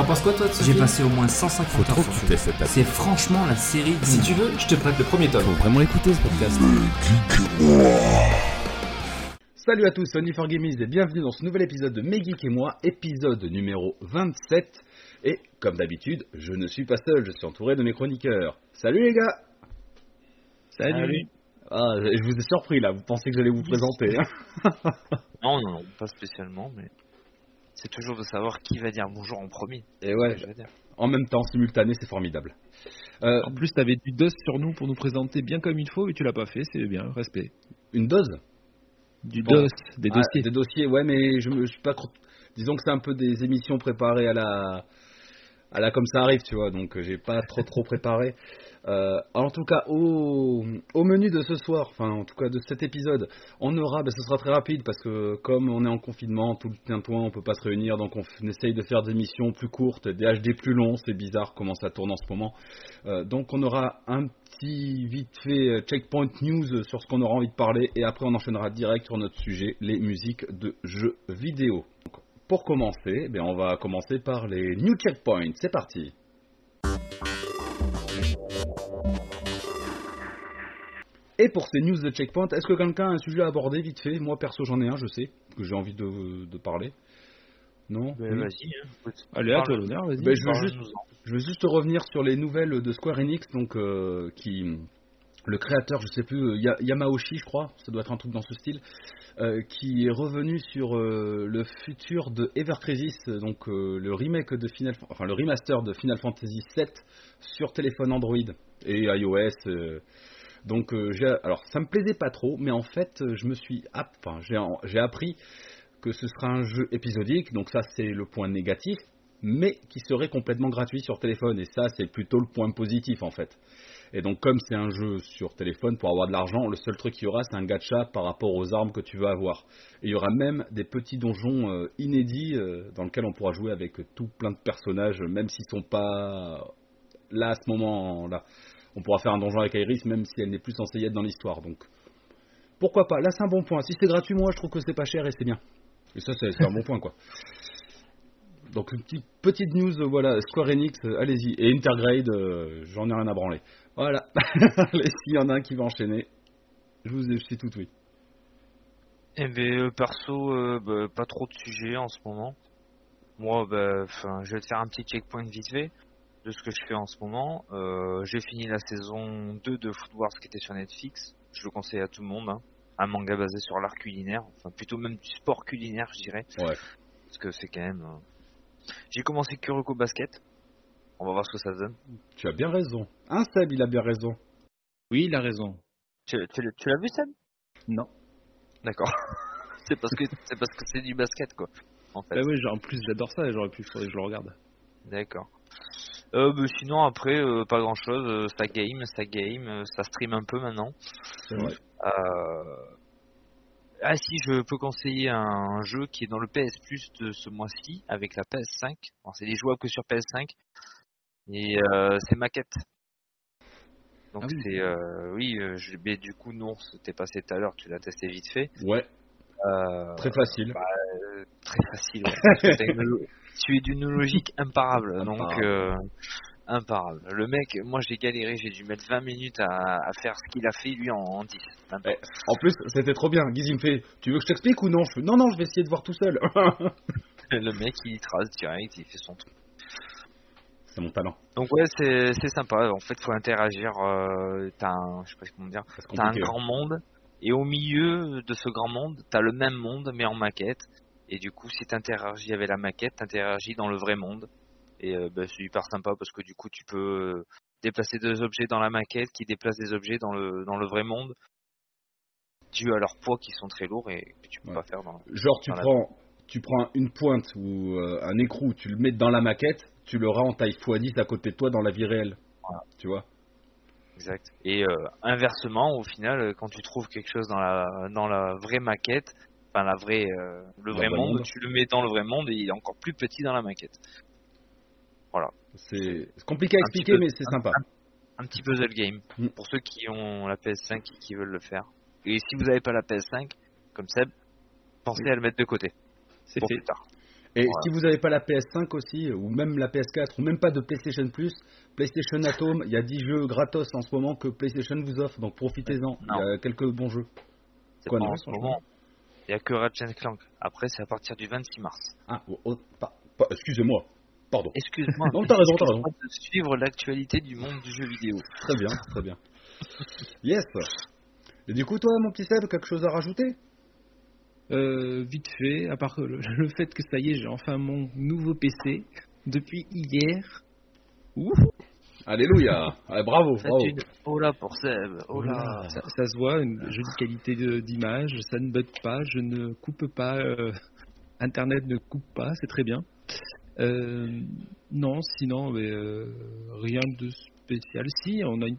T'en penses quoi toi de ce J'ai film passé au moins 150 Faut heures sur cette C'est franchement la série. du Si tu veux, je te prête le premier tome. Faut vraiment l'écouter ce podcast. Salut à tous, Sony for Gamies et bienvenue dans ce nouvel épisode de Megeek et moi, épisode numéro 27. Et comme d'habitude, je ne suis pas seul, je suis entouré de mes chroniqueurs. Salut les gars Salut. Ah, je vous ai surpris là, vous pensez que j'allais vous présenter. hein Non, non, non, pas spécialement, mais c'est toujours de savoir qui va dire bonjour en premier. Et ouais, Je veux dire. en même temps, simultané, c'est formidable. Euh, En plus, t'avais du dos sur nous pour nous présenter bien comme il faut, mais tu l'as pas fait, c'est bien, respect. une dose Du Bon. dos, des Ah, dossiers. Des dossiers, ouais, mais je me je suis pas trop... Disons que c'est un peu des émissions préparées à la... À comme ça arrive, tu vois, donc euh, j'ai pas trop trop préparé. Euh, en tout cas, au, menu de ce soir, enfin en tout cas de cet épisode, on aura, ben, ce sera très rapide parce que comme on est en confinement, tout le tintouin, on peut pas se réunir, donc on, essaye de faire des émissions plus courtes, des HD plus longs, c'est bizarre comment ça tourne en ce moment. Euh, donc on aura un petit vite fait checkpoint news sur ce qu'on aura envie de parler et après on enchaînera direct sur notre sujet, les musiques de jeux vidéo. Pour commencer, ben, on va commencer par les new checkpoints. C'est parti. Et pour ces news de checkpoint, est-ce que quelqu'un a un sujet à aborder vite fait? Moi perso j'en ai un, je sais, que j'ai envie de, de parler. Non? Ben, Oui. Vas-y. hein. Allez, à toi l'honneur, vas-y. Ben, je veux juste je veux juste revenir sur les nouvelles de Square Enix, donc donc qui le créateur, je sais plus, euh, Ya- Yamauchi, je crois, ça doit être un truc dans ce style, euh, qui est revenu sur euh, le futur de Ever Crisis, donc le remake de Final, enfin le remaster de Final Fantasy VII sur téléphone Android et iOS. donc alors ça me plaisait pas trop, mais en fait je me suis, j'ai appris que ce sera un jeu épisodique, donc ça c'est le point négatif mais qui serait complètement gratuit sur téléphone. Et ça, c'est plutôt le point positif en fait. Et donc, comme c'est un jeu sur téléphone, pour avoir de l'argent, le seul truc qu'il y aura, c'est un gacha par rapport aux armes que tu veux avoir. Et il y aura même des petits donjons euh, inédits euh, dans lesquels on pourra jouer avec tout plein de personnages, même s'ils sont pas là à ce moment-là. On pourra faire un donjon avec Iris, même si elle n'est plus censée y être dans l'histoire. Donc, pourquoi pas? Là, c'est un bon point. Si c'est gratuit, moi, je trouve que c'est pas cher et c'est bien. Et ça, c'est un bon point, quoi. Donc une petite, petite news, voilà, Square Enix, euh, allez-y. Et Intergrade, euh, j'en ai rien à branler. Voilà. allez, s'il y en a un qui va enchaîner, je vous ai, je suis tout oui. Eh ben, euh, perso, euh, bah, pas trop de sujets en ce moment. Moi, bah, je vais te faire un petit checkpoint vite fait de ce que je fais en ce moment. Euh, j'ai fini la saison 2 de Food Wars qui était sur Netflix. Je le conseille à tout le monde. hein. Un manga basé sur l'art culinaire, enfin plutôt même du sport culinaire, je dirais. Ouais. Parce que c'est quand même. Euh, J'ai commencé Kuroko Basket. On va voir ce que ça donne. Tu as bien raison. Un Seb, il a bien raison. Oui, il a raison. Tu, tu l'as- tu l'as vu, Seb? Non. D'accord. c'est parce que c'est parce que c'est du basket, quoi. En fait. Bah oui, en plus, j'adore ça, et j'aurais pu, faudrait que je le regarde. D'accord. Euh, bah, sinon après euh, pas grand chose, ça game, ça game, euh, ça stream un peu maintenant. C'est vrai. Ah si, je peux conseiller un jeu qui est dans le PS Plus de ce mois-ci avec la PS5. Bon, c'est des jouables que sur PS5 et euh, c'est maquette. Donc Ah oui. c'est euh, oui, euh, je, mais du coup non, c'était passé tout à l'heure, tu l'as testé vite fait. Ouais, Euh, très facile. euh, très facile. ouais. Tu es d'une logique imparable, donc Imparable. Le mec, moi j'ai galéré, j'ai dû mettre 20 minutes à, à faire ce qu'il a fait lui en, en 10. même pas. Eh, En plus, c'était trop bien. Guiz, il me fait Tu veux que je t'explique ou non? Je fais, Non, non, je vais essayer de voir tout seul. Le mec il trace direct, il fait son truc. c'est mon talent. Donc ouais, c'est sympa. En fait, faut interagir. Euh, t'as un, je sais pas comment dire. Un compliqué. grand monde et au milieu de ce grand monde, t'as le même monde mais en maquette. Et du coup, si t'interagis avec la maquette, t'interagis dans le vrai monde. Et euh, bah, c'est hyper sympa parce que du coup, tu peux euh, déplacer des objets dans la maquette qui déplacent des objets dans le dans le vrai monde, dû à leur poids qui sont très lourds et que tu peux Ouais. pas faire dans. Genre, tu Dans la- prends, tu prends une pointe ou euh, un écrou, tu le mets dans la maquette, tu l'auras en taille x10 à côté de toi dans la vie réelle. Voilà. Tu vois? Exact. Et euh, inversement, au final, quand tu trouves quelque chose dans la dans la vraie maquette, enfin la vraie euh, le vrai monde. tu le mets dans le vrai monde et il est encore plus petit dans la maquette. C'est c'est compliqué à Un expliquer, mais c'est sympa. Un petit puzzle game Mm. pour ceux qui ont la PS5 et qui veulent le faire. Et si vous n'avez pas la PS5, comme Seb, pensez à le mettre de côté C'est fait. plus tard. Et si vous n'avez pas la PS5 aussi, ou même la PS4, ou même pas de PlayStation Plus, PlayStation Atom, il y a 10 jeux gratos en ce moment que PlayStation vous offre, donc profitez-en. Il y a quelques bons jeux. C'est Quoi, pas non, en ce moment. Il y a que Ratchet Clank. Après, c'est à partir du 26 mars. Ah, oh, oh, excusez-moi, pardon. Excuse-moi. Non, t'as raison, t'as raison. de suivre l'actualité du monde du jeu vidéo. Très bien, très bien. Yes. Et du coup, toi, mon petit Seb, quelque chose à rajouter? Euh, vite fait, à part le, le fait que ça y est, j'ai enfin mon nouveau PC depuis hier. Ouh, Alléluia. Ah, bravo, bravo. une oh là pour Seb. Oh là. ça, ça se voit, une jolie qualité d'image, ça ne bug pas, je ne coupe pas, euh, Internet ne coupe pas, c'est très bien. Euh, non, sinon, mais, euh, rien de spécial. Si, on a une...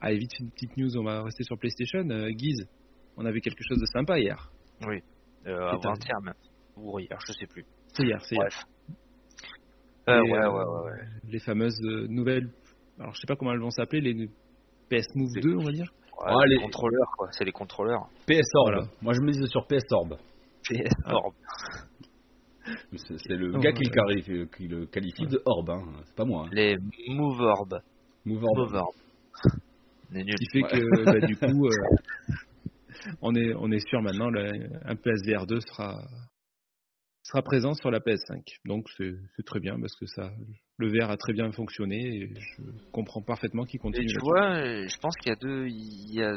Allez, vite, une petite news, on va rester sur PlayStation. Euh, Guise, on avait quelque chose de sympa hier. Oui. Euh, avant-hier même. Ou hier, je sais plus. C'est hier, c'est hier. Bref. Euh, ouais, euh, ouais, ouais, ouais. Les fameuses euh, nouvelles, alors je sais pas comment elles vont s'appeler, les PS Move 2, on va dire. Ouais, Ah, les les- contrôleurs, quoi. C'est les contrôleurs. PS Orb. Voilà. Moi, je me disais sur PS Orb. PS Orb. C'est c'est le Oh, gars qui le, qualifie, qui le qualifie de Orb, hein. c'est pas moi. Hein. Les Move Orb. Move Orb. Move Orb. On est nul. Ce qui fait Ouais. que bah, du coup, euh, on est on est sûr maintenant, le- un PSVR 2 sera sera présent sur la PS5. Donc c'est très bien parce que ça, le VR a très bien fonctionné et je comprends parfaitement qu'il Et continue. tu là-dessus. vois, euh, je pense qu'il y a deux. Il y a,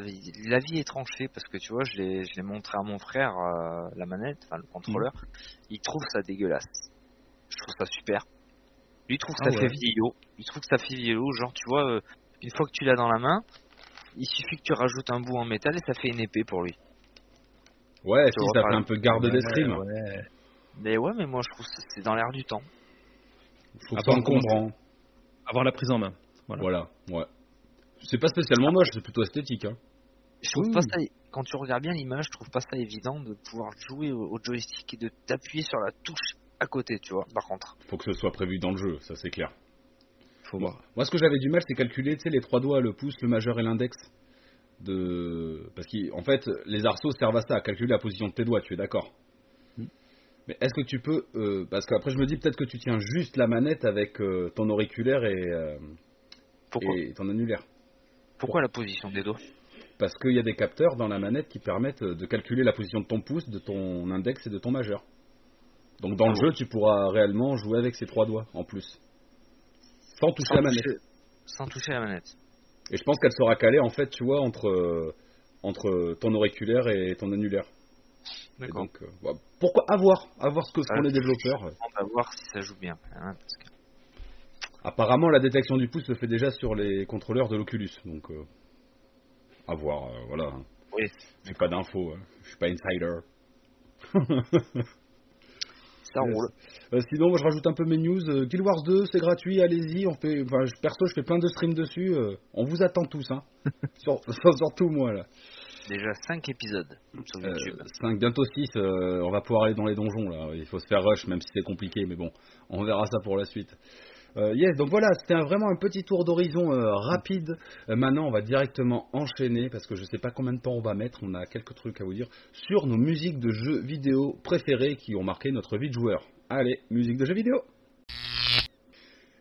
la vie est tranchée parce que tu vois, je l'ai, montré à mon frère euh, la manette, enfin le contrôleur. Mm. Il trouve ça dégueulasse. Je trouve ça super. Lui il trouve que Ah ça ouais. fait vieillot. Il trouve que ça fait vieillot. Genre, tu vois, euh, une fois que tu l'as dans la main, il suffit que tu rajoutes un bout en métal et ça fait une épée pour lui. Ouais, Tu si, ça fait un peu garde Ouais, d'escrime. ouais. Mais ouais, mais moi je trouve que c'est dans l'air du temps. Part encombrant. Avoir la prise en main. Voilà. Voilà, ouais. C'est pas spécialement moche, c'est plutôt esthétique. Hein. Je trouve Oui. pas ça, quand tu regardes bien l'image, je trouve pas ça évident de pouvoir jouer au, au joystick et de t'appuyer sur la touche à côté, tu vois, par contre. Faut que ce soit prévu dans le jeu, ça c'est clair. Faut voir. Moi, ce que j'avais du mal, c'est calculer, tu sais, les trois doigts, le pouce, le majeur et l'index. De... Parce qu'en fait, les arceaux servent à ça, à calculer la position de tes doigts, tu es d'accord. Mais est-ce que tu peux... euh, Parce qu'après, je me dis peut-être que tu tiens juste la manette avec euh, ton auriculaire et, euh, Pourquoi, et ton annulaire. pourquoi la position des doigts? Parce qu'il y a des capteurs dans la manette qui permettent de calculer la position de ton pouce, de ton index et de ton majeur. Donc dans Ah le bon jeu, tu pourras réellement jouer avec ces trois doigts en plus. Sans toucher la manette. toucher- sans toucher la manette. Et je pense qu'elle sera calée en fait, tu vois, entre, entre ton auriculaire et ton annulaire. D'accord. donc, euh, bah, pourquoi avoir voir ce que font Ah, les développeurs. On va voir si ça joue bien. hein, parce que- Apparemment, la détection du pouce se fait déjà sur les contrôleurs de l'Oculus. Donc, euh, à voir, euh, voilà. Oui. J'ai pas d'infos, hein. je suis pas insider. Ça roule. Euh, sinon, moi, je rajoute un peu mes news. Guild Wars 2, c'est gratuit, allez-y. On fait, enfin, perso, je fais plein de streams dessus. on vous attend tous, hein. Sur- surtout moi là. Déjà 5 épisodes sur Euh, YouTube. 5, bientôt 6, on va pouvoir aller dans les donjons là. Il faut se faire rush, même si c'est compliqué, mais bon, on verra ça pour la suite. Euh, yes, donc voilà, c'était vraiment un petit tour d'horizon euh, rapide. Euh, maintenant, on va directement enchaîner parce que je sais pas combien de temps on va mettre. On a quelques trucs à vous dire sur nos musiques de jeux vidéo préférées qui ont marqué notre vie de joueur. Allez, musique de jeux vidéo.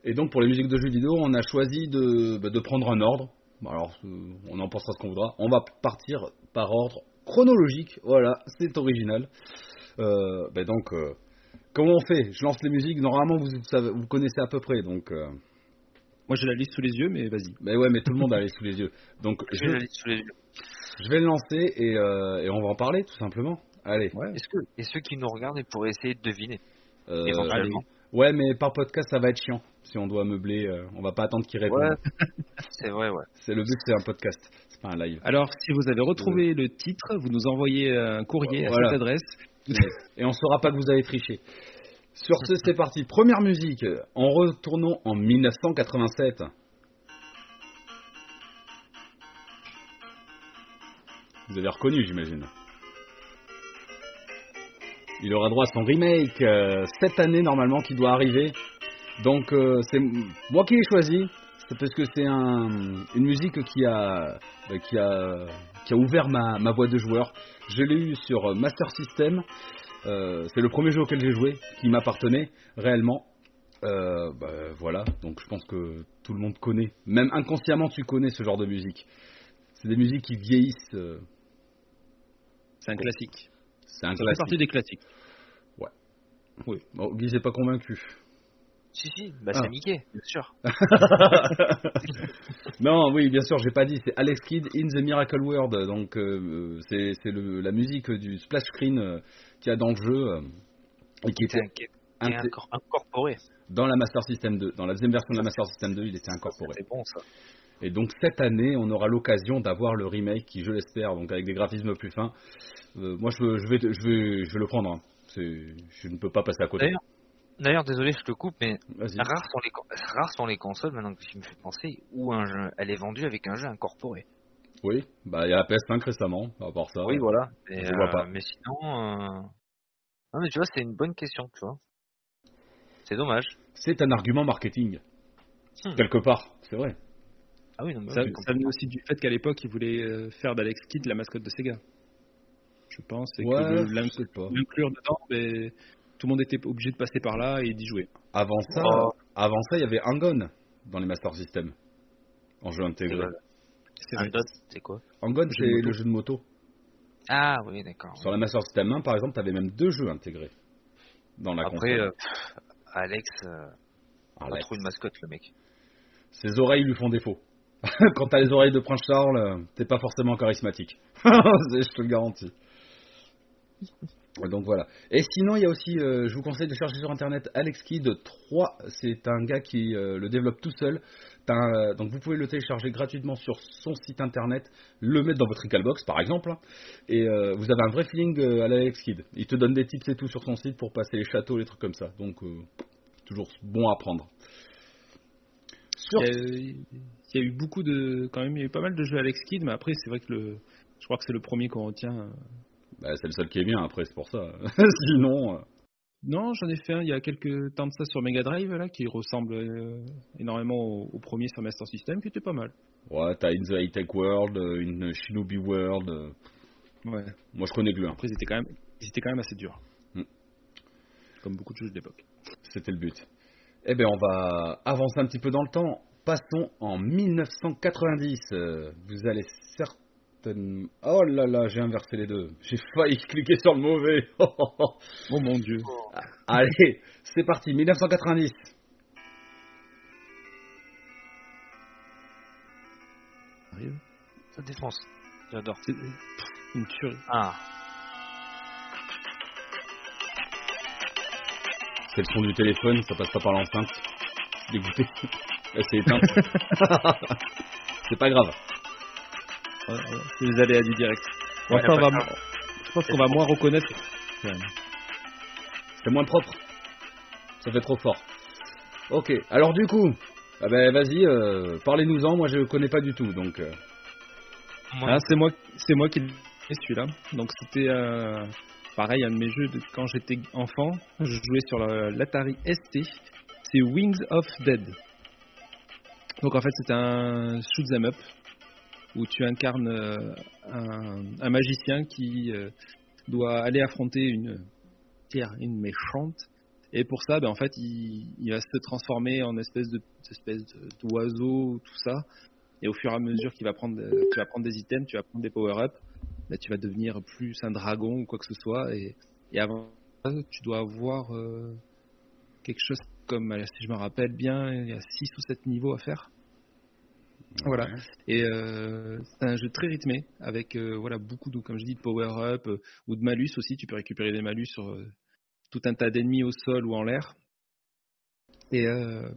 Et donc pour les musiques de jeux vidéo, on a choisi de, bah, de prendre un ordre. Bon, Alors, euh, on en pensera ce qu'on voudra. On va partir par ordre chronologique. Voilà, c'est original. Euh, bah donc, euh, comment on fait? Je lance les musiques. Normalement, vous, savez- vous connaissez à peu près. Donc, euh, Moi j'ai la liste sous les yeux, mais vas-y. bah ouais, mais tout le monde a les sous les yeux. Donc, Je je, l'ai sous les yeux. je vais le lancer et, euh, et on va en parler tout simplement. Allez. Ouais. Est-ce que et ceux qui nous regardent ils pourraient essayer de deviner Euh, éventuellement? ouais, mais par podcast, ça va être chiant. Si on doit meubler, euh, on va pas attendre qu'ils répondent. Ouais. C'est vrai, ouais. C'est le but, c'est un podcast. C'est pas un live. Alors si vous avez retrouvé le titre, vous nous envoyez un courrier à Voilà. cette adresse. et on saura pas que vous avez triché. Sur ce, c'est parti. Première musique. En retournant en 1987. Vous avez reconnu, j'imagine. Il aura droit à son remake euh, cette année normalement qui doit arriver. Donc euh, c'est moi qui l'ai choisi. C'est parce que c'est un, une musique qui a, bah, qui a, qui a ouvert ma, ma voie de joueur. Je l'ai eu sur Master System. Euh, c'est le premier jeu auquel j'ai joué qui m'appartenait réellement. Euh, bah, voilà, donc je pense que tout le monde connaît, même inconsciemment tu connais ce genre de musique. C'est des musiques qui vieillissent. euh, C'est un classique. c'est un Ça fait partie des classiques. Bon, Guy pas convaincu. Si, si, bah Ah. c'est Mickey, bien sûr. non, oui, bien sûr, j'ai pas dit. C'est Alex Kidd in the Miracle World. Donc, euh, c'est la musique du splash screen euh, qu'il y a dans le jeu euh, et qui était incor- incorporé. dans la Master System 2. Dans la deuxième version de la Master System 2, il était incorporé. C'est bon ça. Et donc cette année, on aura l'occasion d'avoir le remake qui, je l'espère, donc avec des graphismes plus fins. Euh, moi, je, je vais, je vais, je vais le prendre. hein. Je ne peux pas passer à côté. D'ailleurs, désolé, je te coupe, mais rares sont, les, rares sont les consoles, maintenant que tu me fais penser, où un jeu, elle est vendue avec un jeu incorporé. Oui, bah il y a la PS5 récemment, à part ça. Oui, voilà. Et, Je vois euh, pas. Mais sinon, euh... non, mais tu vois, c'est une bonne question, tu vois. C'est dommage. C'est un argument marketing. Hmm. Quelque part, c'est vrai. Ah oui, non, mais Ça, oui, ça venait aussi du fait qu'à l'époque, ils voulaient euh, faire d'Alex Kidd la mascotte de Sega. Je pense. Et Ouais, que le- je l'in- sais pas. l'inclure dedans, mais tout le monde était obligé de passer par là et d'y jouer. Avant ça, Oh. avant ça, il y avait Angon dans les Master System en jeu intégré. vrai. C'est quoi? Angon, c'est le jeu de moto. Ah oui, d'accord. Sur la Master System 1, par exemple, tu avais même deux jeux intégrés dans la Après, console. euh, Alex, euh, a trop une mascotte, le mec. Ses oreilles lui font défaut. Quand t'as les oreilles de Prince Charles, euh, t'es pas forcément charismatique. je te le garantis. Donc voilà. Et sinon, il y a aussi, euh, je vous conseille de chercher sur internet Alex Kidd 3. C'est un gars qui euh, le développe tout seul. Un- donc vous pouvez le télécharger gratuitement sur son site internet, le mettre dans votre Recalbox par exemple, et euh, vous avez un vrai feeling euh, à l'Alex Kidd. Il te donne des tips et tout sur son site pour passer les châteaux, les trucs comme ça. Donc euh, toujours bon à prendre. Sur Il y, a, il y a eu beaucoup de, quand même, il y a eu pas mal de jeux Alex Kidd, mais après, c'est vrai que le, je crois que c'est le premier qu'on retient. Bah, c'est le seul qui est bien, après, c'est pour ça. Sinon, euh, Non, j'en ai fait un il y a quelques temps de ça sur Mega Drive, là, qui ressemble euh, énormément au, au premier sur Master System, qui était pas mal. ouais, t'as In the High Tech World, euh, une Shinobi World. euh, Ouais. moi, je connais que le 1. Après, ils étaient quand même, ils étaient quand même assez durs. Hmm. Comme beaucoup de de l'époque. C'était le but. Eh bien, on va avancer un petit peu dans le temps. Passons en 1990. Euh, vous allez certainement... Oh là là, j'ai inversé les deux. J'ai failli cliquer sur le mauvais. Oh mon dieu. Allez, c'est parti. 1990. Arrive. Ça défonce. J'adore. C'est une tuerie. Ah, C'est le son du téléphone, ça passe pas par l'enceinte. Dégoûté. Là, c'est éteint. c'est pas grave. C'est les aléas du direct. Ouais, on va, grave. je pense qu'on va moins reconnaître. C'est moins propre. Ça fait trop fort. Ok, alors du coup, ah ben vas-y, euh, parlez-nous-en. Moi, je connais pas du tout, donc. euh, moi, Ah, c'est moi, c'est moi qui l'ai fait, celui-là. Donc c'était euh, pareil un de mes jeux de quand j'étais enfant. Je jouais sur la- l'Atari ST. C'est Wings of Dead. Donc en fait c'est un shoot 'em up où tu incarnes euh, un, magicien qui euh, doit aller affronter une une méchante. Et pour ça, ben, en fait, il, va se transformer en espèce de espèce d'oiseau, tout ça. Et au fur et à mesure qu'il va prendre, tu vas prendre des items, tu vas prendre des power-up, ben, tu vas devenir plus un dragon ou quoi que ce soit. Et, et avant ça, tu dois avoir euh, quelque chose comme, si je me rappelle bien, il y a 6 ou 7 niveaux à faire. Voilà. ouais. Et euh, c'est un jeu très rythmé avec euh, voilà beaucoup de comme je dis de power up euh, ou de malus aussi. Tu peux récupérer des malus sur tout un tas d'ennemis au sol ou en l'air. Et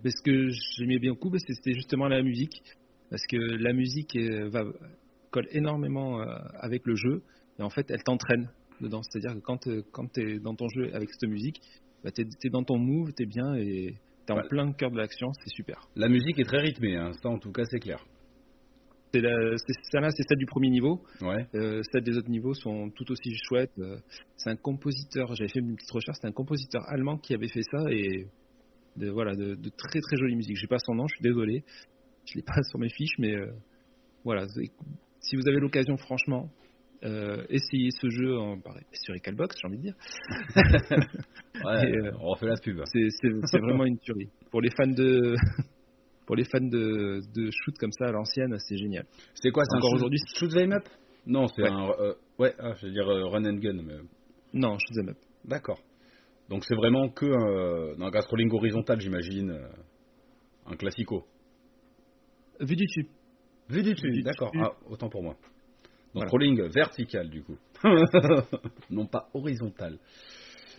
mais ce que j'aimais bien beaucoup, bah, c'était justement la musique parce que la musique va colle énormément avec le jeu et en fait elle t'entraîne dedans. C'est-à-dire que quand quand t'es dans ton jeu avec cette musique, bah, t'es es dans ton move, t'es bien et t'es en Ouais. plein cœur de l'action, c'est super. La musique est très rythmée, hein. ça en tout cas c'est clair. C'est celle-là, c'est celle du premier niveau. Ouais. Euh, celles des autres niveaux sont tout aussi chouettes. Euh, c'est un compositeur, j'avais fait une petite recherche, c'est un compositeur allemand qui avait fait ça et de, voilà, de, de très très jolie musique. J'ai pas son nom, je suis désolé, je l'ai pas sur mes fiches, mais euh, voilà. Si vous avez l'occasion, franchement, euh, essayez ce jeu en, sur Ecalbox, j'ai envie de dire. Ouais, Et, euh, on refait la pub. C'est vraiment une tuerie. Pour les fans de pour les fans de, de shoot comme ça à l'ancienne, c'est génial. C'est quoi, c'est Encore aujourd'hui Shoot 'em up? Non, c'est Ouais. un. euh, ouais, ah, je veux dire euh, run and gun. Mais... Non, shoot 'em up. D'accord. Donc c'est vraiment que euh, dans un scrolling horizontal, j'imagine. euh, un classico. Vu du dessus. Vu du dessus, d'accord. Ah, autant pour moi. Donc Voilà. scrolling vertical, du coup. non pas horizontal.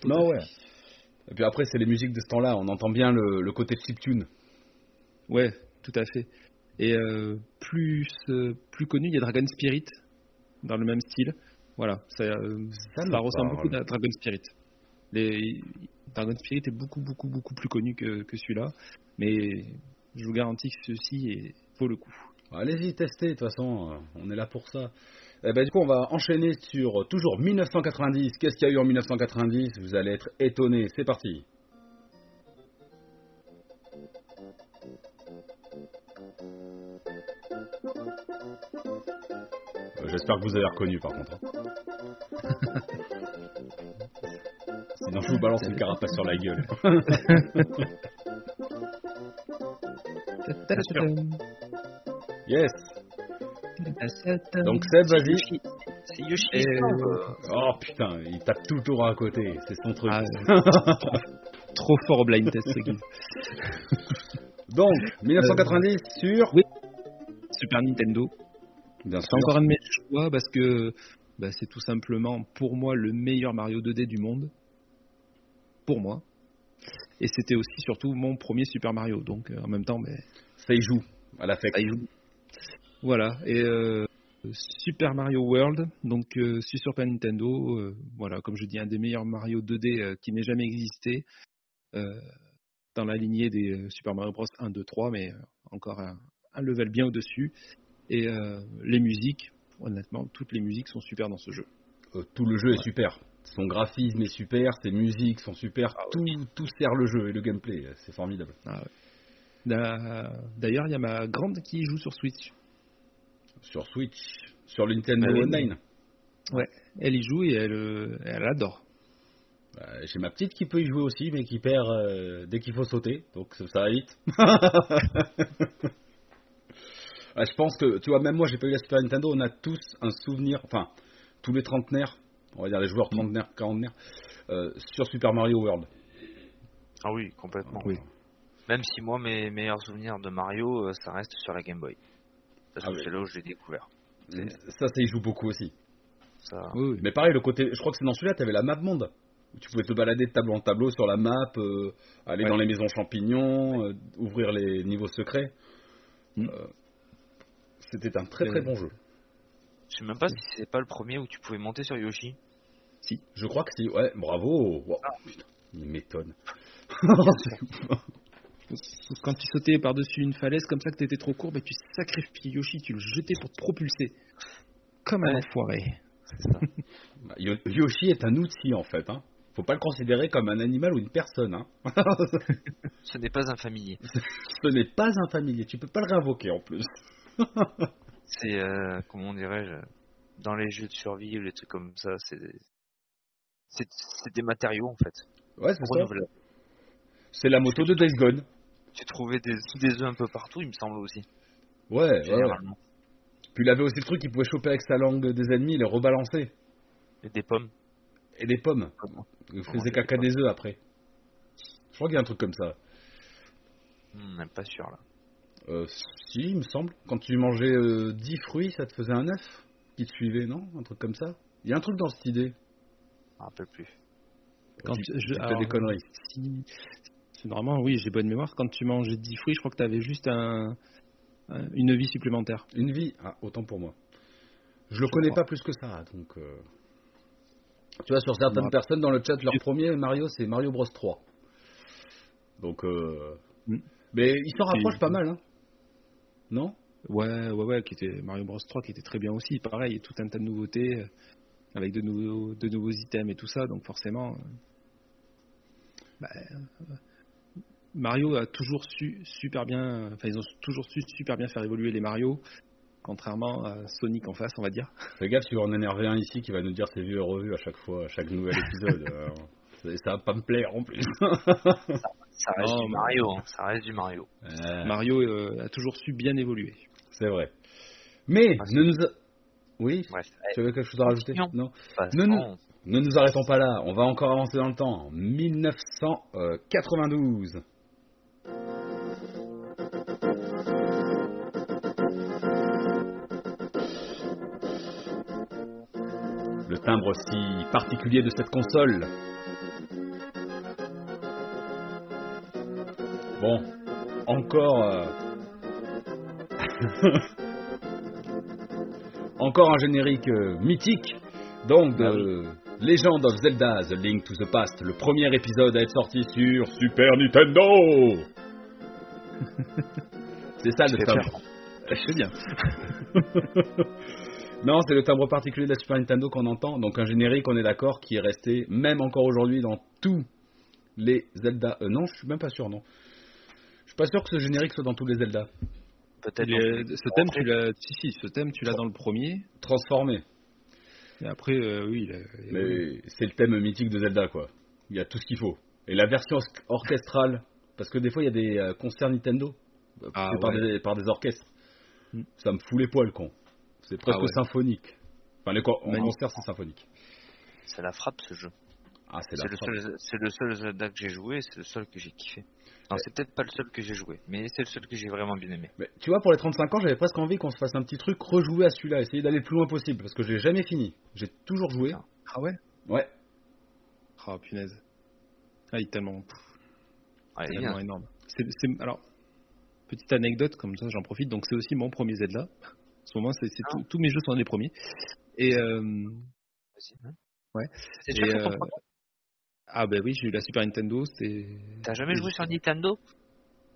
Tout non, ouais. Et puis après, c'est les musiques de ce temps-là. On entend bien le, le côté chiptune. Ouais, tout à fait. Et euh, plus euh, plus connu, il y a Dragon Spirit dans le même style. Voilà, ça, euh, Ça ça ressemble beaucoup à Dragon Spirit. Les, Dragon Spirit est beaucoup beaucoup beaucoup plus connu que, que celui-là, mais je vous garantis que ceci est, vaut le coup. Allez-y, testez, de toute façon, on est là pour ça. Eh ben, du coup, on va enchaîner sur euh, toujours 1990. Qu'est-ce qu'il y a eu en 1990 Vous allez être étonnés. C'est parti. Euh, J'espère que vous avez reconnu par contre. hein. Sinon, je vous balance une carapace sur la gueule. Yes. Donc, Seb, vas-y. C'est Yoshi. Et, Oh putain, il tape toujours à côté, c'est son truc. Ah, trop fort au blind test, ce. Donc, 1990 sur. oui. Super Nintendo. Bien C'est encore un de mes choix parce que bah, c'est tout simplement pour moi le meilleur Mario 2D du monde. Pour moi. Et c'était aussi surtout mon premier Super Mario. Donc euh, en même temps, mais, Ça y joue à la fête. ça y joue. Voilà. Et euh, Super Mario World, donc euh, sur Super Nintendo, euh, voilà, comme je dis, un des meilleurs Mario 2D euh, qui n'ait jamais existé. dans la lignée des Super Mario Bros 1, 2, 3, mais encore un, un level bien au-dessus. Et les musiques, honnêtement, toutes les musiques sont super dans ce jeu. Tout le jeu est super. Son graphisme est super, ses musiques sont super, Ah tout, tout sert le jeu et le gameplay, c'est formidable. D'a- D'ailleurs, il y a ma grande qui joue sur Switch. Sur Switch, sur le Nintendo Bah. Online. Elle y joue et elle, euh, elle adore. Euh, J'ai ma petite qui peut y jouer aussi, mais qui perd euh, dès qu'il faut sauter, donc ça ça va vite. Ouais, je pense que, tu vois, même moi j'ai pas eu la Super Nintendo, on a tous un souvenir, enfin, tous les trentenaires, on va dire les joueurs trentenaires, quarantenaires, euh, sur Super Mario World. Ah oui, complètement. Oui. Même si moi, mes meilleurs souvenirs de Mario, ça reste sur la Game Boy. Parce Ah que oui. c'est là où je l'ai découvert. Ça, ça y joue beaucoup aussi. Ça... Oui, oui. Mais pareil, le côté, je crois que c'est dans celui-là, tu avais la map monde. Où tu pouvais te balader de tableau en tableau sur la map, euh, aller Ouais. dans les maisons champignons, euh, ouvrir les niveaux secrets. Mm. Euh, C'était un très très bon jeu. Je sais même pas si c'est pas le premier où tu pouvais monter sur Yoshi. Je crois que c'est. Ouais, bravo. Wow, Ah. putain, il m'étonne. Quand tu sautais par-dessus une falaise comme ça que t'étais trop court, bah, tu sacrifiais Yoshi, tu le jetais pour te propulser. Comme un Ouais. enfoiré. Ça. Bah, Yo- Yoshi est un outil en fait. Hein. Faut pas le considérer comme un animal ou une personne. Hein. Ce n'est pas un familier. Ce n'est pas un familier. Tu peux pas le réinvoquer en plus. C'est, euh, comment dirais-je, dans les jeux de survie ou les trucs comme ça, c'est des... c'est c'est des matériaux en fait. Ouais, c'est ça. Renouvelables. C'est la moto de Days Gone. Tu trouvais des, des œufs un peu partout, il me semble aussi. Ouais, ouais, ouais. Généralement. Puis il avait aussi le truc, il pouvait choper avec sa langue des ennemis, les rebalancer. Et des pommes. Et des pommes. Comment Il faisait je caca des œufs après. Je crois qu'il y a un truc comme ça. Hmm, même pas sûr là. Euh, si, il me semble. Quand tu mangeais euh, 10 fruits, ça te faisait un œuf qui te suivait, non? Un truc comme ça? Il y a un truc dans cette idée. Je me rappelle plus. Quand tu, je- alors, des conneries. Si- normalement, oui, j'ai bonne mémoire. Quand tu mangeais 10 fruits, je crois que tu avais juste un, un- une vie supplémentaire. Une vie Ah, autant pour moi. Je le Je connais crois. pas plus que ça, donc... euh, Tu vois, sur certaines personnes dans le chat, leur premier Mario, c'est Mario Bros 3. Donc... euh, Mm. Mais il s'en Puis- rapproche pas mal, hein Non? Ouais, ouais, ouais, qui était Mario Bros 3 qui était très bien aussi. Pareil, tout un tas de nouveautés euh, avec de nouveaux, de nouveaux items et tout ça. Donc forcément, euh, bah, Mario a toujours su super bien. Enfin, ils ont toujours su super bien faire évoluer les Mario. contrairement à Sonic en face, on va dire. Fais gaffe, tu vas en énerver un ici qui va nous dire c'est vu et revu à chaque fois, à chaque nouvel épisode. Alors, ça- ça va pas me plaire en plus. Ça reste mais- Mario, hein, ça reste du Mario. Euh, Mario euh, a toujours su bien évoluer. c'est vrai. Mais Ah, ne nous a- Oui, tu avais quelque chose à rajouter? Non. non. passons. Ne nous arrêtons pas là, on va encore avancer dans le temps. En 1992. Timbre si particulier de cette console. Bon, encore... euh, encore un générique euh, mythique donc de Legend of Zelda The Link to the Past, le premier épisode à être sorti sur Super Nintendo. c'est ça le timbre. C'est bien. non, c'est le timbre particulier de la Super Nintendo qu'on entend, donc un générique, on est d'accord, qui est resté même encore aujourd'hui dans tous les Zelda. Euh, non, je suis même pas sûr, non. Je suis pas sûr que ce générique soit dans tous les Zelda. Peut-être. Ce thème, tu l'as. Si, si, ce thème, tu l'as dans le premier. Transformé. Et après, euh, oui, Mais c'est le thème mythique de Zelda, quoi. Il y a tout ce qu'il faut. Et la version or- orchestrale, parce que des fois il y a des euh, concerts Nintendo Ah par, des, par des orchestres. Hmm. Ça me fout les poils, con. C'est presque Ah ouais. symphonique. Enfin, les en concert, c'est symphonique. C'est la frappe ce jeu. Ah, c'est le, frappe. seul, c'est le seul Zelda que j'ai joué, c'est le seul que j'ai kiffé. Non, c'est peut-être pas le seul que j'ai joué, mais c'est le seul que j'ai vraiment bien aimé. Mais tu vois, pour les 35 ans, j'avais presque envie qu'on se fasse un petit truc, rejouer à celui-là, essayer d'aller le plus loin possible, parce que j'ai jamais fini. J'ai toujours joué. Ah ouais? Ouais. Ah, punaise. Ah, il est tellement, Ouais, il est tellement bien. énorme. C'est, c'est- alors, petite anecdote, comme ça j'en profite. Donc, c'est aussi mon premier Zelda. En ce moment, c'est, c'est Ah. tout- tous mes jeux sont les premiers. Et, euh, hein. Ouais. C'est Et, euh, ah, bah oui, j'ai eu la Super Nintendo. C'était. T'as jamais joué sur Nintendo?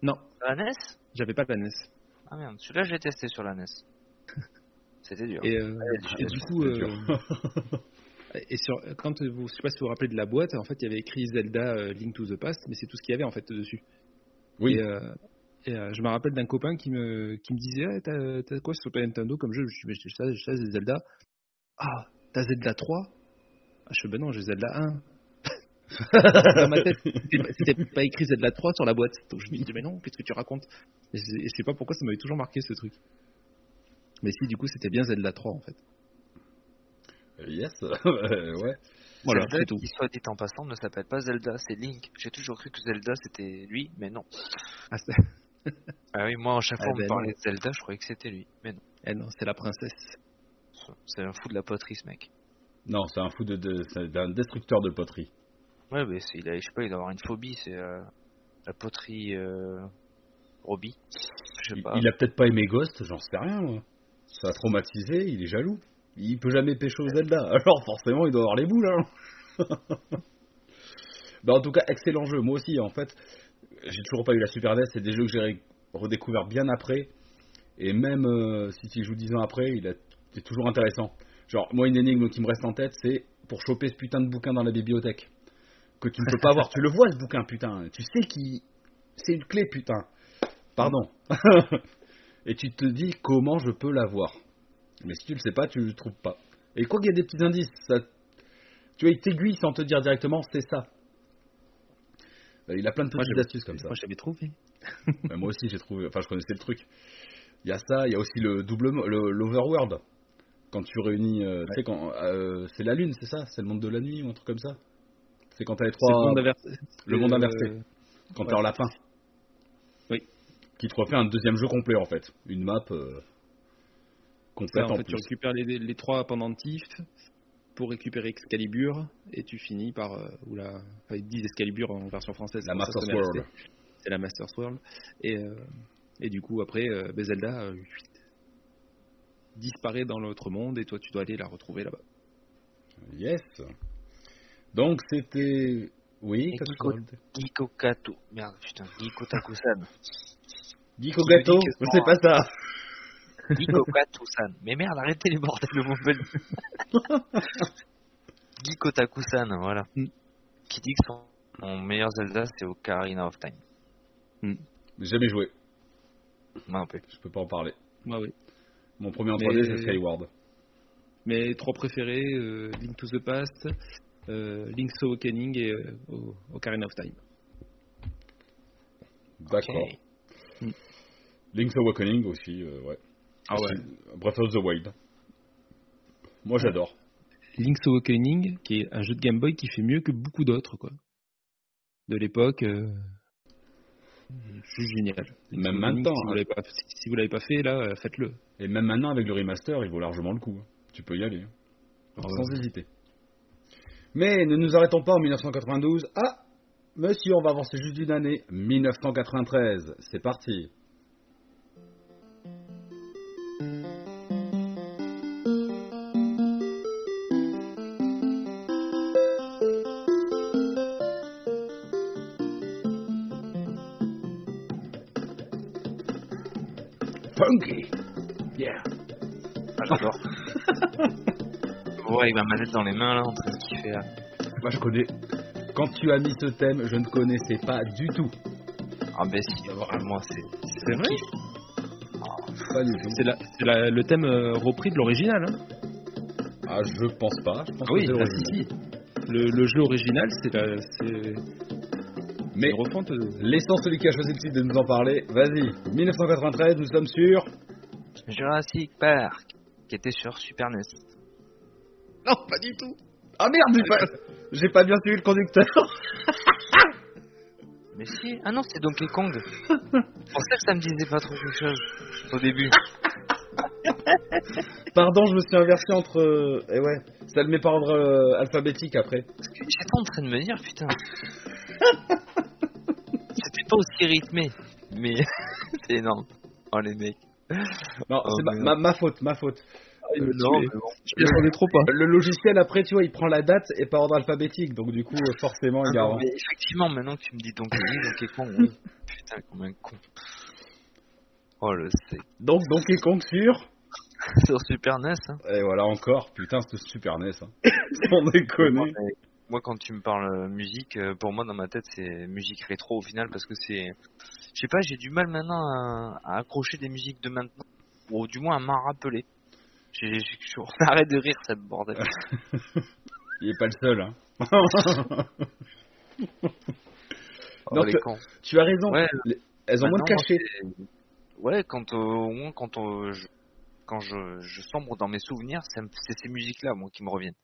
Non, Sur la NES j'avais pas la NES. Ah merde, celui-là j'ai testé sur la NES. C'était dur. Et, euh, Ouais, et du c'est coup, et sur, quand vous, je sais pas si vous vous rappelez de la boîte, en fait, il y avait écrit Zelda Link to the Past, mais c'est tout ce qu'il y avait en fait dessus. Oui. Et, euh, et, euh, je me rappelle d'un copain qui me, qui me disait Ah, t'as, t'as quoi sur Super Nintendo comme jeu? Je suis j'ai ça, j'ai ça, j'ai Zelda. Ah, t'as Zelda 3 ah, Je fais Ben non, j'ai Zelda 1. Dans ma tête, c'était pas, écrit Zelda 3 sur la boîte. Donc je me dis Mais non, qu'est-ce que tu racontes? Et je, et je sais pas pourquoi ça m'avait toujours marqué ce truc. Mais si, du coup, c'était bien Zelda 3 en fait. yes. Euh, ouais. Voilà, Zelda, c'est tout. qui soit dit en passant, ne s'appelle pas Zelda, c'est Link. J'ai toujours cru que Zelda c'était lui, mais non. Ah, c'est... Ah oui, moi à chaque fois Ah on ben me parlait non. de Zelda, je croyais que c'était lui, mais non. eh non, c'est la princesse. C'est un fou de la poterie ce mec. Non, c'est un fou de, de- un destructeur de poterie. Ouais, mais c'est, il a, je sais pas, il doit avoir une phobie, c'est euh, la poterie euh, Robbie. Je sais Il, pas. il a peut-être pas aimé Ghost, j'en sais rien, moi. Ça a traumatisé, il est jaloux. Il peut jamais pêcher au Zelda, alors forcément il doit avoir les boules, hein. bah, en tout cas, excellent jeu. Moi aussi, en fait, j'ai toujours pas eu la Super NES, c'est des jeux que j'ai redécouvert bien après. Et même euh, si tu joues 10 ans après, il c'est toujours intéressant. Genre, moi, une énigme qui me reste en tête, c'est pour choper ce putain de bouquin dans la bibliothèque. Que tu ne peux pas voir. Tu le vois, ce bouquin, putain. Tu sais qu'il. C'est une clé, putain. Pardon. Et tu te dis comment je peux l'avoir? Mais si tu le sais pas, tu le trouves pas. Et quoi qu'il y a des petits indices, ça, tu vois, il t'aiguille sans te dire directement c'est ça. Euh, Il a plein de Moi, petites j'avais- astuces comme ça. Moi, j'avais trouvé. Moi aussi, j'ai trouvé. Enfin, je connaissais le truc. Il y a ça, il y a aussi le double, le- l'overworld. Quand tu réunis, euh, tu sais, quand euh, c'est la lune, c'est ça, c'est le monde de la nuit ou un truc comme ça? C'est quand t'as les trois, le monde inversé. le monde Euh, inversé. quand t'es ouais. en lapin. Oui. Qui te refait un deuxième jeu complet en fait, une map Ça, complète en en fait, tu récupères les, les trois pendentifs pour récupérer Excalibur et tu finis par euh, ou la enfin, ils disent Excalibur en version française. La pour ça resté. C'est la Master Sword et euh, et du coup après euh, Zelda euh, disparaît dans l'autre monde et toi tu dois aller la retrouver là-bas. Yes. Donc c'était, oui, Giko Kato. Merde, putain, Giko Takusan. Giko Gato, que- c'est pas ça. Giko Katusan. Mais merde, arrêtez les bordels de mon bel. Giko Takusan, voilà. Mm. Qui dit que son, mon meilleur Zelda c'est Ocarina of Time. Jamais joué, Moi non plus. je peux pas en parler. Ouais, oui. Mon premier en 3D, Mais- c'est Skyward. Mes trois préférés, euh, Link to the Past, euh, Link's Awakening et euh, Ocarina of Time. D'accord. Ok. Mm. Link's Awakening aussi, euh, ouais. Ah ouais. Breath of the Wild. Moi, j'adore. Link's Awakening, qui est un jeu de Game Boy qui fait mieux que beaucoup d'autres, quoi. De l'époque. euh, Juste génial. Link's Même maintenant, Si vous hein. l'avez pas, si vous l'avez pas fait, là, euh, faites-le. Et même maintenant, avec le remaster, il vaut largement le coup. hein. Tu peux y aller. hein. Ah Sans hésiter. Mais ne nous arrêtons pas en 1992. Ah Monsieur, on va avancer juste d'une année. 1993. C'est parti. J'adore. ouais, avec ma manette dans les mains, là, en train de kiffer, là. Moi, je connais. Quand tu as mis ce thème, je ne connaissais pas du tout. Ah, ben si, vraiment, c'est. C'est vrai Pas du tout. C'est la- c'est la- le thème euh, repris de l'original. Hein. Ah, je pense pas. Je pense Ah oui, que c'est bah, si. Le, le jeu original, c'est la- c'est- c'est Mais une refonte. de- laissons celui qui a choisi le titre de nous en parler. Vas-y. 1993, nous sommes sur. Jurassic Park, qui était sur Super NES. Non, pas du tout. Ah merde, j'ai pas, j'ai pas bien suivi le conducteur. Mais si, ah non, c'est Donkey Kong. C'est pour ça que ça me disait pas trop quelque chose au début. Pardon, je me suis inversé entre. euh, Eh ouais, ça le met par ordre euh, alphabétique après. Parce que j'étais en train de me dire, putain. C'était pas aussi rythmé, mais c'est énorme. Oh les mecs. Non, Oh, c'est ma, ma- ma faute, ma faute. non, mais bon. Je m'y trop pas. Le logiciel après, tu vois, il prend la date et par ordre alphabétique, donc du coup, euh, forcément, Ah il y a. mais effectivement, maintenant que tu me dis Donkey Kong, Donkey Kong, oui. Putain, combien de con. Oh le c'est Donc Donkey Kong sur. sur Super NES. Hein. Et voilà encore, putain, c'est Super NES. Hein. Sans déconner. Moi, quand tu me parles euh, musique, euh, pour moi, dans ma tête, c'est musique rétro au final, parce que c'est. Je sais pas, j'ai du mal maintenant à, à accrocher des musiques de maintenant, ou du moins à m'en rappeler. J'ai, arrête de rire, cette bordel. Il est pas le seul. Hein. Oh, Donc, les tu- tu as raison. Ouais, Les- Elles ont moins de cachet. Ouais, quand euh, au moins quand euh, je, quand je, je sombre dans mes souvenirs, c'est ces musiques-là, moi, qui me reviennent.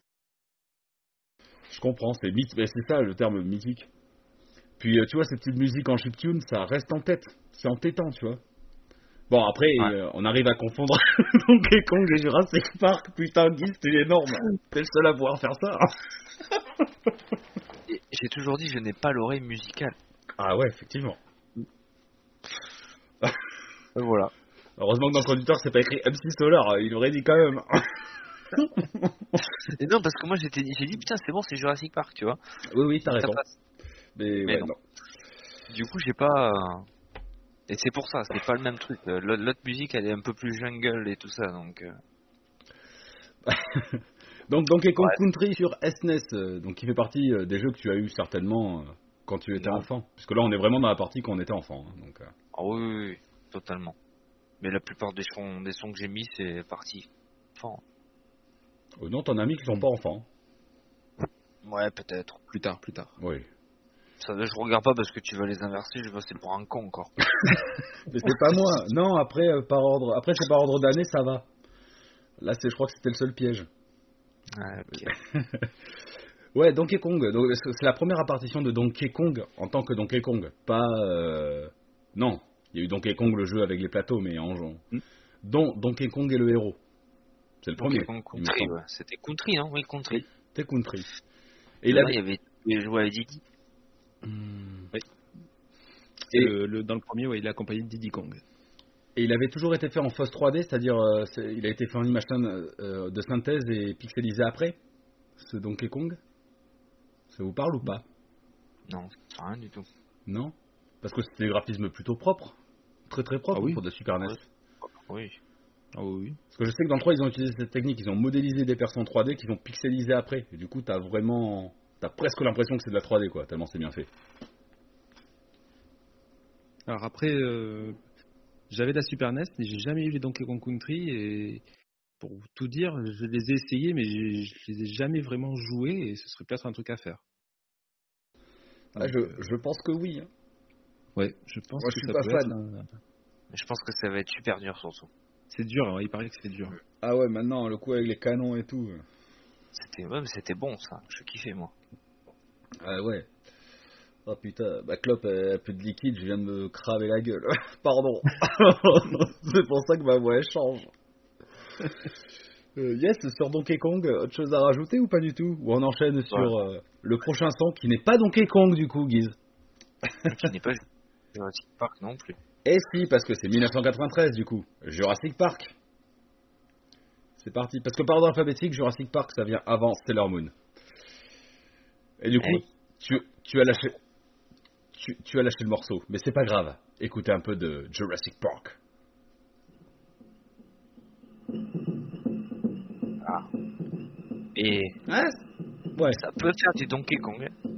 Je comprends, c'est c'est ça le terme mythique. Puis euh, tu vois, ces petites musiques en chiptune, ça reste en tête. C'est entêtant, tu vois. Bon, après, Ouais. euh, on arrive à confondre Donkey Kong et Jurassic Park. Putain, Guy, c'était énorme. T'es le seul à pouvoir faire ça. J'ai toujours dit, je n'ai pas l'oreille musicale. Ah ouais, effectivement. voilà. Heureusement que dans le conducteur, c'est pas écrit MC Solar. Il aurait dit quand même. Et non, parce que moi, j'étais, j'ai dit, putain, c'est bon, c'est Jurassic Park, tu vois. oui, oui, t'as Ça raison. Mais, Mais ouais, non. non. Du coup, j'ai pas. Et c'est pour ça, c'est pas le même truc. Euh, L'autre musique, elle est un peu plus jungle et tout ça, donc. euh, Donc Donkey Kong Ouais. Country sur SNES, euh, donc qui fait partie des jeux que tu as eu certainement quand tu étais enfant. Puisque là, on est vraiment dans la partie quand on était enfant. hein, donc, Ah oui, oui, oui, totalement. Mais la plupart des sons, des sons que j'ai mis, c'est parti. Enfin, oh non, t'en as mis qui sont pas enfants. ouais, peut-être. Plus tard, plus tard. Oui. Ça, je regarde pas parce que tu vas les inverser, je vais passer pour un con encore. Mais c'est pas moi. Non, après euh, par ordre, après c'est par ordre d'année, ça va. Là, c'est, je crois que c'était le seul piège. Ouais, ok. Ouais, Donkey Kong. donc, c'est c'est la première apparition de Donkey Kong en tant que Donkey Kong. Pas. euh, Non, il y a eu Donkey Kong le jeu avec les plateaux, mais en genre. Mm. Dont Donkey Kong est le héros. C'est le premier. Il Country, ouais. C'était Country, non? Oui, Country. C'était Country. Et il là, avait. il y avait les jouets à Didi. Hmm. Et Et- le, le- dans le premier, ouais, il est accompagné de Diddy Kong. Et il avait toujours été fait en fausse 3D, c'est-à-dire euh, il a été fait en image euh, de synthèse et pixelisé après. Ce Donkey Kong. Ça vous parle ou pas? Non, rien du tout. Non? Parce que c'était des graphismes plutôt propres. Très très propres Ah oui. pour de Super NES. Oui. Ah oui, oui. Parce que je sais que dans le 3, ils ont utilisé cette technique. Ils ont modélisé des personnes 3D qu'ils ont pixelisé après. Et du coup, t'as vraiment. T'as presque l'impression que c'est de la 3D, quoi, tellement c'est bien fait. Alors après, euh, J'avais la Super NES, mais j'ai jamais eu les Donkey Kong Country et pour tout dire, je les ai essayés, mais je les ai jamais vraiment joués et ce serait peut-être un truc à faire. Ah, je, je pense que oui. hein. Ouais, je pense Moi, que je suis ça pas peut fan. être un- Mais je pense que ça va être super dur surtout. C'est dur, hein, il paraît que c'est dur. Ah ouais, maintenant, le coup avec les canons et tout. C'était mais c'était bon ça. Je kiffais moi. Ah ouais. Oh putain, ma clope a plus de liquide, je viens de me cramer la gueule. Pardon. c'est pour ça que ma voix elle change. Euh, yes, sur Donkey Kong, autre chose à rajouter ou pas du tout? Ou on enchaîne sur euh, le prochain son qui n'est pas Donkey Kong du coup, Guise Qui n'est pas Jurassic Park non plus. Eh si, parce que c'est 1993 du coup. Jurassic Park. C'est parti. Parce que par ordre alphabétique, Jurassic Park ça vient avant Sailor Moon. Et du coup, Eh tu, tu as lâché. Tu, tu as lâché le morceau, mais c'est pas grave. Écoutez un peu de Jurassic Park. Et Hein Ouais, ça peut faire du Donkey Kong. hein.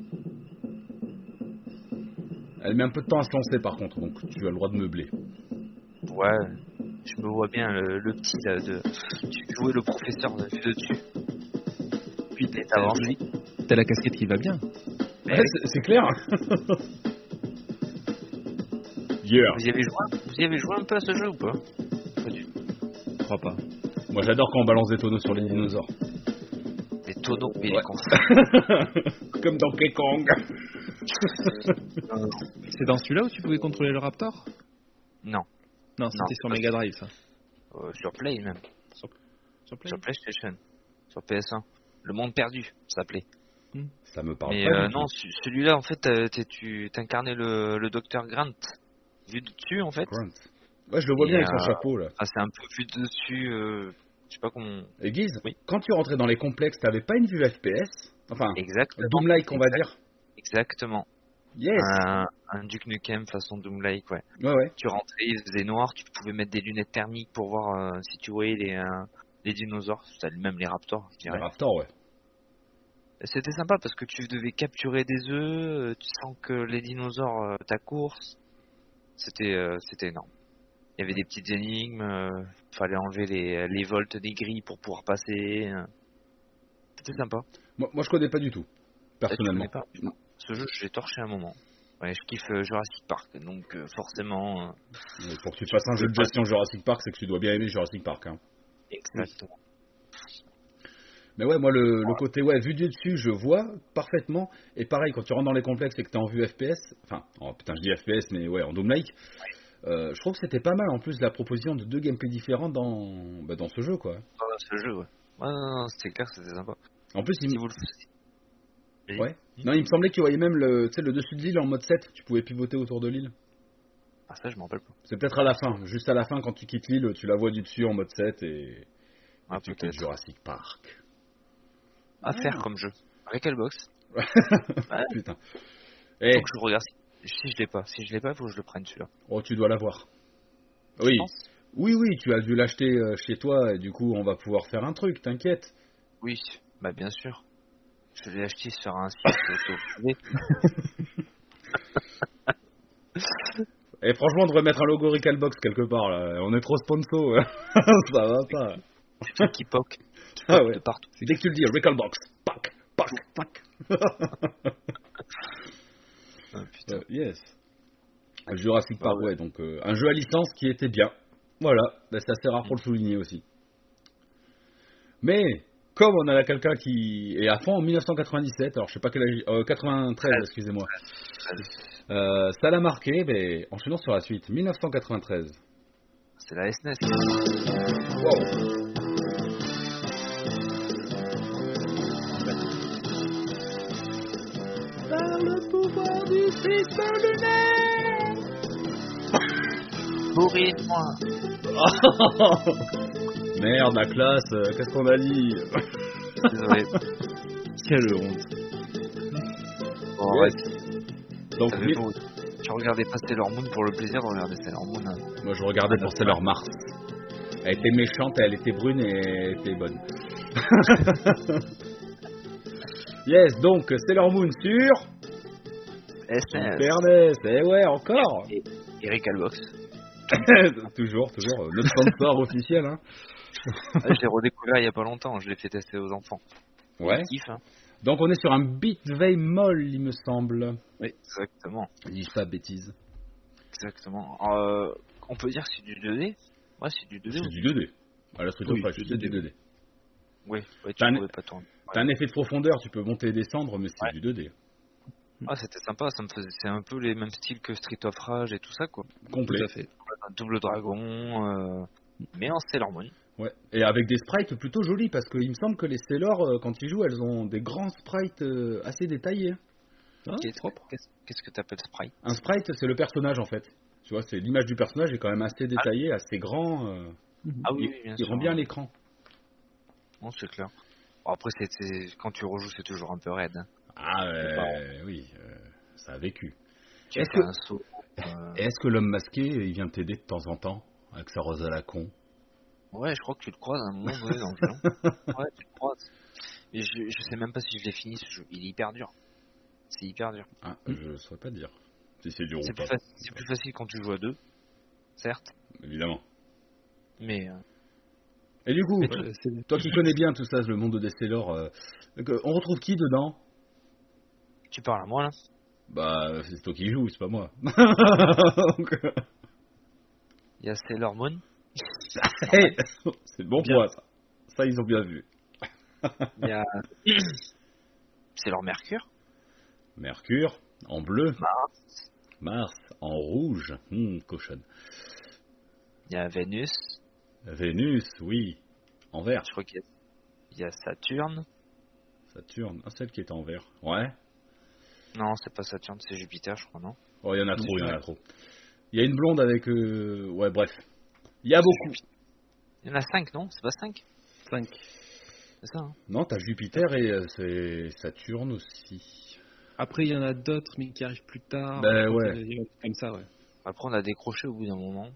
Elle met un peu de temps à se lancer par contre, donc tu as le droit de meubler. Ouais. Je me vois bien le, le petit là de. Tu jouais le professeur de, de dessus. Puis Et t'avances. T'as la casquette qui va bien. Ouais, c'est- c'est clair. yeah. Vous y avez joué Vous y avez joué un peu à ce jeu ou pas? Pas du tout. Je crois pas. Moi j'adore quand on balance des tonneaux sur les dinosaures. Les tonneaux et Ouais. les constats. Comme Donkey Kong. C'est dans celui-là où tu pouvais contrôler le Raptor? Non. Non, c'était sur Mega Drive ça. Euh, sur Play même. Sur Play? Sur PlayStation. Sur PS1. Le monde perdu, ça s'appelait. Ça me parle Mais pas. euh, non, celui-là, en fait, euh, tu t'incarnais le, le docteur Grant. Vu de dessus, en fait. Grunt. Ouais, je le vois Et, bien avec son euh, chapeau là. Ah, c'est un peu vu de dessus. euh, je sais pas comment. Et Guise, Oui. quand tu rentrais dans les complexes, t'avais pas une vue FPS Enfin, Exactement. Doom-like, on va dire. Exactement. Yes. Un, un Duke Nukem façon Doom-like, ouais. Ouais, ouais. Tu rentrais, il faisait noir, tu pouvais mettre des lunettes thermiques pour voir euh, si tu voyais les, euh, les dinosaures, même les raptors, je dirais. Raptor, ouais. C'était sympa parce que tu devais capturer des œufs, euh, tu sens que les dinosaures euh, ta course. C'était c'était énorme. Il y avait des petites énigmes, fallait enlever les, les volts des grilles pour pouvoir passer. C'était sympa. Moi, moi, je connais pas du tout, tu personnellement. connais pas Ce jeu, je l'ai torché un moment. Ouais, je kiffe euh, Jurassic Park, donc euh, forcément. euh, Mais Pour que tu fasses un jeu de gestion Jurassic Park, c'est que tu dois bien aimer Jurassic Park. Hein. exactement. Mais ouais, moi, le, le côté ouais, vue du dessus, je vois parfaitement. Et pareil, quand tu rentres dans les complexes et que t'es en vue FPS, enfin, oh, putain, je dis FPS, mais ouais, en Doom-like, euh, je trouve que c'était pas mal en plus la proposition de deux gameplays différents dans, bah, dans ce jeu, quoi. Dans ce jeu, ouais. Ouais, non, non, c'était clair, c'était sympa. En plus, il, Si vous le ouais. non, il me semblait qu'il voyait même le, le dessus de l'île en mode 7. Tu pouvais pivoter autour de l'île. Ah, ça, je m'en rappelle pas. C'est peut-être à la fin, juste à la fin, quand tu quittes l'île, tu la vois du dessus en mode 7 et Ah, tu quittes. Jurassic Park. À faire comme jeu. Recalbox. Putain. Eh, Faut que je regarde si, je l'ai pas. Si je l'ai pas, faut que je le prenne celui-là. oh, tu dois l'avoir. Oui, pense. oui, oui, tu as dû l'acheter euh, chez toi et du coup, on va pouvoir faire un truc, t'inquiète. Oui, bah bien sûr. Je l'ai acheté sur un site auto-privé. Et franchement, on devrait mettre un logo Recalbox quelque part là. On est trop sponsor. Ça va pas. C'est qui poke. Qui Ah ouais. partout. Dès que tu le dis, Recalbox. Pac, pac, pac. Ah, putain. Euh, yes. Jurassic Ah Park, ouais. ouais, donc euh, un jeu à licence qui était bien. Voilà, bah, c'est assez rare pour le souligner aussi. Mais, comme on a quelqu'un qui est à fond en 1997, alors je sais pas quel âge, euh, 93, excusez-moi, euh, ça l'a marqué, mais enchaînons sur la suite. 1993. C'est la E SNES. Wow. Par le pouvoir du système lunaire Bourrine-moi. Merde, la classe, euh, qu'est-ce qu'on a dit Désolé. Quelle honte. Bon, Ouais. Donc, beau- Tu regardais pas Sailor Moon pour le plaisir de regarder Sailor Moon. hein. moi je regardais pour Sailor Mars. Elle était méchante, elle était brune et elle était bonne. yes, donc Sailor Moon sur SNES. Super NES. Eh ouais, encore Et Recalbox. toujours, toujours. euh, Notre sponsor officiel, hein. Ah, je l'ai redécouvert il y a pas longtemps, je l'ai fait tester aux enfants. Ouais. Ils kiffent, hein. Donc on est sur un beat veille molle, il me semble. Exactement, Dis pas bêtise. exactement. Euh, on peut dire que c'est du 2D Ouais, c'est du 2D. C'est ou- du 2D. À la Street of Oui, Rage, c'est du 2D. 2D. Ouais, ouais, tu T'as un- pouvais pas tourner. T'as un effet de profondeur, tu peux monter et descendre, mais c'est Ouais. du 2D. Ah, c'était sympa, ça me faisait, c'est un peu les mêmes styles que Street of Rage et tout ça, quoi. Complet. Tout à fait. Un double dragon, euh, mais en Sailor Moon. Ouais. Et avec des sprites plutôt jolis, parce qu'il me semble que les Sailors, euh, quand ils jouent, elles ont des grands sprites euh, assez détaillés. Ah, Qu'est-ce que t'appelles Sprite? Un sprite, c'est le personnage en fait. Tu vois, c'est l'image du personnage est quand même assez détaillée, assez grand. euh, Ah oui, il, oui, bien il sûr. rend bien l'écran. Non, c'est clair. Bon, après, c'est, c'est- quand tu rejoues, c'est toujours un peu raide. Hein. Ah oui, euh, ça a vécu. Tu Est-ce que- euh, que l'homme masqué, il vient t'aider de temps en temps avec sa rose à la con? Ouais, je crois que tu le croises à un moment donné dans le jeu. Ouais, tu le croises. Et je, je sais même pas si je l'ai fini ce jeu. Il est hyper dur. C'est hyper dur. ah, Je saurais pas te dire. Si c'est dur ou plus, pas. fa- c'est plus facile quand tu joues à deux, certes, Évidemment. mais euh, Et du coup, Euh, c'est- toi qui connais bien tout ça, le monde des Sailors, euh, euh, on retrouve qui dedans? Tu parles à moi là? Bah, c'est toi qui joues, c'est pas moi. Donc, euh, Il y a Sailor Moon, c'est bon Bien. point, ça. Ça, ils ont bien vu. a Sailor Mercure, Mercure, en bleu. Mars, Mars, en rouge. Hum, cochonne. il y a Vénus, Vénus, oui, en vert. je crois qu'il y a, il y a Saturne. Saturne, ah, celle qui est en vert. Ouais. Non, c'est pas Saturne, c'est Jupiter, je crois, non? Oh, il y en a trop, il y en a trop. Il y a une blonde avec... euh, Ouais, bref. Il y a beaucoup. Il y en a 5, non? C'est pas 5 5. C'est ça, hein? Non, t'as Jupiter et euh, c'est Saturne aussi. Après, il y en a d'autres, mais qui arrivent plus tard. Ben, ouais. Comme ça, ouais. Après, on a décroché au bout d'un moment.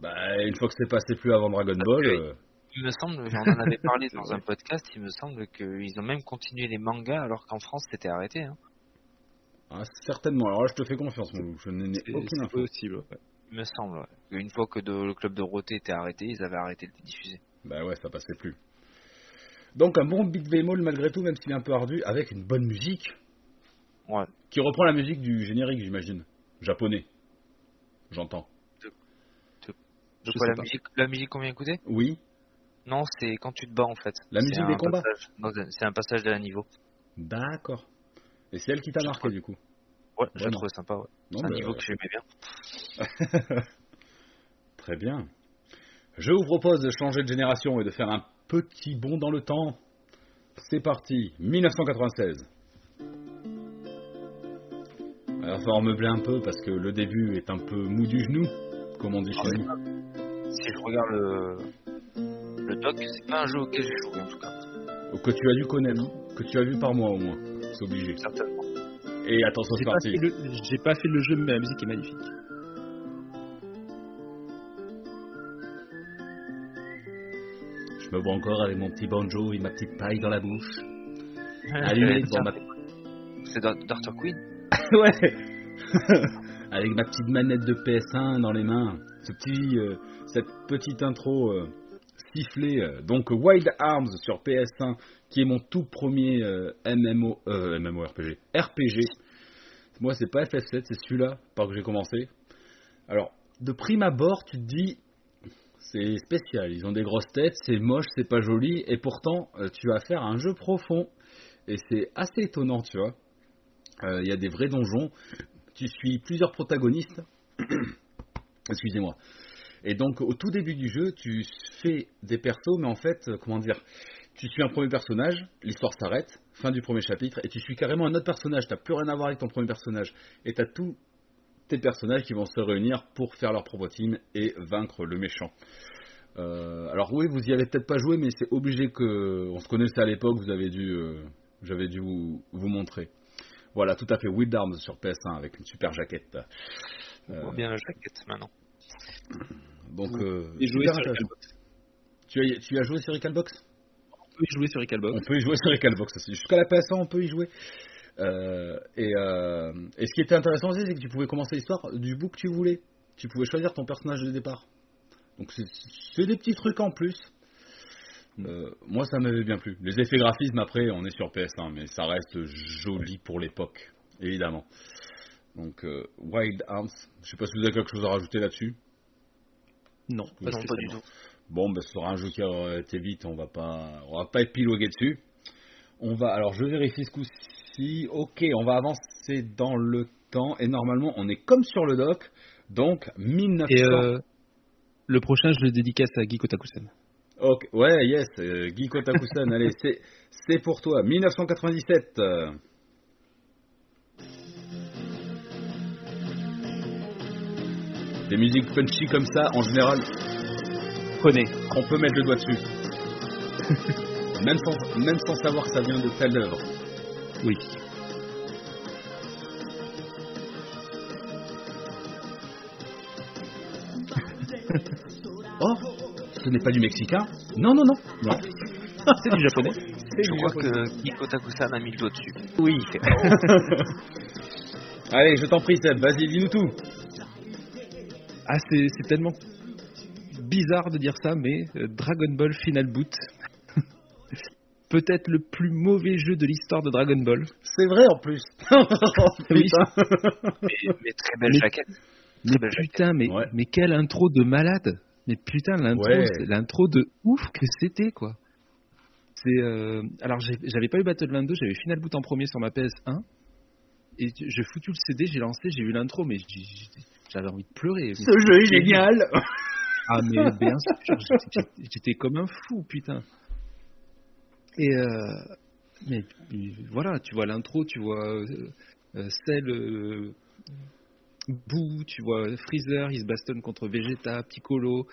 Bah, une fois que c'est passé plus avant Dragon Parce Ball... que- euh, Il me semble, j'en en avais parlé dans un podcast, il me semble qu'ils ont même continué les mangas alors qu'en France c'était arrêté. Hein. ah, certainement. Alors là, je te fais confiance, mon loup. Je n'ai C'est aucune c'est info. possible. ouais. Il me semble. Une fois que de- le club de Roté était arrêté, ils avaient arrêté de les diffuser. Bah ouais, ça passait plus. Donc un bon beat bémol malgré tout, même s'il est un peu ardu, avec une bonne musique. Ouais. Qui reprend la musique du générique, j'imagine. Japonais. J'entends. De quoi la pas. musique, la musique qu'on vient d'écouter? Oui. Non, c'est quand tu te bats en fait. La musique des combats? C'est un passage d'un niveau. D'accord. Et c'est elle qui t'a marqué du coup? Ouais, je trouve sympa. Ouais. C'est un bah, niveau que j'aimais bien. Très bien. Je vous propose de changer de génération et de faire un petit bond dans le temps. C'est parti, 1996. Alors, il va en meubler un peu parce que le début est un peu mou du genou, comme on dit Ah chez ouais. nous. Si je regarde le, le doc, c'est pas un jeu auquel j'ai joué en tout cas. Que tu as dû connaître, que tu as vu par moi au moins. C'est obligé. Certainement. Et attention, c'est parti. j'ai pas fait le jeu, mais la musique est magnifique. Je me vois encore avec mon petit banjo et ma petite paille dans la bouche. Allumé devant ma C'est Dr. Queen ouais. Avec ma petite manette de PS1 dans les mains, ce petit, euh, cette petite intro euh, sifflée. euh, donc Wild Arms sur PS1, qui est mon tout premier euh, MMO, euh, MMORPG, RPG. Moi, c'est pas FF7, c'est celui-là, par que j'ai commencé. Alors, de prime abord, tu te dis, c'est spécial. Ils ont des grosses têtes, c'est moche, c'est pas joli, et pourtant, euh, tu vas faire un jeu profond. Et c'est assez étonnant, tu vois. Il y a des vrais donjons. Tu suis plusieurs protagonistes. Excusez-moi. Et donc, au tout début du jeu, tu fais des persos, mais en fait, comment dire Tu suis un premier personnage, l'histoire s'arrête, fin du premier chapitre, et tu suis carrément un autre personnage. T'as plus rien à voir avec ton premier personnage. Et t'as tous tes personnages qui vont se réunir pour faire leur propre team et vaincre le méchant. Euh, alors oui, vous y avez peut-être pas joué, mais c'est obligé que on se connaissait à l'époque. Vous avez dû, euh, j'avais dû vous, vous montrer. Voilà, tout à fait. Wild Arms sur PS1 avec une super jaquette. On Euh, voit bien la jaquette maintenant. donc, euh. Tu as, tu as joué sur Recalbox On peut y jouer sur Recalbox. On peut y jouer sur Recalbox aussi. Jusqu'à la PS1, on peut y jouer. Euh, et, euh, et ce qui était intéressant aussi, c'est que tu pouvais commencer l'histoire du bout que tu voulais. tu pouvais choisir ton personnage de départ. Donc c'est- des petits trucs en plus. Euh, moi, ça m'avait bien plu. Les effets graphismes, après, on est sur PS1, mais ça reste joli pour l'époque, évidemment. Donc, euh, Wild Arms, je sais pas si vous avez quelque chose à rajouter là-dessus. Non, non, pas du tout. Bon, ben, ce sera un jeu qui a été vite, on va pas, on va pas épiloguer dessus. On va, alors je vérifie ce coup-ci. Ok, on va avancer dans le temps et normalement on est comme sur le doc, donc 1900. Et euh, le prochain, je le dédicace à Guy Kotakusen. Ok, ouais, yes, euh, Guy Kotakusan, allez, c'est, c'est pour toi. 1997. euh. Des musiques punchy comme ça, en général, Prenez. on peut mettre le doigt dessus. même, sans, même sans savoir que ça vient de telle œuvre. Oui. Oh, ce n'est pas du mexicain Non, non, non. non. C'est du japonais. Je crois que Kiko Takusan a mis le doigt dessus. Oui. Allez, je t'en prie, Seb, vas-y, dis-nous tout. Ah, c'est c'est tellement bizarre de dire ça, mais euh, Dragon Ball Final Boot. Peut-être le plus mauvais jeu de l'histoire de Dragon Ball. C'est vrai en plus. Oui. Putain. Mais, mais très belle Mais- jaquette. Mais belle jaquette. putain, mais, Ouais. mais quelle intro de malade Mais putain, l'intro, Ouais. c'est l'intro de ouf que c'était, quoi. C'est euh, alors j'avais pas eu Battle 22, j'avais Final Boot en premier sur ma PS1 et j'ai foutu le CD, j'ai lancé, j'ai vu l'intro, mais j'avais envie de pleurer. Ce jeu est génial. Ah mais bien sûr, j'étais- comme un fou, putain. Et euh, mais, mais voilà, tu vois l'intro, tu vois euh, euh, Cell, euh, Boo, tu vois Freezer, il se bastonne contre Vegeta, Piccolo,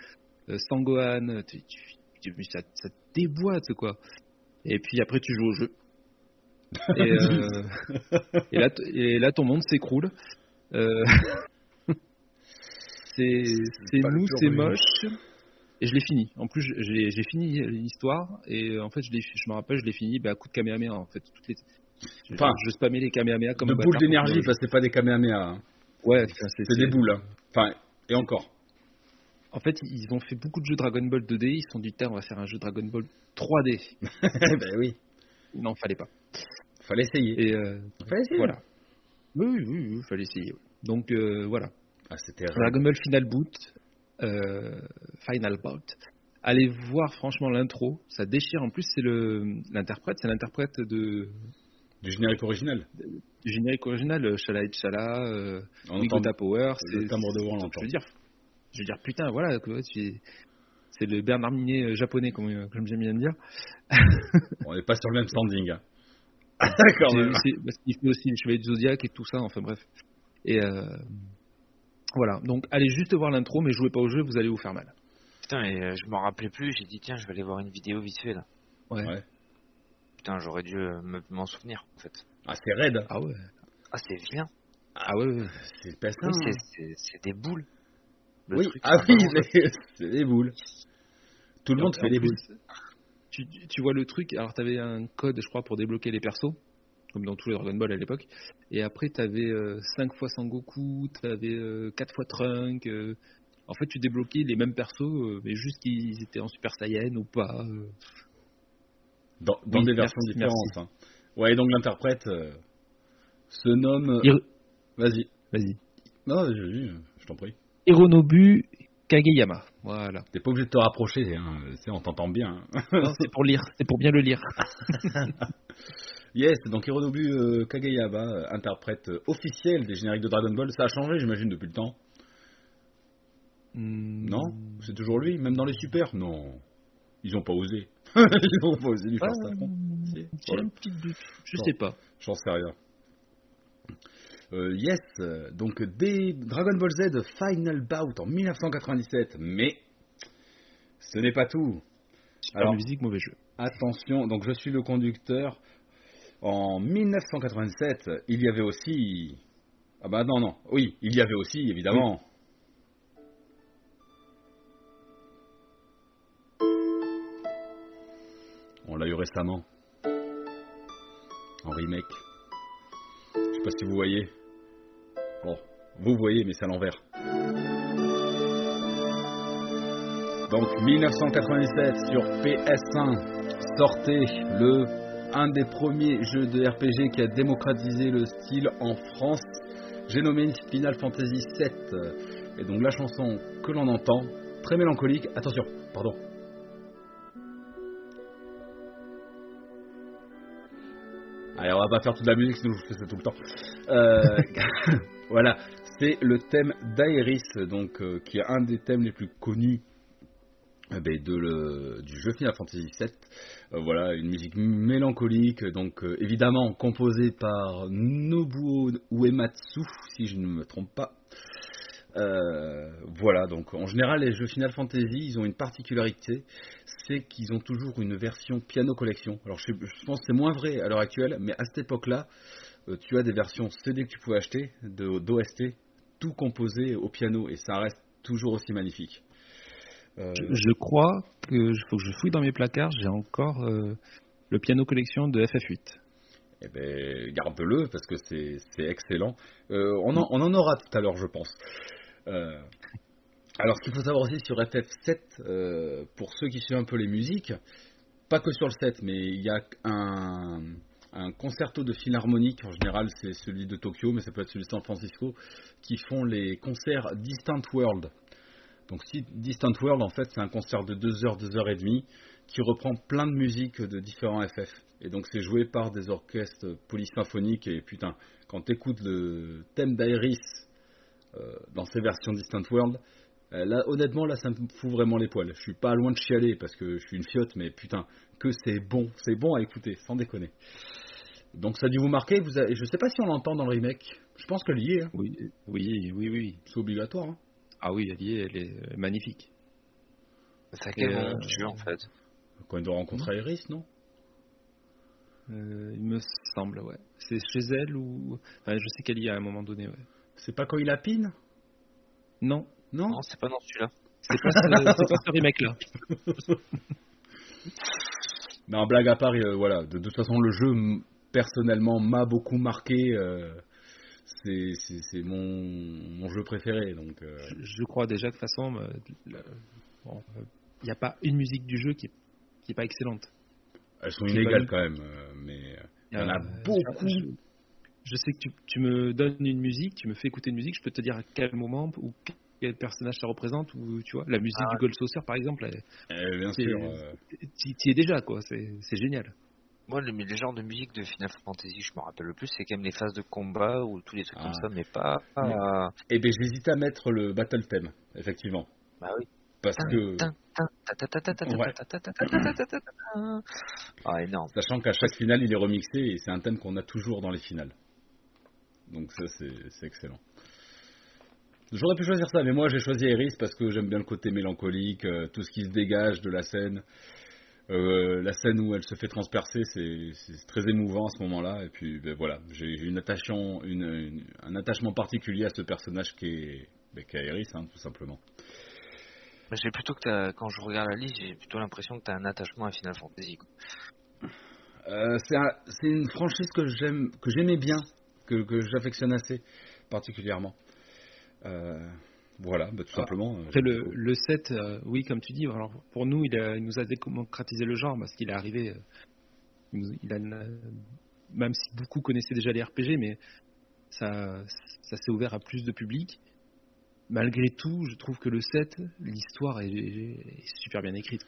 euh, Sangohan, tu, tu- tu- ça, ça te déboîte quoi. Et puis après tu joues au jeu. Et, euh, et là, et là ton monde s'écroule. C'est plus c'est moche. Et je l'ai fini. En plus, j'ai fini l'histoire et euh, en fait, je, me rappelle, je l'ai fini bah, à coup de Kamehameha. En fait, toutes les, je, Enfin, je spammais les Kamehameha comme de boules d'énergie, parce que c'est pas des Kamehameha. hein. Ouais, c'est des boules. hein. Enfin, et encore. En fait, ils ont fait beaucoup de jeux Dragon Ball 2D. Ils se sont dit, Tiens, on va faire un jeu Dragon Ball 3D. ben oui. Non, fallait pas. Fallait essayer. Et euh, Fallait essayer. voilà. Oui, oui, fallait essayer. Donc euh, voilà. Ah. Dragon Ball Final Boot, euh, Final Bout. Allez voir franchement l'intro, ça déchire. En plus, c'est le l'interprète, c'est l'interprète de du générique original. du générique original, euh, Shala et Shala, euh, Power. le timbre de on Je veux dire, je veux dire, putain, voilà, c'est le Bernard Minet euh, japonais, comme, comme j'aime bien dire. On n'est pas sur le même standing. hein. D'accord. C'est- c'est- parce qu'il fait aussi le Chevalier du Zodiac et tout ça, enfin bref. Et euh, voilà, donc allez juste voir l'intro, mais jouez pas au jeu, vous allez vous faire mal. Putain, mais euh, je m'en rappelais plus. J'ai dit, tiens, je vais aller voir une vidéo vite fait là. Ouais. Ouais. Putain, j'aurais dû euh, me- m'en souvenir en fait. Ah, c'est raide. Ah ouais. Ah, c'est vilain. Ah ouais. C'est PS1. Oui, hein. c'est- des boules. Le Oui, truc, ah oui, c'est des boules. Tout le monde fait des plus, boules. Tu, tu vois le truc, alors t'avais un code, je crois, pour débloquer les persos, comme dans tous les Dragon Ball à l'époque. Et après, t'avais 5 fois Sangoku, t'avais 4 fois Trunk. euh. En fait, tu débloquais les mêmes persos, euh, mais juste qu'ils étaient en Super Saiyan ou pas. euh. Dans, dans Oui, des merci, versions différentes. merci. hein. Ouais, donc l'interprète euh, se nomme. Hiro- Vas-y. Vas-y. Non, je, je t'en prie. Hironobu Kageyama. Voilà. T'es pas obligé de te rapprocher, hein. on t'entend bien. Non, c'est pour lire, c'est pour bien le lire. Yes, donc Hironobu euh, Kageyama, euh, interprète euh, officiel des génériques de Dragon Ball. Ça a changé, j'imagine, depuis le temps. Hmm, Non? C'est toujours lui, même dans les super Non. Ils ont pas osé. Ils ont pas osé lui faire ça. non Si. J'ai Voilà. un petit doute. Je Bon. sais pas. J'en sais rien. Euh, yes, donc des Dragon Ball Z Final Bout en 1997, mais ce n'est pas tout. Super Alors- musique, mauvais jeu. Attention, donc je suis le conducteur. En 1987, il y avait aussi. Ah bah non, non, oui, il y avait aussi, évidemment. On l'a eu récemment. En remake. Je sais pas si vous voyez. Vous voyez, mais c'est à l'envers. Donc 1997 sur PS1 sortait le un des premiers jeux de RPG qui a démocratisé le style en France. J'ai nommé Final Fantasy VII. Et donc la chanson que l'on entend, très mélancolique. Attention, pardon. Allez, on va pas faire toute la musique, sinon je fais ça tout le temps. Euh, voilà, c'est le thème d'Aeris, donc euh, qui est un des thèmes les plus connus eh ben, du jeu Final Fantasy VII. Euh, voilà, une musique mélancolique, donc évidemment composée par Nobuo Uematsu, si je ne me trompe pas. Euh, voilà, donc en général, les jeux Final Fantasy, ils ont une particularité, c'est qu'ils ont toujours une version piano collection. Alors je, pense que c'est moins vrai à l'heure actuelle, mais à cette époque-là, euh, tu as des versions CD que tu pouvais acheter d'OST, tout composé au piano, et ça reste toujours aussi magnifique. Euh, je, crois que faut que je fouille dans mes placards, j'ai encore le piano collection de FF8. Eh ben, garde-le parce que c'est excellent. on, en, on, en, aura tout à l'heure, je pense. Euh, alors, ce qu'il faut savoir aussi sur FF7, euh, pour ceux qui suivent un peu les musiques, pas que sur le 7, mais il y a un, concerto de philharmonique, en général c'est celui de Tokyo, mais ça peut être celui de San Francisco, qui font les concerts Distant World. Donc Distant World, en fait, c'est un concert de 2 heures, 2 heures et qui reprend plein de musiques de différents FF. Et donc c'est joué par des orchestres polysymphoniques, et putain, quand tu écoutes le thème d'Airis euh, dans ces versions Distant World. Euh, là, honnêtement, là, ça me fout vraiment les poils. Je suis pas loin de chialer parce que je suis une fiotte, mais putain, que c'est bon, c'est bon à écouter, sans déconner. Donc ça a dû vous marquer. Vous Je sais pas si on l'entend dans le remake. Je pense qu'elle y est. Hein. Oui, oui, oui, oui. C'est obligatoire. Hein. Ah oui, elle y est. Elle est magnifique. C'est à quel moment tu en fait? Quand il doit rencontrer Iris, non? Euh, Il me semble, ouais. C'est chez elle ou. je sais qu'elle y est à un moment donné, ouais. C'est pas quand il pine? Non. Non, non c'est pas dans celui-là. C'est pas, ce, remake-là. Mais en blague à part, euh, voilà, de, toute façon, le jeu, personnellement, m'a beaucoup marqué. Euh, c'est mon, mon, jeu préféré. Donc, euh. je, crois déjà que de toute façon, il n'y a pas une musique du jeu qui n'est qui est pas excellente. Elles sont inégales quand même, mais il y en a beaucoup je sais que tu, me donnes une musique, tu me fais écouter une musique, je peux te dire à quel moment ou quel personnage ça représente ou tu vois la musique ah du Gold Saucer par exemple. Eh, bien sûr. Euh. Tu y es déjà quoi, c'est génial. Moi, le, les genres de musique de Final Fantasy, je me rappelle le plus, c'est quand même les phases de combat ou tous les trucs comme ah. ça, mais pas. Eh ben, j'hésitais à mettre le battle theme, effectivement. Bah oui. Parce que. Ah, énorme. Sachant qu'à chaque finale, il est remixé et c'est un thème qu'on a toujours dans les finales. Donc ça, c'est excellent. J'aurais pu choisir ça, mais moi j'ai choisi Eris parce que j'aime bien le côté mélancolique, euh, tout ce qui se dégage de la scène. Euh, la scène où elle se fait transpercer, c'est très émouvant à ce moment-là. Et puis ben, voilà, j'ai une attachement, une, un attachement particulier à ce personnage qui est, ben, Eris, hein, tout simplement. J'ai plutôt que quand je regarde la liste, j'ai plutôt l'impression que tu as un attachement à Final Fantasy. Euh, c'est une franchise que j'aime, que j'aimais bien que, j'affectionne assez particulièrement. Euh, voilà, bah, tout ah, simplement. Euh, après, le, le 7, euh, oui, comme tu dis, alors pour nous, il, a, nous a démocratisé le genre parce qu'il est arrivé. Il, a, même si beaucoup connaissaient déjà les RPG, mais ça, ça s'est ouvert à plus de public. Malgré tout, je trouve que le 7, l'histoire est, super bien écrite.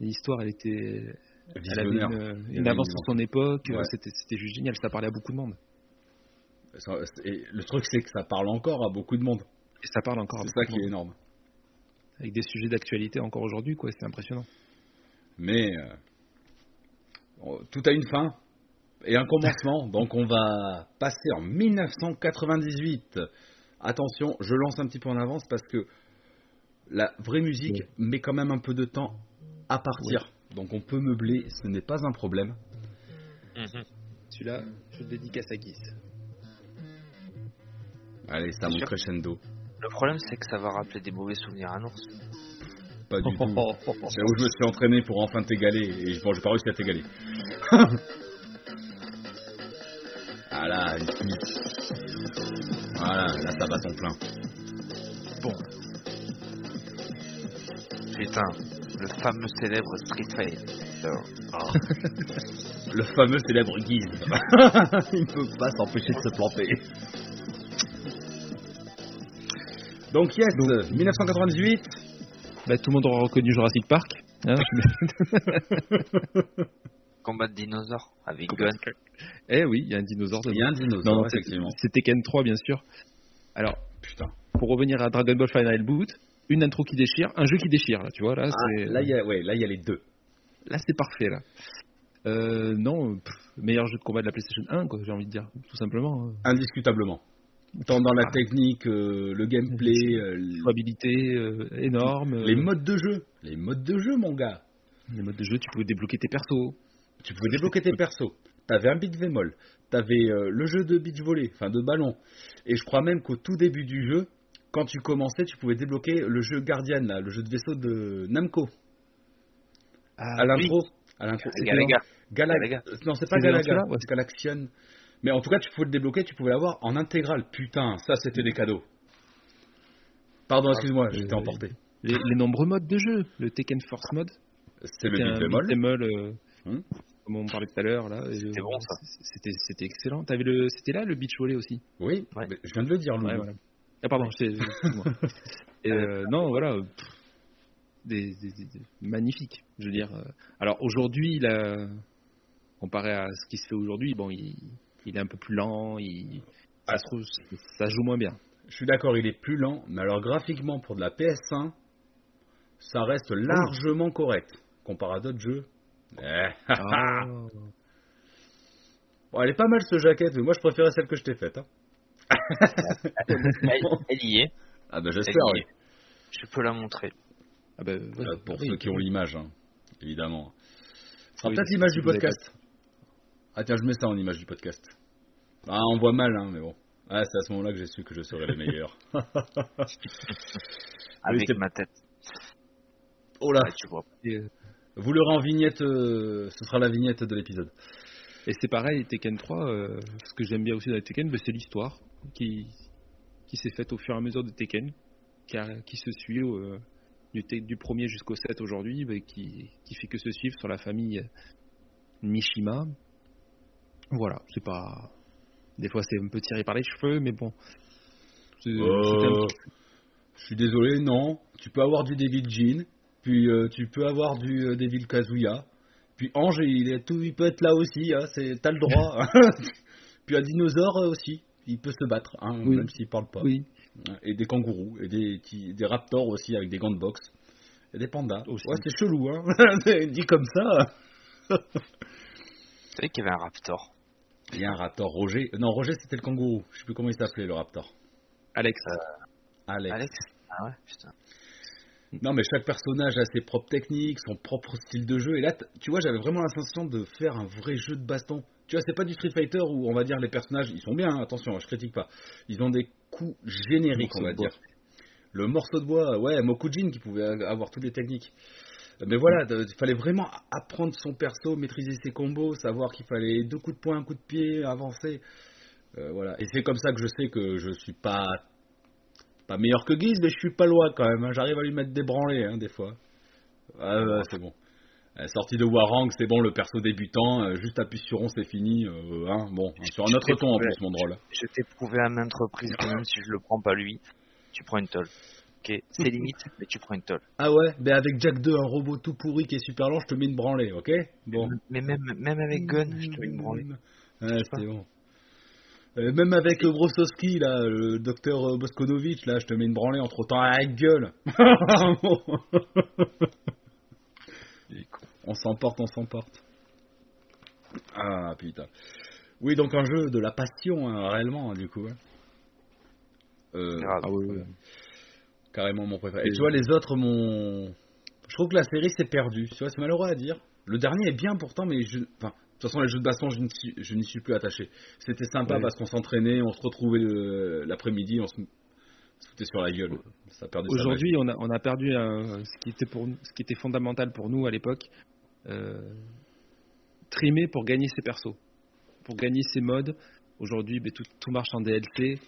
L'histoire, elle était. Elle avait une, avance sur son époque, c'était juste génial, ça parlait à beaucoup de monde. Et le truc, c'est que ça parle encore à beaucoup de monde. Et ça parle encore à beaucoup C'est ça qui est énorme. Avec des sujets d'actualité encore aujourd'hui, quoi, c'est impressionnant. Mais euh, tout a une fin et un commencement, donc on va passer en 1998. Attention, je lance un petit peu en avance parce que la vraie musique met quand même un peu de temps à partir. Donc on peut meubler, ce n'est pas un problème. Mhm. Celui-là, je le dédicace à Guise. Allez, ça monte crescendo. Le problème, c'est que ça va rappeler des mauvais souvenirs à Nours. Pas du tout. C'est où je me suis entraîné pour enfin t'égaler. Et bon, j'ai pas réussi à t'égaler. voilà, une Voilà, là ça va ton plein. Bon. putain, le fameux célèbre Street Fighter. Le fameux célèbre Guise. Il ne peut pas s'empêcher de se planter. Donc yes, 1998. Bah, tout le monde aura reconnu Jurassic Park. hein. Combat de dinosaures avec Gun. eh oui, il y a un dinosaure Il y a un dinosaure, Non, effectivement. c'est Tekken 3, bien sûr. Alors, Putain. pour revenir à Dragon Ball Final Boot, une intro qui déchire, un jeu qui déchire, là, tu vois, là, Ah, là, il y a, ouais, là, il y a les deux. Là, c'est parfait, là. Euh, non, pff, meilleur jeu de combat de la PlayStation 1, quoi, j'ai envie de dire, tout simplement. hein. Indiscutablement. Tant dans la Ah. technique, euh, le gameplay, euh, l- Jouabilité euh, énorme. les modes de jeu. Les modes de jeu, mon gars. les modes de jeu, tu pouvais débloquer tes persos. Tu pouvais débloquer tes persos. T'avais un beat vémol. T'avais le jeu de beach volley, enfin de ballon. Et je crois même qu'au tout début du jeu, quand tu commençais, tu pouvais débloquer le jeu Guardian, là, le jeu de vaisseau de Namco. Ah, à l'intro. À l'intro. C'était Galaga. Galaga. Non, c'est pas Galaga, c'est Galaxian. Mais en tout cas, tu pouvais le débloquer, tu pouvais l'avoir en intégral. Putain, ça c'était des cadeaux. Pardon, excuse-moi, j'étais euh, emporté. les, les nombreux modes de jeu. Le Tekken Force mode. C'est le C'était bémol. beat'em all, euh, Hum. comme on parlait tout à l'heure. là. C'était euh, bon, ça. C'était, c'était excellent. T'avais le, c'était là le beach volley aussi? Oui, Ouais. mais je viens de le dire, Lou. Ouais, voilà. Ah pardon, je t'ai- excuse-moi. Et, euh, non, voilà, pff, des, des- des- des- magnifique. Je veux dire. euh, Alors aujourd'hui, là, comparé à ce qui se fait aujourd'hui, bon, il, il est un peu plus lent, il, ça, se trouve- ça joue moins bien. Je suis d'accord, il est plus lent, mais alors graphiquement pour de la PS1, ça reste largement correct comparé à d'autres jeux. Eh, bon, elle est pas mal ce jaquette, mais moi je préférais celle que je t'ai faite. hein. Elle, elle y est. Ah bah Elle j'espère, oui. Je peux la montrer. ah ben, Euh, pour oui, ceux qui ont l'image, hein, évidemment. Ce sera Oui, peut-être l'image du avez podcast. Ah tiens, je mets ça en image du podcast. Ah, on voit mal, hein, mais bon. Ah, c'est à ce moment-là que j'ai su que je serais le meilleur. Avec c'était- ma tête. oh là, Ouais, tu vois. Euh, vous l'aurez en vignette, euh, ce sera la vignette de l'épisode. Et c'est pareil, Tekken 3, euh, ce que j'aime bien aussi dans les Tekken, ben, c'est l'histoire qui, qui s'est faite au fur et à mesure de Tekken, qui, a- qui se suit euh, du, te- du premier jusqu'au 7 aujourd'hui, ben, qui, qui fait que se suivre sur la famille Mishima. Voilà, c'est pas. Des fois c'est un peu tiré par les cheveux, mais bon. C'est- c'était un Euh, petit- je suis désolé, non. Tu peux avoir du Devil Jean, puis euh, tu peux avoir du euh, Devil Kazuya, puis Ange, il, est tout, il peut être là aussi, hein, c'est, t'as le droit. puis un dinosaure aussi, il peut se battre, hein, Oui. même s'il parle pas. Oui, Et des kangourous, et des, des raptors aussi avec des gants de boxe, et des pandas. Aussi. Ouais, c'est chelou, hein. Dit comme ça. Tu savais qu'il y avait un raptor. Il y a un raptor, Roger. Non, Roger, c'était le kangourou. Je sais plus comment il s'appelait, le raptor. Alex. Alex. Alex Ah ouais, putain. Non, mais chaque personnage a ses propres techniques, son propre style de jeu. Et là, tu vois, j'avais vraiment la sensation de faire un vrai jeu de baston. Tu vois, c'est pas du Street Fighter où on va dire les personnages, ils sont bien, hein, attention, je critique pas. Ils ont des coups génériques, on va dire. Le morceau de bois, ouais, Mokujin qui pouvait avoir toutes les techniques. Mais voilà, il fallait vraiment apprendre son perso, maîtriser ses combos, savoir qu'il fallait deux coups de poing, un coup de pied, avancer. Euh, voilà. Et c'est comme ça que je sais que je suis pas pas meilleur que Guise, mais je suis pas loin quand même. hein. J'arrive à lui mettre des branlés, hein, des fois. Ouais, c'est bon. Euh, sortie de Warang, c'est bon, le perso débutant, euh, juste appuie sur on, c'est fini. euh, hein, bon, sur un autre ton en plus, mon drôle. Je t'ai prouvé à maintes reprises que même si je le prends pas lui, tu prends une tolle. Ok, c'est limite, mais tu prends une tolle. Ah ouais, mais avec Jack 2, un robot tout pourri qui est super lent, je te mets une branlée, ok? Bon. Mais même, même avec Gun, je te mets une branlée. Ouais, c'est bon. Euh, même avec euh, Brosowski, là, le docteur euh, Boskonovitch, là, je te mets une branlée entre temps à la gueule. on s'emporte, on s'emporte. Ah putain. Oui, donc un jeu de la passion, hein, réellement, hein, du coup. hein. Euh. Ah oui, oui. Carrément mon préféré. Et tu vois, les autres, mon. Je trouve que la série s'est perdue. Tu vois, c'est malheureux à dire. Le dernier est bien pourtant, mais je. Enfin, de toute façon, les jeux de baston, je n'y suis, plus attaché. C'était sympa Ouais. parce qu'on s'entraînait, on se retrouvait l'après-midi, on se foutait sur la gueule. Aujourd'hui, on a, on a perdu un- ce, qui était pour, nous- ce qui était fondamental pour nous à l'époque. Euh, trimer pour gagner ses persos, pour gagner ses modes. Aujourd'hui, ben, tout, tout marche en DLC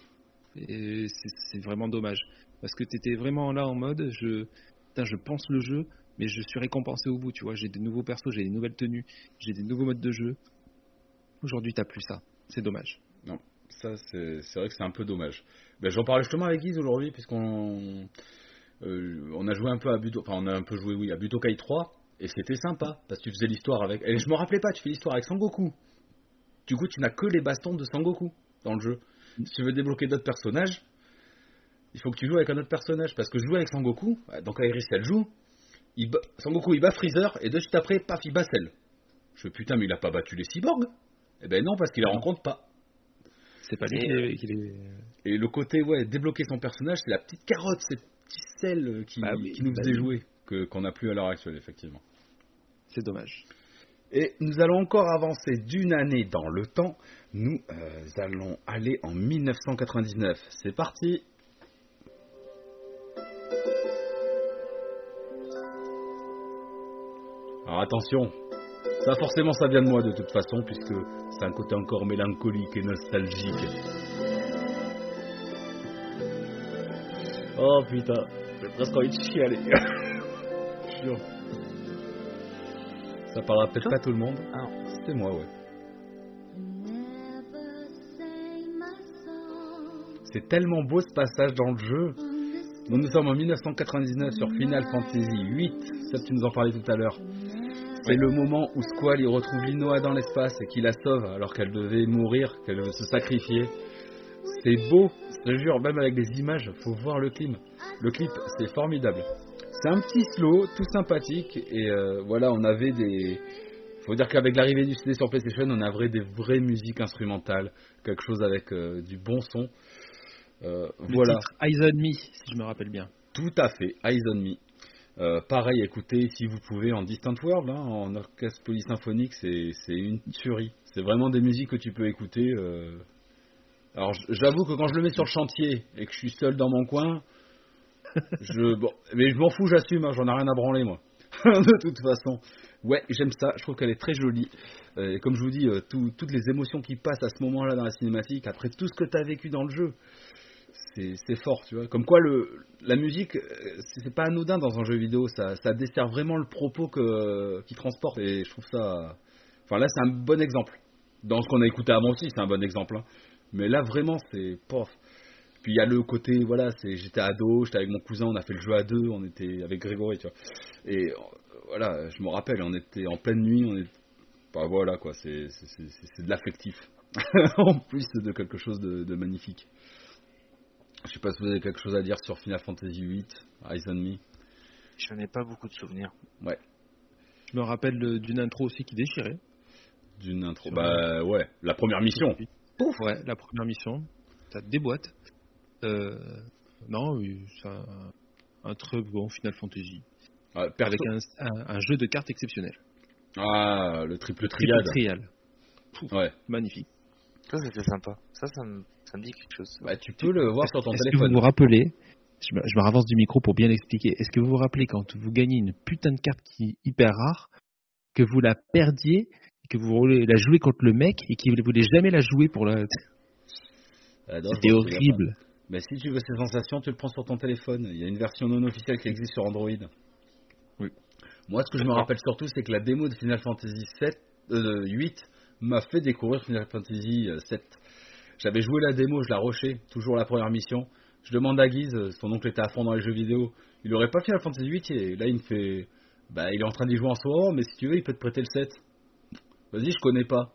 et c'est vraiment dommage. Parce que tu étais vraiment là en mode, je putain, je pense le jeu, mais je suis récompensé au bout, tu vois. J'ai des nouveaux persos, j'ai des nouvelles tenues, j'ai des nouveaux modes de jeu. Aujourd'hui, t'as plus ça. C'est dommage. Non, ça c'est vrai que c'est un peu dommage. Ben, J'en parlais justement avec Guise aujourd'hui, puisqu'on euh, on a joué un peu à Buto, enfin on a un peu joué oui à Butokai 3, et c'était sympa, parce que tu faisais l'histoire avec. Et je me rappelais pas, tu fais l'histoire avec Sangoku. Du coup, tu n'as que les bastons de Sangoku dans le jeu. Si tu veux débloquer d'autres personnages, il faut que tu joues avec un autre personnage, parce que je jouais avec Sangoku, donc Iris elle joue, il Sangoku il bat Freezer, et de suite après, paf, il bat Cell. Je fais putain, mais il a pas battu les cyborgs Eh ben non, parce qu'il les rencontre pas. C'est pas lui qui les-. Et le côté, ouais, débloquer son personnage, c'est la petite carotte, petits sels euh, qui, Bah oui, qui nous bah faisaient oui. jouer, que, qu'on n'a plus à l'heure actuelle, effectivement. C'est dommage. Et nous allons encore avancer d'une année dans le temps. Nous euh, allons aller en 1999. C'est parti Alors attention, ça forcément ça vient de moi de toute façon, puisque c'est un côté encore mélancolique et nostalgique. Oh putain, j'ai presque envie de chialer. Jure. Ça parlera peut-être pas à tout le monde. Ah C'est moi, ouais. C'est tellement beau ce passage dans le jeu. Donc nous sommes en 1999 sur Final Fantasy VIII. Ça, tu nous en parlais tout à l'heure. C'est le moment où Squall il retrouve Linoa dans l'espace et qu'il la sauve alors qu'elle devait mourir, qu'elle devait se sacrifier. C'est beau, je te jure, même avec des images, faut voir le clip. Le clip, c'est formidable. C'est un petit slow, tout sympathique, et euh, voilà, on avait des. Faut dire qu'avec l'arrivée du CD sur PlayStation, on avait des vraies musiques instrumentales, quelque chose avec euh, du bon son. Euh, Le voilà, titre Eyes on Me, si je me rappelle bien. tout à fait, Eyes on Me. Euh, pareil, écoutez, si vous pouvez, en Distant World, hein, en orchestre polysymphonique, c'est une tuerie. C'est vraiment des musiques que tu peux écouter. euh. Alors, j'avoue que quand je le mets sur le chantier et que je suis seul dans mon coin, je, bon, mais je m'en fous, j'assume, hein, j'en ai rien à branler, moi. de toute façon. Ouais, j'aime ça, je trouve qu'elle est très jolie. Euh, et comme je vous dis, tout- toutes les émotions qui passent à ce moment-là dans la cinématique, après tout ce que tu as vécu dans le jeu, c'est fort, tu vois. Comme quoi, le, la musique, euh, c'est pas anodin dans un jeu vidéo, ça, dessert vraiment le propos que, qui transporte. Et je trouve ça. Enfin, là, c'est un bon exemple. Dans ce qu'on a écouté avant aussi, c'est un bon exemple. hein. Mais là, vraiment, c'est. Pof. Puis il y a le côté, voilà, c'est j'étais ado, j'étais avec mon cousin, on a fait le jeu à deux, on était avec Grégory, tu vois. Et voilà, je me rappelle, on était en pleine nuit, on est. Bah voilà, quoi, c'est de l'affectif. en plus de quelque chose de magnifique. Je sais pas si vous avez quelque chose à dire sur Final Fantasy VIII, Eyes on Me. J'en ai pas beaucoup de souvenirs. Je me rappelle d'une intro aussi qui déchirait. D'une intro. Sur- Bah ouais, la première mission. Pouf Ouais, la première mission. Ça te déboîte. Euh, non, oui, c'est un, un très bon Final Fantasy. Ah, perso- Avec un, un- un jeu de cartes exceptionnel. Ah, le triple Triple triade. trial. Pouf, Ouais. Magnifique. Ça, c'était sympa. Ça, ça me, ça me dit quelque chose. Bah tu peux le voir sur ton Est-ce que téléphone. vous vous rappelez, je me, je me ravance du micro pour bien l'expliquer, est-ce que vous vous rappelez quand vous gagnez une putain de carte qui est hyper rare, que vous la perdiez, que vous voulez la jouer contre le mec et qu'il ne voulait jamais la jouer pour la... Ah, C'était horrible. Mais si tu veux ces sensations, tu le prends sur ton téléphone. Il y a une version non officielle qui existe sur Android. Oui. Moi, ce que je me rappelle surtout, c'est que la démo de Final Fantasy 7, euh, 8 m'a fait découvrir Final Fantasy euh, 7. J'avais joué la démo, je la rushais, toujours la première mission. Je demande à Guise, son oncle était à fond dans les jeux vidéo. Il aurait pas Final Fantasy 8 et là il me fait bah il est en train d'y jouer en ce moment, mais si tu veux, il peut te prêter le 7. Vas-y, je connais pas.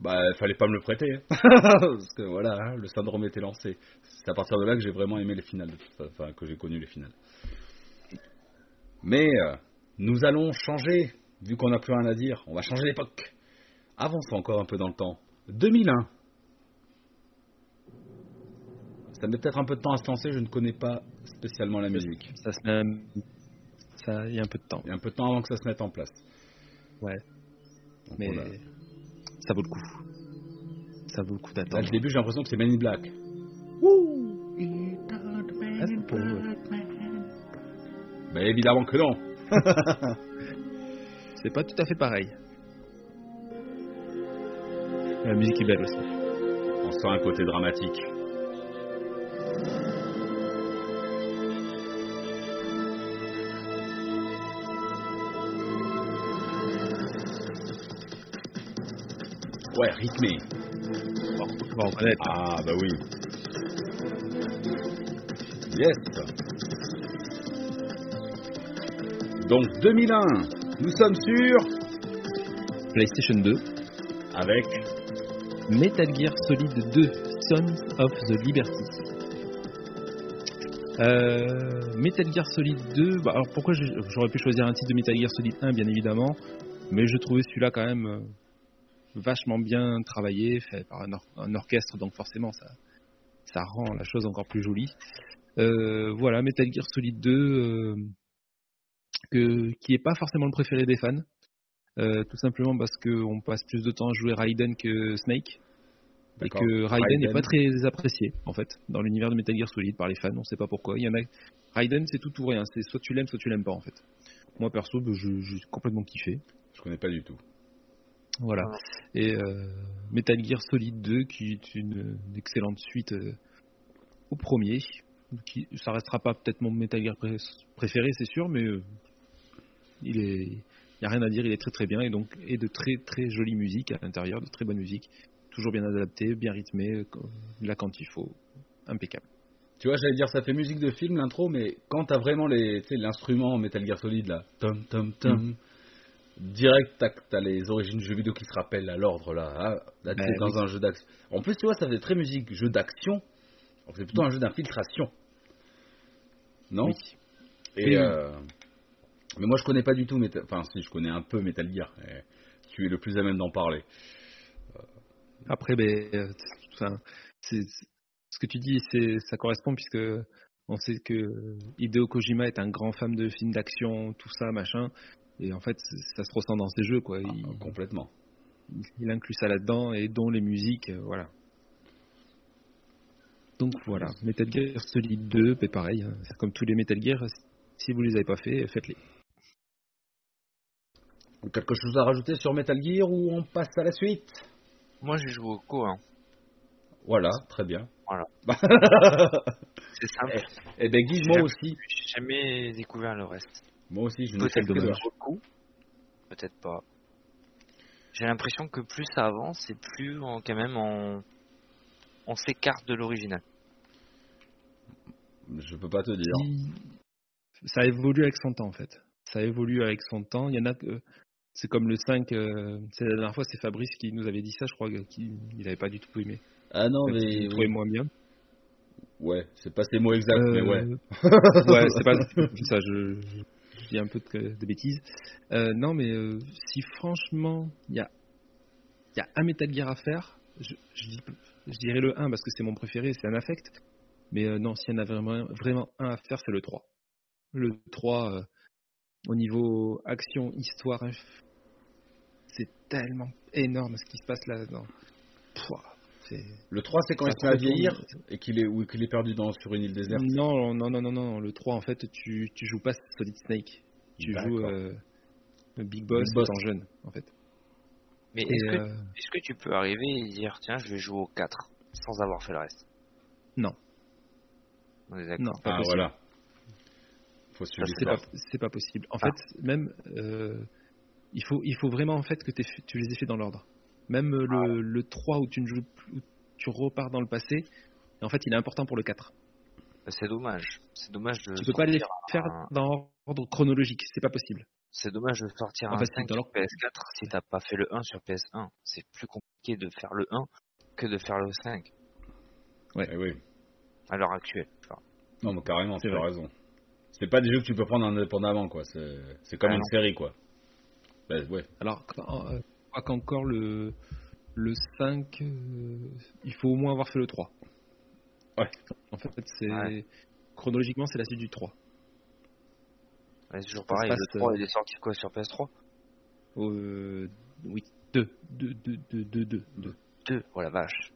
Bah, fallait pas me le prêter. hein. Parce que voilà, hein, le syndrome était lancé. C'est à partir de là que j'ai vraiment aimé les finales, enfin que j'ai connu les finales. Mais euh, nous allons changer, vu qu'on n'a plus rien à dire. On va changer d'époque. Avançons encore un peu dans le temps. 2001. Ça met peut-être un peu de temps à se lancer, je ne connais pas spécialement la musique. Ça se met... Ça, il y a un peu de temps. Il y a un peu de temps avant que ça se mette en place. Ouais. Donc Mais a- ça vaut le coup. Ça vaut le coup Là, d'attendre. le début, j'ai l'impression que c'est Men in Black. Ah, c'est pour eux. Mais évidemment que non. C'est pas tout à fait pareil. La musique est belle aussi. On sent un côté dramatique. Ouais, rythmé. Bon, on va reconnaître. Ah, bah oui. Yes. Donc 2001, nous sommes sur PlayStation 2, avec Metal Gear Solid 2, Sons of the Liberty. Euh, Metal Gear Solid 2, bah, alors pourquoi j'aurais pu choisir un titre de Metal Gear Solid 1, bien évidemment, mais je trouvais celui-là quand même euh, vachement bien travaillé, fait par un, or- un orchestre, donc forcément ça, ça rend la chose encore plus jolie. Euh, voilà, Metal Gear Solid 2, euh, que, qui est pas forcément le préféré des fans. Euh, tout simplement parce qu'on passe plus de temps à jouer Raiden que Snake. Et que Raiden n'est pas très apprécié, en fait, dans l'univers de Metal Gear Solid par les fans, on sait pas pourquoi. Il y en a... Raiden, c'est tout ou rien, c'est soit tu l'aimes, soit tu l'aimes pas, en fait. Moi, perso, bah, je- j'ai complètement kiffé. Je connais pas du tout. Voilà. Ah. Et euh, Metal Gear Solid 2, qui est une, une excellente suite euh, au premier. Qui, ça restera pas peut-être mon Metal Gear pré- préféré, c'est sûr, mais euh, il est, y a rien à dire, il est très très bien et donc et de très très jolie musique à l'intérieur, de très bonne musique, toujours bien adapté, bien rythmé, euh, là quand il faut, impeccable. Tu vois, j'allais dire, ça fait musique de film, l'intro, mais quand t'as vraiment les, l'instrument Metal Gear Solid, là, tom, tom, tom, direct, t'as, t'as les origines du jeu vidéo qui se rappellent à l'ordre, là. Ah, là, tu es dans oui. un jeu d'action. En plus, tu vois, ça fait très musique, jeu d'action. C'est plutôt un jeu d'infiltration. Non? Oui. Et, euh, Mais moi, je connais pas du tout Metal... Enfin, si, je connais un peu Metal Gear. et Tu es le plus à même d'en parler. Après, ben, euh, enfin, c'est, c'est- ce que tu dis, c'est, ça correspond puisque on sait que Hideo Kojima est un grand fan de films d'action, tout ça, machin. Et en fait, c'est- ça se ressent dans ses jeux, quoi. Ah, Il, complètement. il inclut ça là-dedans et dont les musiques, euh, voilà. Donc voilà, Metal Gear Solid 2, ben pareil, hein, c'est comme tous les Metal Gear, si vous les avez pas fait, faites-les. Quelque chose à rajouter sur Metal Gear ou on passe à la suite? Moi, j'ai joué au co. Hein. Voilà, très bien. Voilà. C'est simple. Eh ben Guy, moi aussi. J'ai jamais découvert le reste. Moi aussi, je ne Peut-être sais que que ça dommage. vaut le coup. Peut-être pas. J'ai l'impression que plus ça avance et plus on, quand même on, on s'écarte de l'original. Je peux pas te dire. Il- Ça évolue avec son temps en fait. Ça évolue avec son temps. Il y en a que c'est comme le 5, euh, c'est la dernière fois c'est Fabrice qui nous avait dit ça, je crois qu'il il avait pas du tout aimé. Ah non, Il mais trouvait oui. moins bien. ouais, c'est pas ces mots exacts, mais ouais. Euh, ouais, c'est pas ça, je, je, dis un peu de, bêtises. Euh, non, mais euh, si franchement, il y a, y a un Metal Gear à faire, je, je, dirais le 1 parce que c'est mon préféré, c'est un affect. Mais euh, non, s'il y en a vraiment, vraiment un à faire, c'est le 3. Le 3, euh, au niveau action, histoire, c'est tellement énorme ce qui se passe là-dedans. Le 3, c'est quand il se met à vieillir et qu'il est, ou qu'il est perdu dans, sur une île déserte. Non, non, non, non, non. Le 3, en fait, tu, tu joues pas Solid Snake. Tu joues euh, Big Boss, étant jeune, en fait. Mais est-ce que, euh, est-ce que tu peux arriver et dire tiens, je vais jouer au 4 sans avoir fait le reste? Non. On est d'accord. non, pas Ah voilà. Faut suivre C'est pas, l'histoire. c'est pas possible. En Ah. fait, même, euh, il, faut, il faut vraiment en fait que tu les aies fait dans l'ordre. Même euh, Ah le, le 3 où tu, ne joues, plus- où tu repars dans le passé, et en fait, il est important pour le 4. Bah, C'est dommage. C'est dommage de Tu peux pas les faire un- dans ordre chronologique, c'est pas possible. C'est dommage de sortir En un fait, c'est 5 dans sur leur- PS4 si t'as pas fait le 1 sur PS1. C'est plus compliqué de faire le 1 que de faire le 5 Eh oui. à l'heure actuelle. Enfin, Non, mais carrément, tu as raison. C'est pas des jeux que tu peux prendre indépendamment, quoi. C'est comme Ah une non. série, quoi. Ben, ouais. Alors, quand- euh, crois qu'encore le, le 5, euh, il faut au moins avoir fait le 3. Ouais. En fait, c'est Ouais. chronologiquement, c'est la suite du 3. ouais, c'est toujours pareil. passe, le 3 euh, il est sorti quoi sur PS3 Euh, oui, 2. 2, 2, 2, 2, 2. 2. 2. Oh la vache.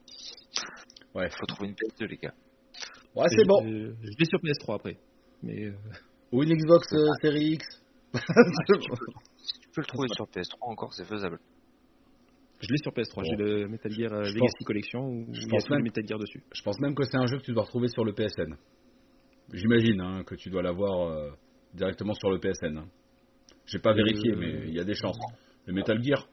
Ouais. Faut trouver une PS2 les gars. Ouais, c'est bon. Je, je l'ai sur PS3 après. Mais euh, Ou une Xbox euh, Series X. Si tu peux le trouver sur PS3 encore, c'est faisable. Je l'ai sur PS3. J'ai le Metal Gear euh, Je Legacy pense- Collection où je pense même- Metal Gear dessus. Je pense même que c'est un jeu que tu dois retrouver sur le PSN. J'imagine hein, que tu dois l'avoir euh, directement sur le PSN. hein. J'ai pas vérifié, Euh, mais il y a des chances. Le Metal Gear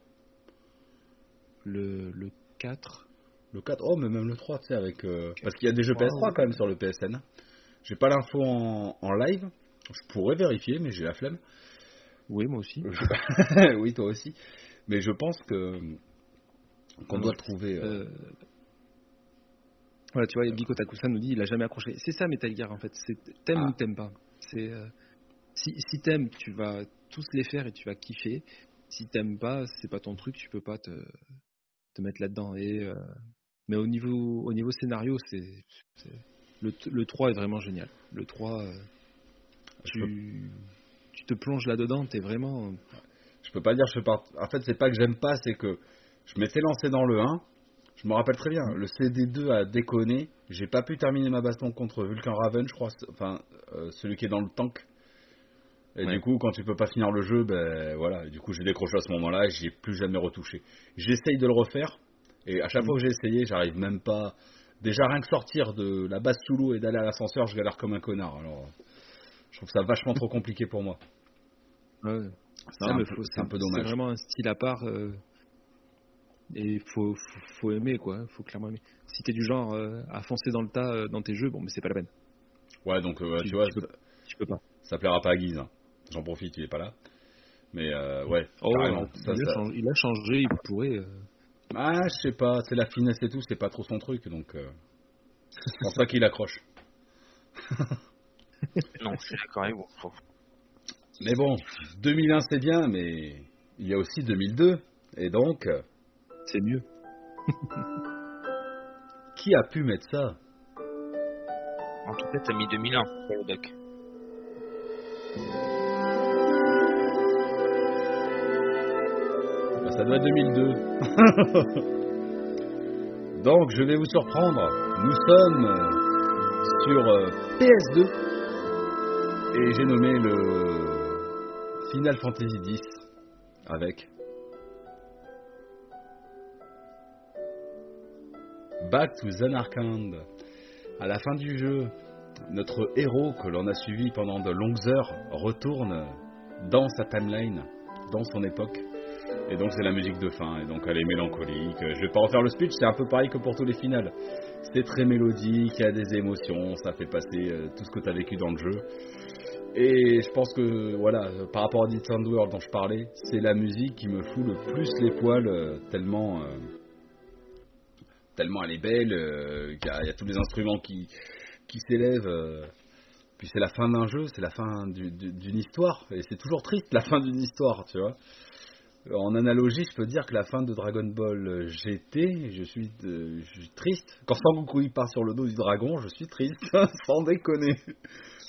le, le 4. Le 4, oh, mais même le 3, tu sais, avec. euh, Parce qu'il y a des jeux Wow. PS3 quand même sur le PSN. J'ai pas l'info en, en live. Je pourrais vérifier, mais j'ai la flemme. Oui, moi aussi. oui, toi aussi. Mais je pense que. Qu'on doit trouver. euh, Euh, Voilà, tu vois, Biko Takusa nous dit il a jamais accroché. C'est ça Metal Gear en fait. C'est t'aimes Ah. ou t'aimes pas. C'est euh, si si t'aimes, tu vas tous les faire et tu vas kiffer. Si t'aimes pas, c'est pas ton truc, tu peux pas te te mettre là-dedans. Et euh, mais au niveau au niveau scénario, c'est le le 3 est vraiment génial. Le 3 euh, tu tu te plonges là-dedans, t'es vraiment Je peux pas dire, je fais pas. En fait, c'est pas que j'aime pas, c'est que je m'étais lancé dans le 1. Je me rappelle très bien, le CD2 a déconné. J'ai pas pu terminer ma baston contre Vulcan Raven, je crois. Enfin, euh, celui qui est dans le tank. Et Ouais. du coup, quand tu peux pas finir le jeu, ben voilà. Du coup, j'ai décroché à ce moment-là et j'y ai plus jamais retouché. J'essaye de le refaire. Et à chaque fois que j'ai essayé, j'arrive même pas. Déjà, rien que sortir de la base sous l'eau et d'aller à l'ascenseur, je galère comme un connard. Alors, je trouve ça vachement trop compliqué pour moi. ouais, un, c'est un peu dommage. C'est vraiment un style à part. euh, et il faut, faut, faut aimer, quoi. faut clairement aimer. Si t'es du genre euh, à foncer dans le tas euh, dans tes jeux, bon, mais c'est pas la peine. Ouais, donc euh, Tu- tu, vois, tu peux- Tu peux pas. ça plaira pas à Guise. hein. J'en profite, il est pas là. Mais euh, ouais, Oh, carrément. il, Ça, a ça- changé, il a changé, il pourrait. euh, Ah, je sais pas, c'est la finesse et tout, c'est pas trop son truc, donc euh, je pense pas qu'il accroche. Non, je suis d'accord avec vous. Mais bon, 2001 c'est bien, mais il y a aussi 2002, et donc, euh, c'est mieux. qui a pu mettre ça? En tout cas, t'as mis 2001 pour le doc. Ça doit être 2002. donc, je vais vous surprendre. Nous sommes euh, sur euh, PS2, et j'ai nommé le Final Fantasy X avec Back to Zanarkand. À la fin du jeu, notre héros que l'on a suivi pendant de longues heures retourne dans sa timeline, dans son époque. Et donc c'est la musique de fin, et donc elle est mélancolique. Je vais pas refaire le speech, c'est un peu pareil que pour tous les finales. C'est très mélodique, il y a des émotions, ça fait passer euh, tout ce que tu as vécu dans le jeu. Et je pense que, voilà, par rapport à Distant World dont je parlais, c'est la musique qui me fout le plus les poils, euh, tellement, euh, tellement elle est belle, euh, il y a tous les instruments qui, qui s'élèvent. euh, puis c'est la fin d'un jeu, c'est la fin du- du- d'une histoire, et c'est toujours triste la fin d'une histoire, tu vois. En analogie, je peux dire que la fin de Dragon Ball GT, je suis, de- je suis triste. Quand Sangoku il part sur le dos du dragon, je suis triste, sans déconner.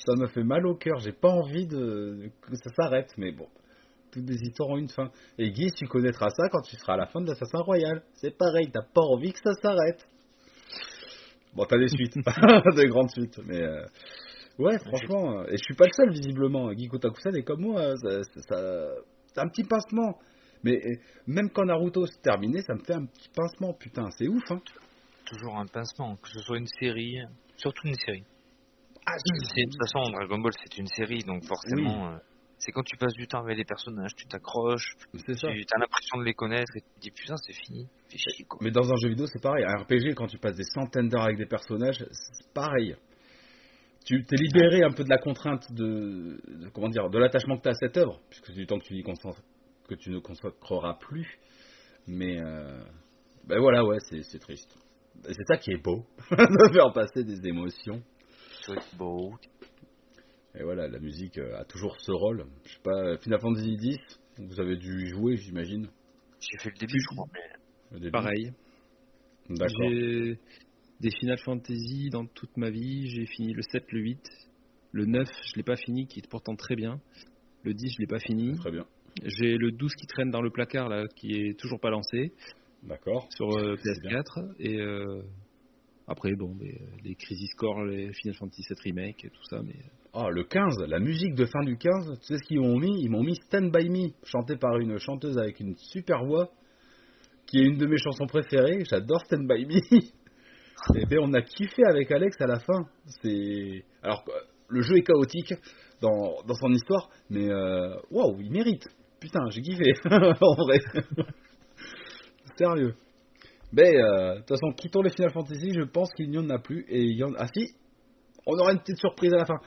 Ça me fait mal au cœur. J'ai pas envie de que ça s'arrête, mais bon, toutes les histoires ont une fin. Et Guy, tu connaîtras ça quand tu seras à la fin de l'Assassin Royal. C'est pareil, t'as pas envie que ça s'arrête. Bon, t'as des suites, des grandes suites, mais euh, ouais, franchement, euh, et je suis pas le seul visiblement. Guy Kotakusan est comme moi, ça, ça- ça- c'est un petit pincement. Mais même quand Naruto se terminait, ça me fait un petit pincement, putain, c'est ouf, hein. Toujours un pincement, que ce soit une série, surtout une série. Ah, De toute façon, Dragon Ball c'est une série, donc forcément, euh, c'est quand tu passes du temps avec les personnages, tu t'accroches, ça. tu as l'impression de les connaître et tu te dis putain, c'est fini. Fais chier, quoi. Mais dans un jeu vidéo, c'est pareil. Un RPG, quand tu passes des centaines d'heures avec des personnages, c'est pareil. Tu t'es libéré un peu de la contrainte de, de- comment dire, de l'attachement que tu as à cette œuvre, puisque c'est du temps que tu, y concentres- que tu ne consacreras plus. Mais euh, ben voilà, ouais, c'est c'est triste. C'est ça qui est beau, de faire passer des émotions. C'est beau. Et voilà, la musique euh, a toujours ce rôle. Je sais pas, Final Fantasy X, vous avez dû y jouer, j'imagine. J'ai fait le début, je crois. Mais... début. Pareil. D'accord. J'ai des Final Fantasy dans toute ma vie. J'ai fini le 7, le 8. Le 9, je l'ai pas fini, qui est pourtant très bien. Le 10, je l'ai pas fini. Très bien. J'ai le 12 qui traîne dans le placard, là, qui est toujours pas lancé, D'accord. sur euh, C'est bien. PS4. Et euh, après, bon, mais, les Crisis Core, les Final Fantasy 7 Remake et tout ça. Mais Ah, le 15, la musique de fin du 15, tu sais ce qu'ils m'ont mis? Ils m'ont mis Stand By Me, chanté par une chanteuse avec une super voix, qui est une de mes chansons préférées. J'adore Stand By Me. Et bien, on a kiffé avec Alex à la fin. C'est Alors, le jeu est chaotique dans, dans son histoire, mais euh, waouh, il mérite. Putain, j'ai kiffé, en vrai. Sérieux. Mais euh, de toute façon, quittons les Final Fantasy, je pense qu'il n'y en a plus. Et il y en Ah si On aura une petite surprise à la fin.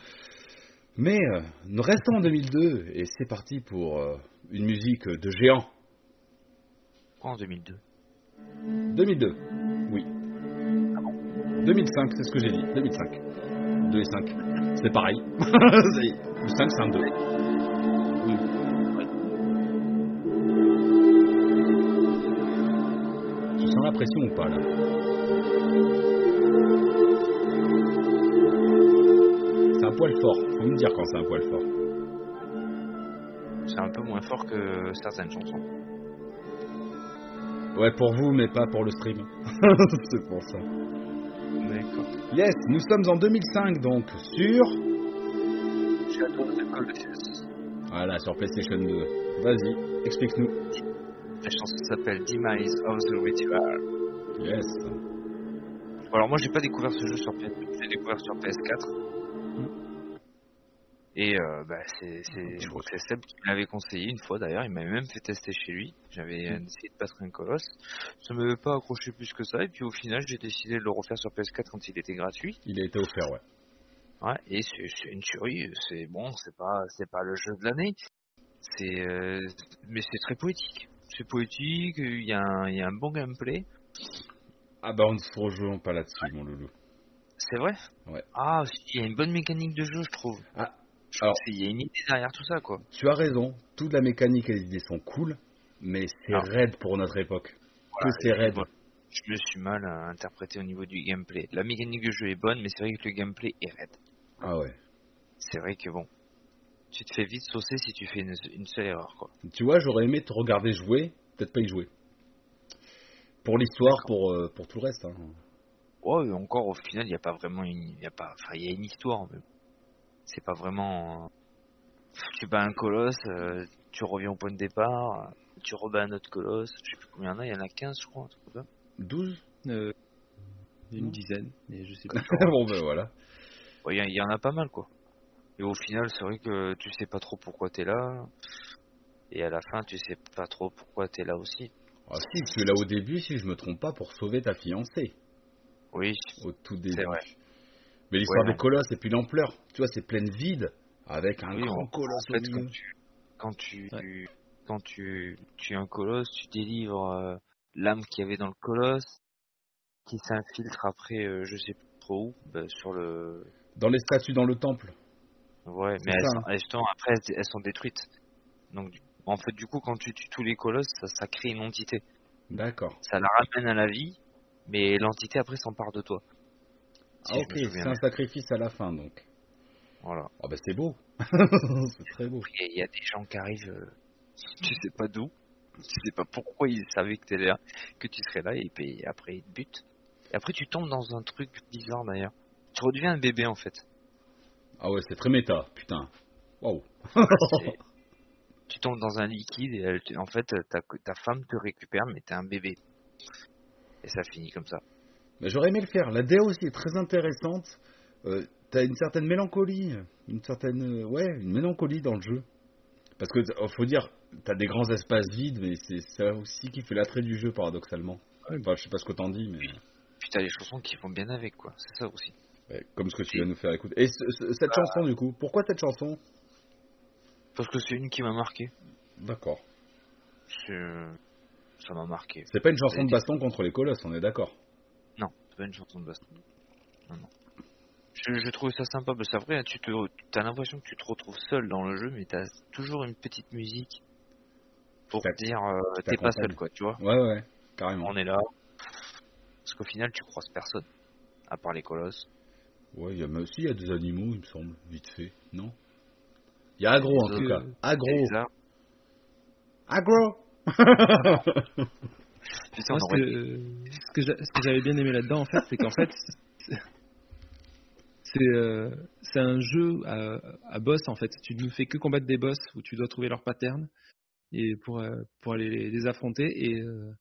Mais euh, nous restons en 2002 et c'est parti pour euh, une musique de géant. En 2002 2002, oui. 2005, c'est ce que j'ai dit. 2005. 2 et 5. C'est pareil. Le 5, c'est un 2. Tu sens la pression ou pas là? Un poil fort. Faut me dire quand c'est un poil fort. C'est un peu moins fort que certaines chansons. Ouais, pour vous, mais pas pour le stream. c'est pour ça. D'accord. Yes, nous sommes en 2005 donc sur. Shadow of the Colossus. Voilà, sur PlayStation 2. Vas-y, explique-nous. La chanson s'appelle Demise of the Ritual. Yes. Alors moi j'ai pas découvert ce jeu sur PS, j'ai découvert sur PS4. Et euh, bah, c'est, c'est, je crois que c'est Seb qui me l'avait conseillé une fois d'ailleurs, il m'avait même fait tester chez lui. J'avais euh, essayé de passer un colosse, ça m'avait pas accroché plus que ça, et puis au final j'ai décidé de le refaire sur PS4 quand il était gratuit. Il a été offert, ouais. Ouais, et c'est, une tuerie, c'est bon, c'est pas, c'est pas le jeu de l'année, c'est, euh, mais c'est très poétique. C'est poétique, il y, a un- y a un bon gameplay. Ah bah on ne se rejoint pas là-dessus, mon loulou. C'est vrai? Ouais. Ah, il y a une bonne mécanique de jeu, je trouve. Ah, Je trouve alors- qu'il y a une idée derrière tout ça, quoi. Tu as raison, toute la mécanique et les idées sont cool, mais c'est raide pour notre époque. Voilà, que c'est raide. bon, Je me suis mal euh, interprété au niveau du gameplay. La mécanique de jeu est bonne, mais c'est vrai que le gameplay est raide. Ah ouais. C'est vrai que bon, tu te fais vite saucer si tu fais une, une seule erreur, quoi. Tu vois, j'aurais aimé te regarder jouer, peut-être pas y jouer. Pour l'histoire, pour, euh, pour tout le reste. Hein. Ouais, encore au final, il n'y a pas vraiment une, il y a pas, enfin, il y a une histoire, mais c'est pas vraiment. Tu bats un colosse, euh, tu reviens au point de départ, euh, tu rebats un autre colosse. Je sais plus combien il y en a, il y en a 15 je crois, un truc comme ça. 12 Euh, une dizaine, mais je sais pas. Bon ben voilà. Ouais, Il y, en- il y en a pas mal, quoi. Et au final, c'est vrai que tu sais pas trop pourquoi t'es là. Et à la fin, tu sais pas trop pourquoi t'es là aussi. Ah si, tu es là au début, si je me trompe pas, pour sauver ta fiancée. Oui, Au tout début. vrai. Mais l'histoire Ouais, des colosses et puis l'ampleur. Tu vois, c'est pleine vide, avec un Oui, grand colosse en au fait, quand tu, quand tu, Ouais. quand tu, tu es un colosse, tu délivres euh, l'âme qu'il y avait dans le colosse, qui s'infiltre après, euh, je sais plus trop où, bah, sur le. Dans les statues dans le temple. Ouais, mais C'est elles ça, sont, hein. elles sont- après, elles, sont détruites. Donc, en fait, du coup, quand tu tues tous les colosses, ça, ça crée une entité. D'accord. Ça la ramène à la vie, mais l'entité après s'empare de toi. Si Ah ok, c'est un sacrifice à la fin donc. Voilà. Ah bah c'est beau. c'est très beau. Il y, a- des gens qui arrivent, euh, tu sais pas d'où, tu sais pas pourquoi ils savaient que, là, que tu serais là, et puis après ils te butent. Et après tu tombes dans un truc bizarre d'ailleurs. Tu redeviens un bébé en fait. Ah ouais, c'est très méta, putain. Waouh. Tu tombes dans un liquide et elle en fait ta, ta femme te récupère mais t'es un bébé. Et ça finit comme ça. J'aurais aimé le faire. La DA aussi est très intéressante. Euh, T'as une certaine mélancolie, une certaine euh, ouais, une mélancolie dans le jeu. Parce que euh, faut dire, t'as des grands espaces vides, mais c'est ça aussi qui fait l'attrait du jeu paradoxalement. Enfin, je sais pas ce que t'en dis, mais Puis t'as les chansons qui vont bien avec quoi, c'est ça aussi. ouais, comme ce que tu viens de nous faire écouter. Et ce- ce- cette chanson du coup, pourquoi cette chanson? Parce que c'est une qui m'a marqué. D'accord. C'est- Ça m'a marqué. C'est pas une chanson de baston contre les colosses, on est d'accord. Non, c'est pas une chanson de baston. Non, non. Je, je trouve ça sympa, parce qu'après, hein, tu te, as l'impression que tu te retrouves seul dans le jeu, mais t'as toujours une petite musique pour te dire, euh, t'es pas seul, quoi, tu vois. Ouais, ouais, carrément. On est là. Parce qu'au final, tu croises personne, à part les colosses. Ouais, il y a, mais aussi il y a des animaux, il me semble, vite fait, non? Il y a agro en tout cas. Agro. Agro Putain, Moi, ce que, ce que j'avais bien aimé là-dedans, en fait, c'est qu'en fait, c'est- c'est euh, un jeu à, à boss, en fait. Tu ne fais que combattre des boss où tu dois trouver leur pattern et pour, euh, pour aller les, les affronter. Et euh,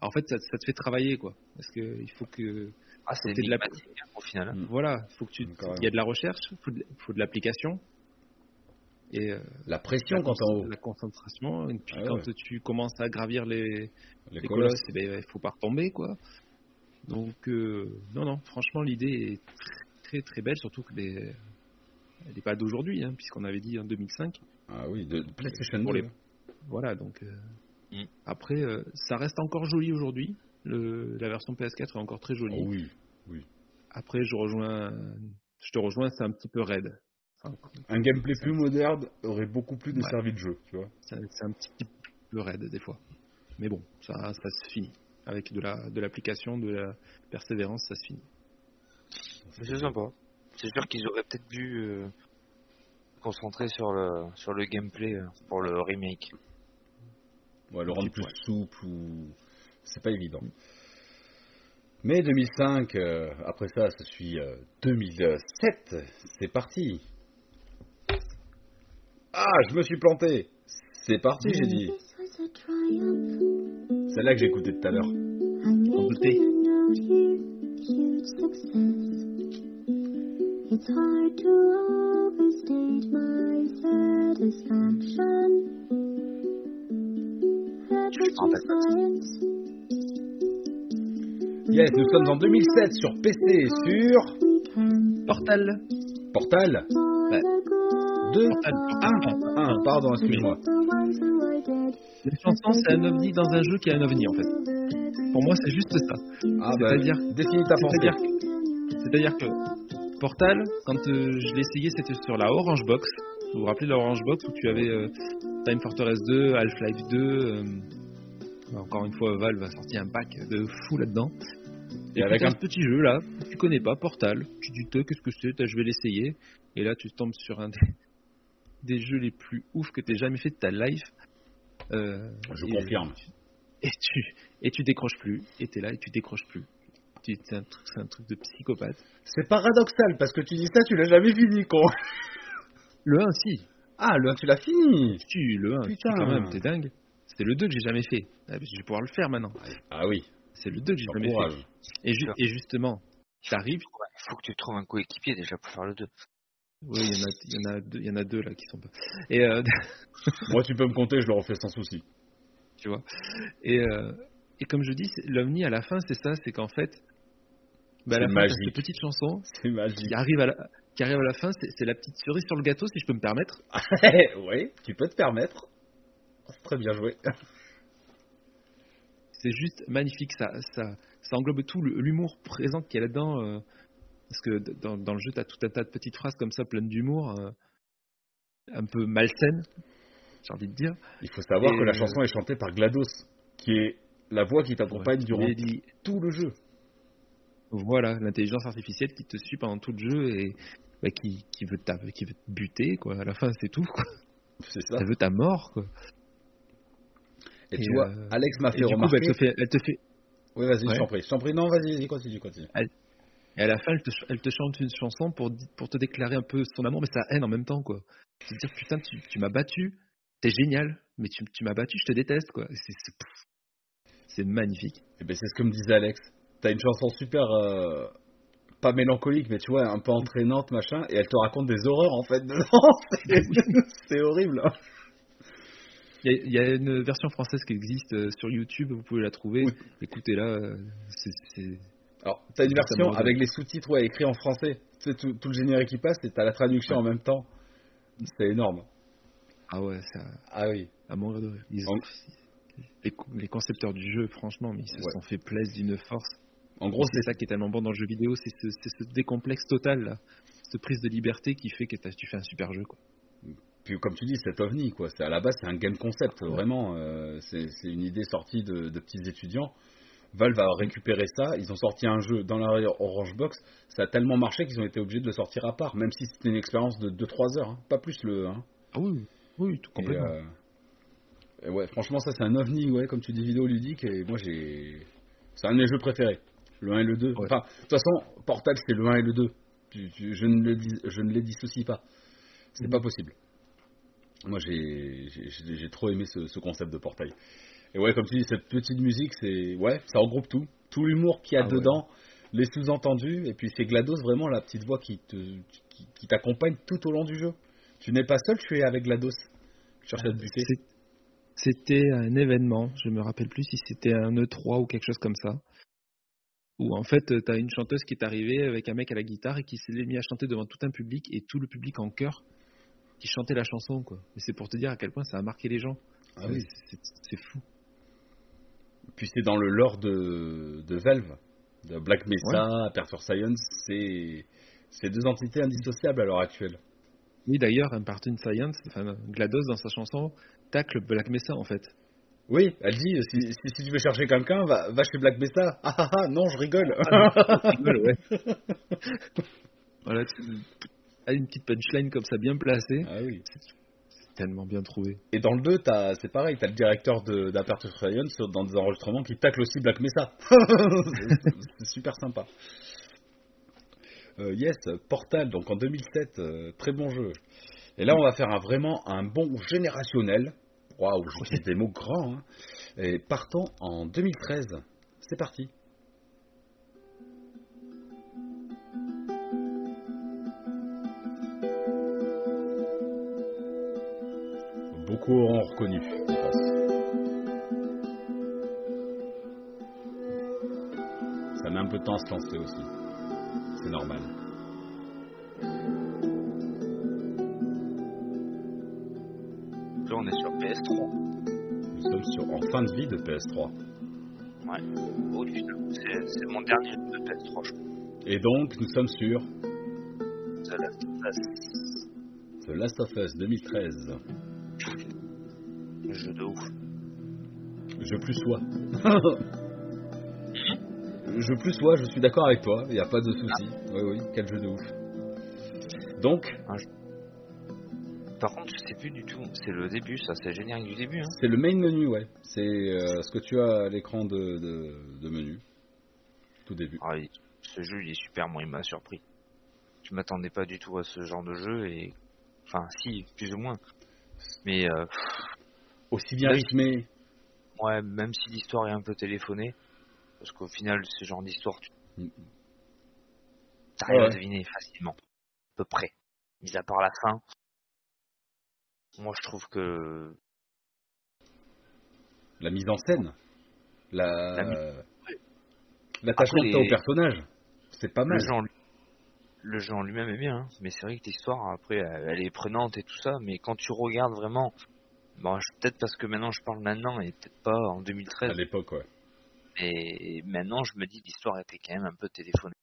en fait, ça, ça te fait travailler, quoi. Parce que il faut que, Ah, c'est de la- hein, au final. Voilà, faut que tu, Carrément. il y a de la recherche, faut de, faut de l'application. Et euh, La pression la, quand en haut. la concentration, et puis Ah quand ouais. tu commences à gravir les, Les les colosses. eh ben, il faut pas retomber, quoi. Donc, euh, non, non, franchement, l'idée est très, très belle, surtout que les- elle n'est pas d'aujourd'hui, hein, puisqu'on avait dit en 2005. Ah oui, de de PlayStation Pour 2. les- Voilà, donc. euh, Mm. Après, euh, ça reste encore joli aujourd'hui. La version PS4 est encore très jolie. Oh oui. Après, je rejoins, je te rejoins, c'est un petit peu raide. Un gameplay plus moderne aurait beaucoup plus desservi le jeu, tu vois. c'est un petit peu raide des fois. Mais bon, ça, ça se finit. Avec de la de l'application, de la persévérance, ça se finit. C'est sympa. C'est sûr qu'ils auraient peut-être dû euh, se concentrer sur le sur le gameplay euh, pour le remake. Ouais, le rendre plus souple ou. C'est pas évident. Mais 2005, euh, après ça, ça suit euh, 2007. C'est parti. Ah, je me suis planté. C'est parti, j'ai dit. C'est là que j'ai écouté tout à l'heure. doutais. It's hard to overstate my satisfaction at Je me rappelle pas. science. Yes, nous sommes en 2007 sur PC et sur Portal. Portal Ouais. 2 Portal. 1 1, pardon, excuse-moi. Les chansons, c'est un ovni dans un jeu qui est un ovni en fait. Pour moi, c'est juste ça. Ah bah, C'est-à-dire- définis ta pensée. C'est-à-dire que, Portal, quand euh, je l'ai essayé, c'était sur la Orange Box. Vous vous rappelez de la Orange Box où tu avais euh, Time Fortress 2, Half-Life 2. euh, encore une fois, Valve a sorti un pack de fou là-dedans. Et Et avec un- petit jeu là, tu connais pas, Portal. Tu dis, qu'est-ce que c'est? Je vais l'essayer. Et là, tu tombes sur un des, des jeux les plus ouf que tu aies jamais fait de ta life. Euh, Je et- confirme. et tu et tu décroches plus et t'es là et tu décroches plus Tu- c'est un un truc de psychopathe C'est paradoxal parce que tu dis ça, tu l'as jamais fini, con. le 1 si Ah, le 1, tu l'as fini. tu le 1 si, Putain. quand même t'es dingue c'était le 2 que j'ai jamais fait Ah, je vais pouvoir le faire maintenant Ah oui, c'est le 2 que j'ai jamais fait et, ju- et justement t'arrives Il faut que tu trouves un coéquipier déjà pour faire le 2. Oui il y en a il y en a deux, il y en a deux là qui sont pas et euh, Moi, tu peux me compter, je le refais sans souci. tu vois et euh, et comme je dis l'ovni à la fin c'est ça c'est qu'en fait bah, à la fin, cette petite chanson qui arrive à la, qui arrive à la fin c'est la petite cerise sur le gâteau si je peux me permettre oui, tu peux te permettre. C'est très bien joué. c'est juste magnifique. Ça, ça, ça englobe tout l'humour présent qu'il y a là-dedans. euh, parce que dans, dans le jeu, tu as tout un tas de petites phrases comme ça, pleines d'humour, euh, un peu malsaines, j'ai envie de dire. Il faut savoir Et que la euh, chanson est chantée par GLaDOS, qui est la voix qui t'accompagne durant dit- tout le jeu. voilà, l'intelligence artificielle qui te suit pendant tout le jeu et bah, qui, qui, veut ta, qui veut te buter. Quoi. À la fin, c'est tout. Quoi. C'est ça. Elle veut ta mort. Quoi. Et, Et, tu vois, euh, Alex m'a fait coup, bah, remarquer. elle, te fait, elle te fait. Oui, vas-y, je Ouais. t'en prie. Je t'en prie. Non, vas-y, vas-y, continue, continue. Et à la fin, elle te, ch- elle te chante une chanson pour, pour te déclarer un peu son amour, mais sa haine en même temps. quoi. Se dire, putain, tu, tu m'as battu, t'es génial, mais tu, tu m'as battu, je te déteste. quoi. C'est- magnifique. Et ben, c'est ce que me disait Alex. T'as une chanson super. euh, pas mélancolique, mais tu vois, un peu entraînante, machin, et elle te raconte des horreurs en fait dedans. C'est- horrible. hein. Il y, a, il y a une version française qui existe euh, sur YouTube, vous pouvez la trouver. Oui. Écoutez-la, euh, c'est Alors, t'as une version avec les sous-titres ouais, écrits en français. Tu sais, tout, tout le générique qui passe et t'as la traduction en même temps. C'est énorme. ah ouais, ça Ah oui. à mourir de. Ils ont- les, co- les concepteurs du jeu, franchement, mais ils se Ouais. sont fait plaisir d'une force. En gros, c'est c'est ça qui est tellement bon dans le jeu vidéo, c'est ce, c'est ce décomplexe total, là. cette prise de liberté qui fait que tu fais un super jeu. Quoi. Puis comme tu dis, c'est ovni quoi. C'est à la base c'est un game concept vraiment. euh, c'est c'est une idée sortie de, de petits étudiants. Valve a récupéré ça. Ils ont sorti un jeu dans leur Orange Box. Ça a tellement marché qu'ils ont été obligés de le sortir à part, même si c'était une expérience de 2-3 heures, hein. pas plus le. Hein. Ah oui, oui, tout Et, complètement. euh, et ouais, franchement ça c'est un ovni ouais, comme tu dis vidéo ludique et moi j'ai. C'est un de mes jeux préférés. Le 1 et le 2. Ouais. Enfin, de toute façon, Portal c'est le 1 et le 2. Tu- tu- je, ne le dis- je ne les dissocie pas. C'est Mhm. pas possible. Moi, j'ai j'ai trop aimé ce, ce concept de portail. Et ouais, comme tu dis, cette petite musique, c'est ouais, ça regroupe tout, tout l'humour qu'il y a Ah ouais. dedans, les sous-entendus, et puis c'est Glados vraiment la petite voix qui te qui, qui t'accompagne tout au long du jeu. Tu n'es pas seul, tu es avec GLaDOS. Tu cherches à te buter. C'est- C'était un événement, je me rappelle plus si c'était un E3 ou quelque chose comme ça. Où en fait, tu as une chanteuse qui est arrivée avec un mec à la guitare et qui s'est mis à chanter devant tout un public et tout le public en chœur qui chantait la chanson. quoi. Et c'est pour te dire à quel point ça a marqué les gens. Ah oui. C'est fou. Puis c'est dans le lore de, de Valve, de Black Mesa, Aperture Science, c'est deux entités indissociables à l'heure actuelle. Oui, d'ailleurs, Impartune Science, enfin, GLaDOS dans sa chanson, tacle Black Mesa en fait. Oui, elle dit si, si, si tu veux chercher quelqu'un, va, va chez Black Mesa. Ah ah ah, non, je rigole. Je rigole, ouais. voilà, une petite punchline comme ça bien placée. ah oui. Tellement bien trouvé. Et dans le 2, t'as- c'est pareil, t'as le directeur d'Aperture Science dans des enregistrements qui tacle aussi Black Mesa. c'est c'est super sympa. Euh, yes, Portal, donc en 2007, euh, très bon jeu. Et là, on va faire un, vraiment un bon générationnel. Waouh, j'utilise des mots grands. hein. Et partons en 2013. C'est parti. Beaucoup auront reconnu, je pense. Ça met un peu de temps à se lancer aussi. C'est normal. Là, on est sur PS3. Nous sommes sur, en fin de vie de PS3. Oh, putain, c'est c'est mon dernier de PS3, je crois. Et donc, nous sommes sur The Last of Us. The Last of Us 2013. Jeu de ouf. Je plus sois. je plus sois, je suis d'accord avec toi, il n'y a pas de souci. Oui, oui, quel jeu de ouf. Donc, Par contre, je sais plus du tout. C'est le début, ça, c'est le générique du début. Hein. c'est le main menu, ouais. C'est euh, ce que tu as à l'écran de, de, de menu. Tout début. Ah, ce jeu, il est super. Moi, il m'a surpris. Je m'attendais pas du tout à ce genre de jeu et, enfin, si, plus ou moins. Mais euh, Aussi bien rythmé. ouais, même si l'histoire est un peu téléphonée, parce qu'au final, ce genre d'histoire, tu Mm. t'arrives Ouais. à deviner facilement, à peu près. Mis à part la fin, moi, je trouve que La mise en scène. La... La L'attachement que Après, t'as au les- personnage. C'est pas mal. le le jeu en lui-même est bien, hein. mais c'est vrai que l'histoire après elle, est prenante et tout ça, mais quand tu regardes vraiment, bon peut-être parce que maintenant je parle maintenant et peut-être pas en À 2013, l'époque, ouais. mais maintenant je me dis l'histoire était quand même un peu téléphonée.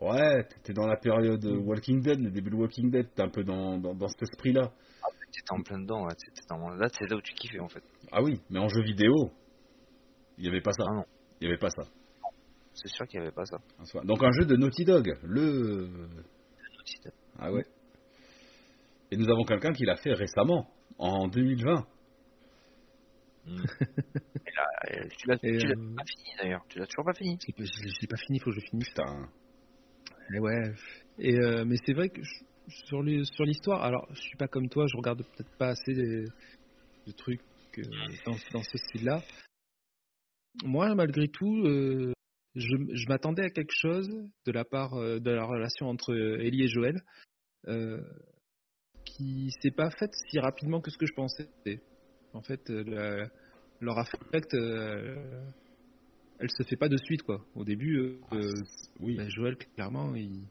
Ouais, t'étais dans la période Walking Dead, le début de Walking Dead, t'es un peu dans, dans, dans cet esprit-là. T'étais en plein dedans, ouais, t'étais dans- là c'est là où tu kiffais en fait. Ah oui, mais en jeu vidéo, il n'y avait pas ça. Ah non. Il n'y avait pas ça. C'est sûr qu'il n'y avait pas ça. Donc un jeu de Naughty Dog, le... Ah ouais. Et nous avons quelqu'un qui l'a fait récemment, en 2020. Mm. Et là, tu l'as euh, pas fini d'ailleurs, tu l'as toujours pas fini. Je l'ai pas- fini, il faut que je finisse. Putain. Et ouais. Et euh, mais c'est vrai que je- sur les- sur l'histoire, alors je suis pas comme toi, je regarde peut-être pas assez de, de trucs euh, dans, dans ce style-là. Moi, malgré tout, euh, je, je m'attendais à quelque chose de la part euh, de la relation entre euh, Ellie et Joël, euh, qui s'est pas faite si rapidement que ce que je pensais. En fait, euh, la- leur affect, euh, elle se fait pas de suite, quoi. Au début, euh, euh, Oui. ben, Joël, clairement, il,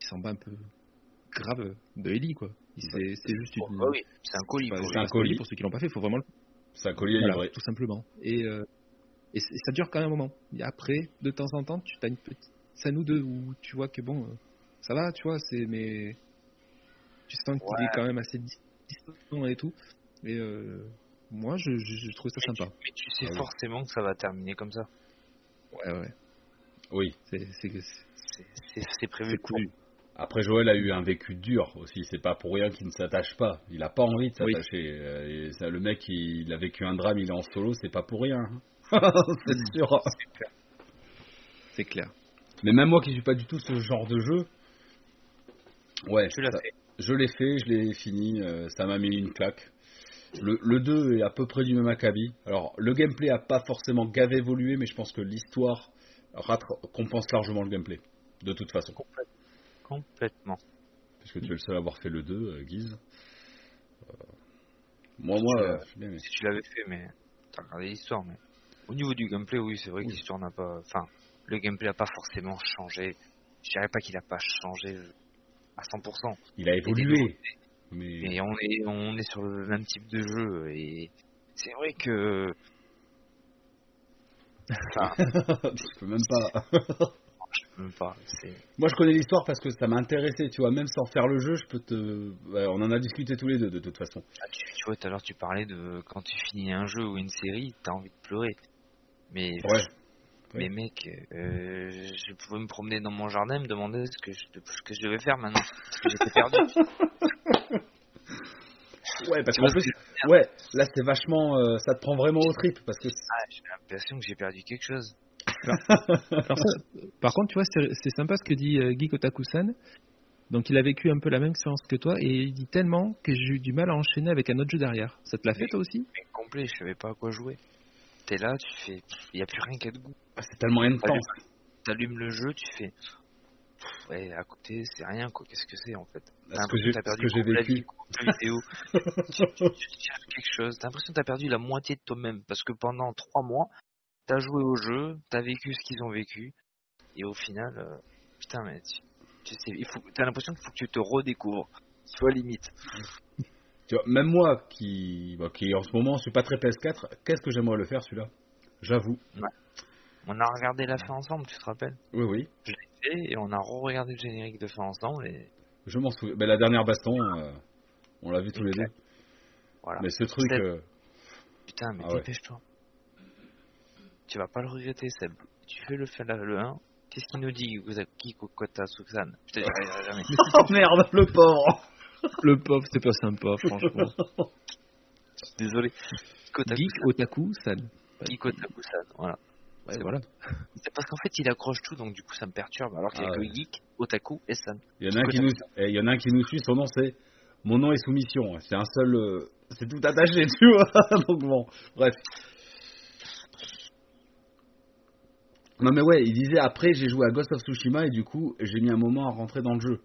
il s'en bat un peu grave de Ellie, quoi. Il- C'est juste une. Ah oui, c'est un colis. C'est lui. un colis colis. pour ceux qui l'ont pas fait. Il faut vraiment le C'est un collier voilà, tout simplement. Et, euh, et, ça dure quand même un moment. Et après, de temps en temps, tu as une petite scène ou deux où tu vois que bon, euh, ça va, tu vois, c'est mais tu sens qu'il Ouais. est quand même assez dis- distant et tout. Et euh, moi, je, je, je trouve ça Mais tu- sympa. Mais tu sais Ah forcément que ça va terminer comme ça. Ouais, ouais. Oui. C'est prévu pour. Après, Joël a eu un vécu dur aussi. C'est pas pour rien qu'il ne s'attache pas. Il a pas envie de s'attacher. Euh, le mec, il, il a vécu un drame, il est en solo, c'est pas pour rien. c'est sûr. C'est clair. Mais même moi qui suis pas du tout ce genre de jeu, ouais, Tu l'as ça- fait. je l'ai fait, je l'ai fini, euh, ça m'a mis une claque. Le, le 2 est à peu près du même acabit. Alors, le gameplay a pas forcément gavé évolué, mais je pense que l'histoire compense largement le gameplay, de toute façon. Complètement. puisque tu es le seul à avoir fait le 2, euh, Guise. Euh, moi, moi, Tu euh, bien. Si tu l'avais fait, mais t'as regardé l'histoire. Mais au niveau du gameplay, oui, c'est vrai que Oui. l'histoire n'a pas. Enfin, le gameplay a pas forcément changé. Je dirais pas qu'il a pas changé à 100%. Il a évolué. Mais Mais on est, on est sur le même type de jeu et c'est vrai que. Enfin, je peux même pas. je peux même pas. Moi, je connais l'histoire parce que ça m'a intéressé, tu vois. Même sans faire le jeu, je peux te. ouais, on en a discuté tous les deux, de toute façon. Ah, tu, tu vois, tout à l'heure, tu parlais de quand tu finis un jeu ou une série, t'as envie de pleurer. Mais, Ouais. mais mec, euh, je pouvais me promener dans mon jardin, me demander ce que je, ce que je devais faire maintenant. Parce que j'étais perdu. Ouais, parce qu'en plus, que ouais, là, c'est vachement. euh, ça te prend vraiment au trip parce que. Ah, j'ai l'impression que j'ai perdu quelque chose. Par, par contre, tu vois, c'est sympa ce que dit euh, Geek Otaku-san. Donc, il a vécu un peu la même expérience que toi et il dit tellement que j'ai eu du mal à enchaîner avec un autre jeu derrière. Ça te l'a fait toi aussi? Mais complet, je savais pas à quoi jouer. T'es là, tu fais. Il y a plus rien qui a de goût. Ah, c'est tellement intense. T'allumes le jeu, tu fais. Pff, Ouais, à côté, c'est rien quoi. Qu'est-ce que c'est en fait? T'as Ce que l'impression j'ai t'as perdu que la vie, vidéo. tu, tu- tu cherches quelque chose. T'as l'impression que t'as perdu la moitié de toi-même parce que pendant trois mois, t'as joué au jeu, t'as vécu ce qu'ils ont vécu, et au final, euh, putain, mais tu, tu sais, t'as l'impression qu'il faut que tu te redécouvres. Soit limite. Tu vois, même moi, qui, bah, qui en ce moment, je suis pas très PS4, qu'est-ce que j'aimerais le faire celui-là? J'avoue. On a regardé la fin ensemble, tu te rappelles? Oui, oui. Je l'ai fait et on a re-regardé le générique de fin ensemble et Je m'en souviens. Ben, la dernière baston, euh, on l'a vu tous les deux. Voilà. Mais ce truc. Euh, Putain, mais Ah ouais. dépêche-toi. Tu vas pas le regretter, Seb. Tu fais le, le 1. Qu'est-ce qu'il nous dit, Kiki Kokota Suksan Je te dirai jamais. Oh merde, le pauvre Le pauvre, c'est pas sympa, franchement. Désolé. Geek Otaku-san. Kikotaku-san, voilà. Ouais, C'est voilà. C'est parce qu'en fait, il accroche tout, donc du coup, ça me perturbe. Alors qu'il y a Ah que ouais. Geek, Otaku et San. Il y en a un qui nous, eh, il y en a un qui nous suit, son nom c'est Mon nom est soumission. C'est un seul, euh, c'est tout attaché, tu vois. Donc bon, bref. Non mais ouais, il disait après j'ai joué à Ghost of Tsushima et du coup j'ai mis un moment à rentrer dans le jeu.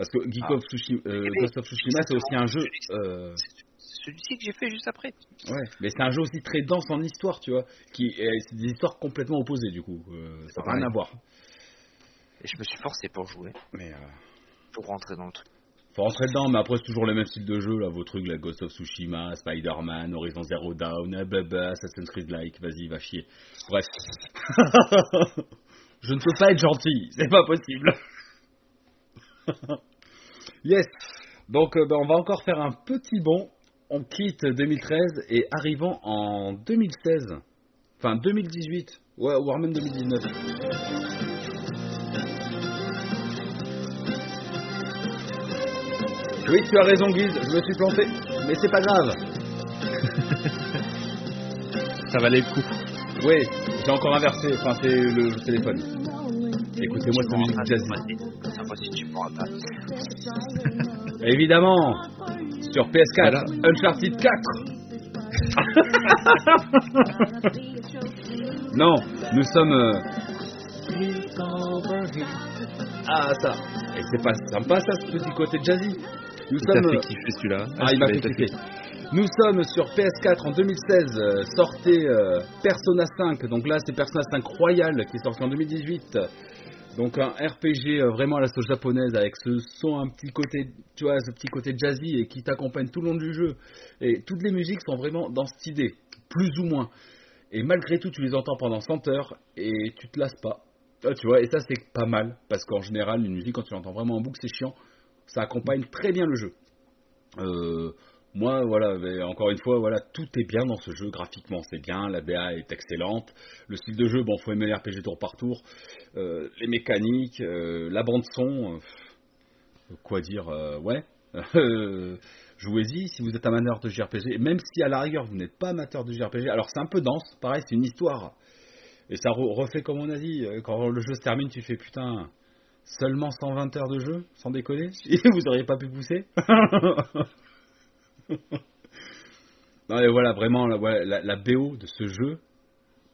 Parce que Geek Ah. of Tsushima, euh, Mais- Ghost of Tsushima c'est aussi un jeu. euh, C'est celui-ci que j'ai fait juste après. ouais, mais c'est un jeu aussi très dense en histoire, tu vois. Qui, et c'est des histoires complètement opposées du coup. Euh, ça n'a rien à voir. Et je me suis forcé pour jouer, Mais euh, pour rentrer dans le truc. Faut rentrer dedans, mais après c'est toujours le même style de jeu, là, vos trucs, la Ghost of Tsushima, Spider-Man, Horizon Zero Dawn, bah, Assassin's Creed like, vas-y, va chier. Bref. Je ne peux pas être gentil, c'est pas possible. yes. Donc euh, bah, on va encore faire un petit bond. On quitte 2013 et arrivons en 2016. Enfin 2018. Ouais, voire même 2019. Oui, tu as raison, Guise, je me suis planté, mais c'est pas grave. Ça valait le coup. Oui, j'ai encore inversé, enfin c'est le téléphone. Écoutez-moi cette musique jazzy. Évidemment, sur PS4, Voilà. Uncharted 4. non, nous sommes. euh, Ah, ça. Et c'est pas sympa ça, ce petit côté jazzy. Nous Il sommes. fait kiffer celui-là. Ah, il m'a fait kiffer. Nous sommes sur PS4 en 2016, euh, sortait euh, Persona 5, donc là c'est Persona 5 Royal qui est sorti en 2018. Donc un RPG euh, vraiment à la sauce japonaise avec ce son un petit côté, tu vois, ce petit côté jazzy et qui t'accompagne tout le long du jeu. Et toutes les musiques sont vraiment dans cette idée, plus ou moins. Et malgré tout, tu les entends pendant 100 heures et tu te lasses pas. Ah, tu vois, et ça c'est pas mal parce qu'en général, une musique quand tu l'entends vraiment en boucle, c'est chiant. Ça accompagne très bien le jeu. Euh, moi, voilà, mais encore une fois, voilà, tout est bien dans ce jeu graphiquement, c'est bien, la DA est excellente, le style de jeu, bon, faut aimer les RPG tour par tour, euh, les mécaniques, euh, la bande son, euh, quoi dire, ouais, jouez-y si vous êtes amateur de JRPG, même si à la rigueur vous n'êtes pas amateur de JRPG, alors c'est un peu dense, pareil, c'est une histoire, et ça re- refait comme on a dit, quand le jeu se termine, tu fais putain. Seulement 120 heures de jeu, sans déconner Vous auriez pas pu pousser Non mais voilà, vraiment, la, BO de ce jeu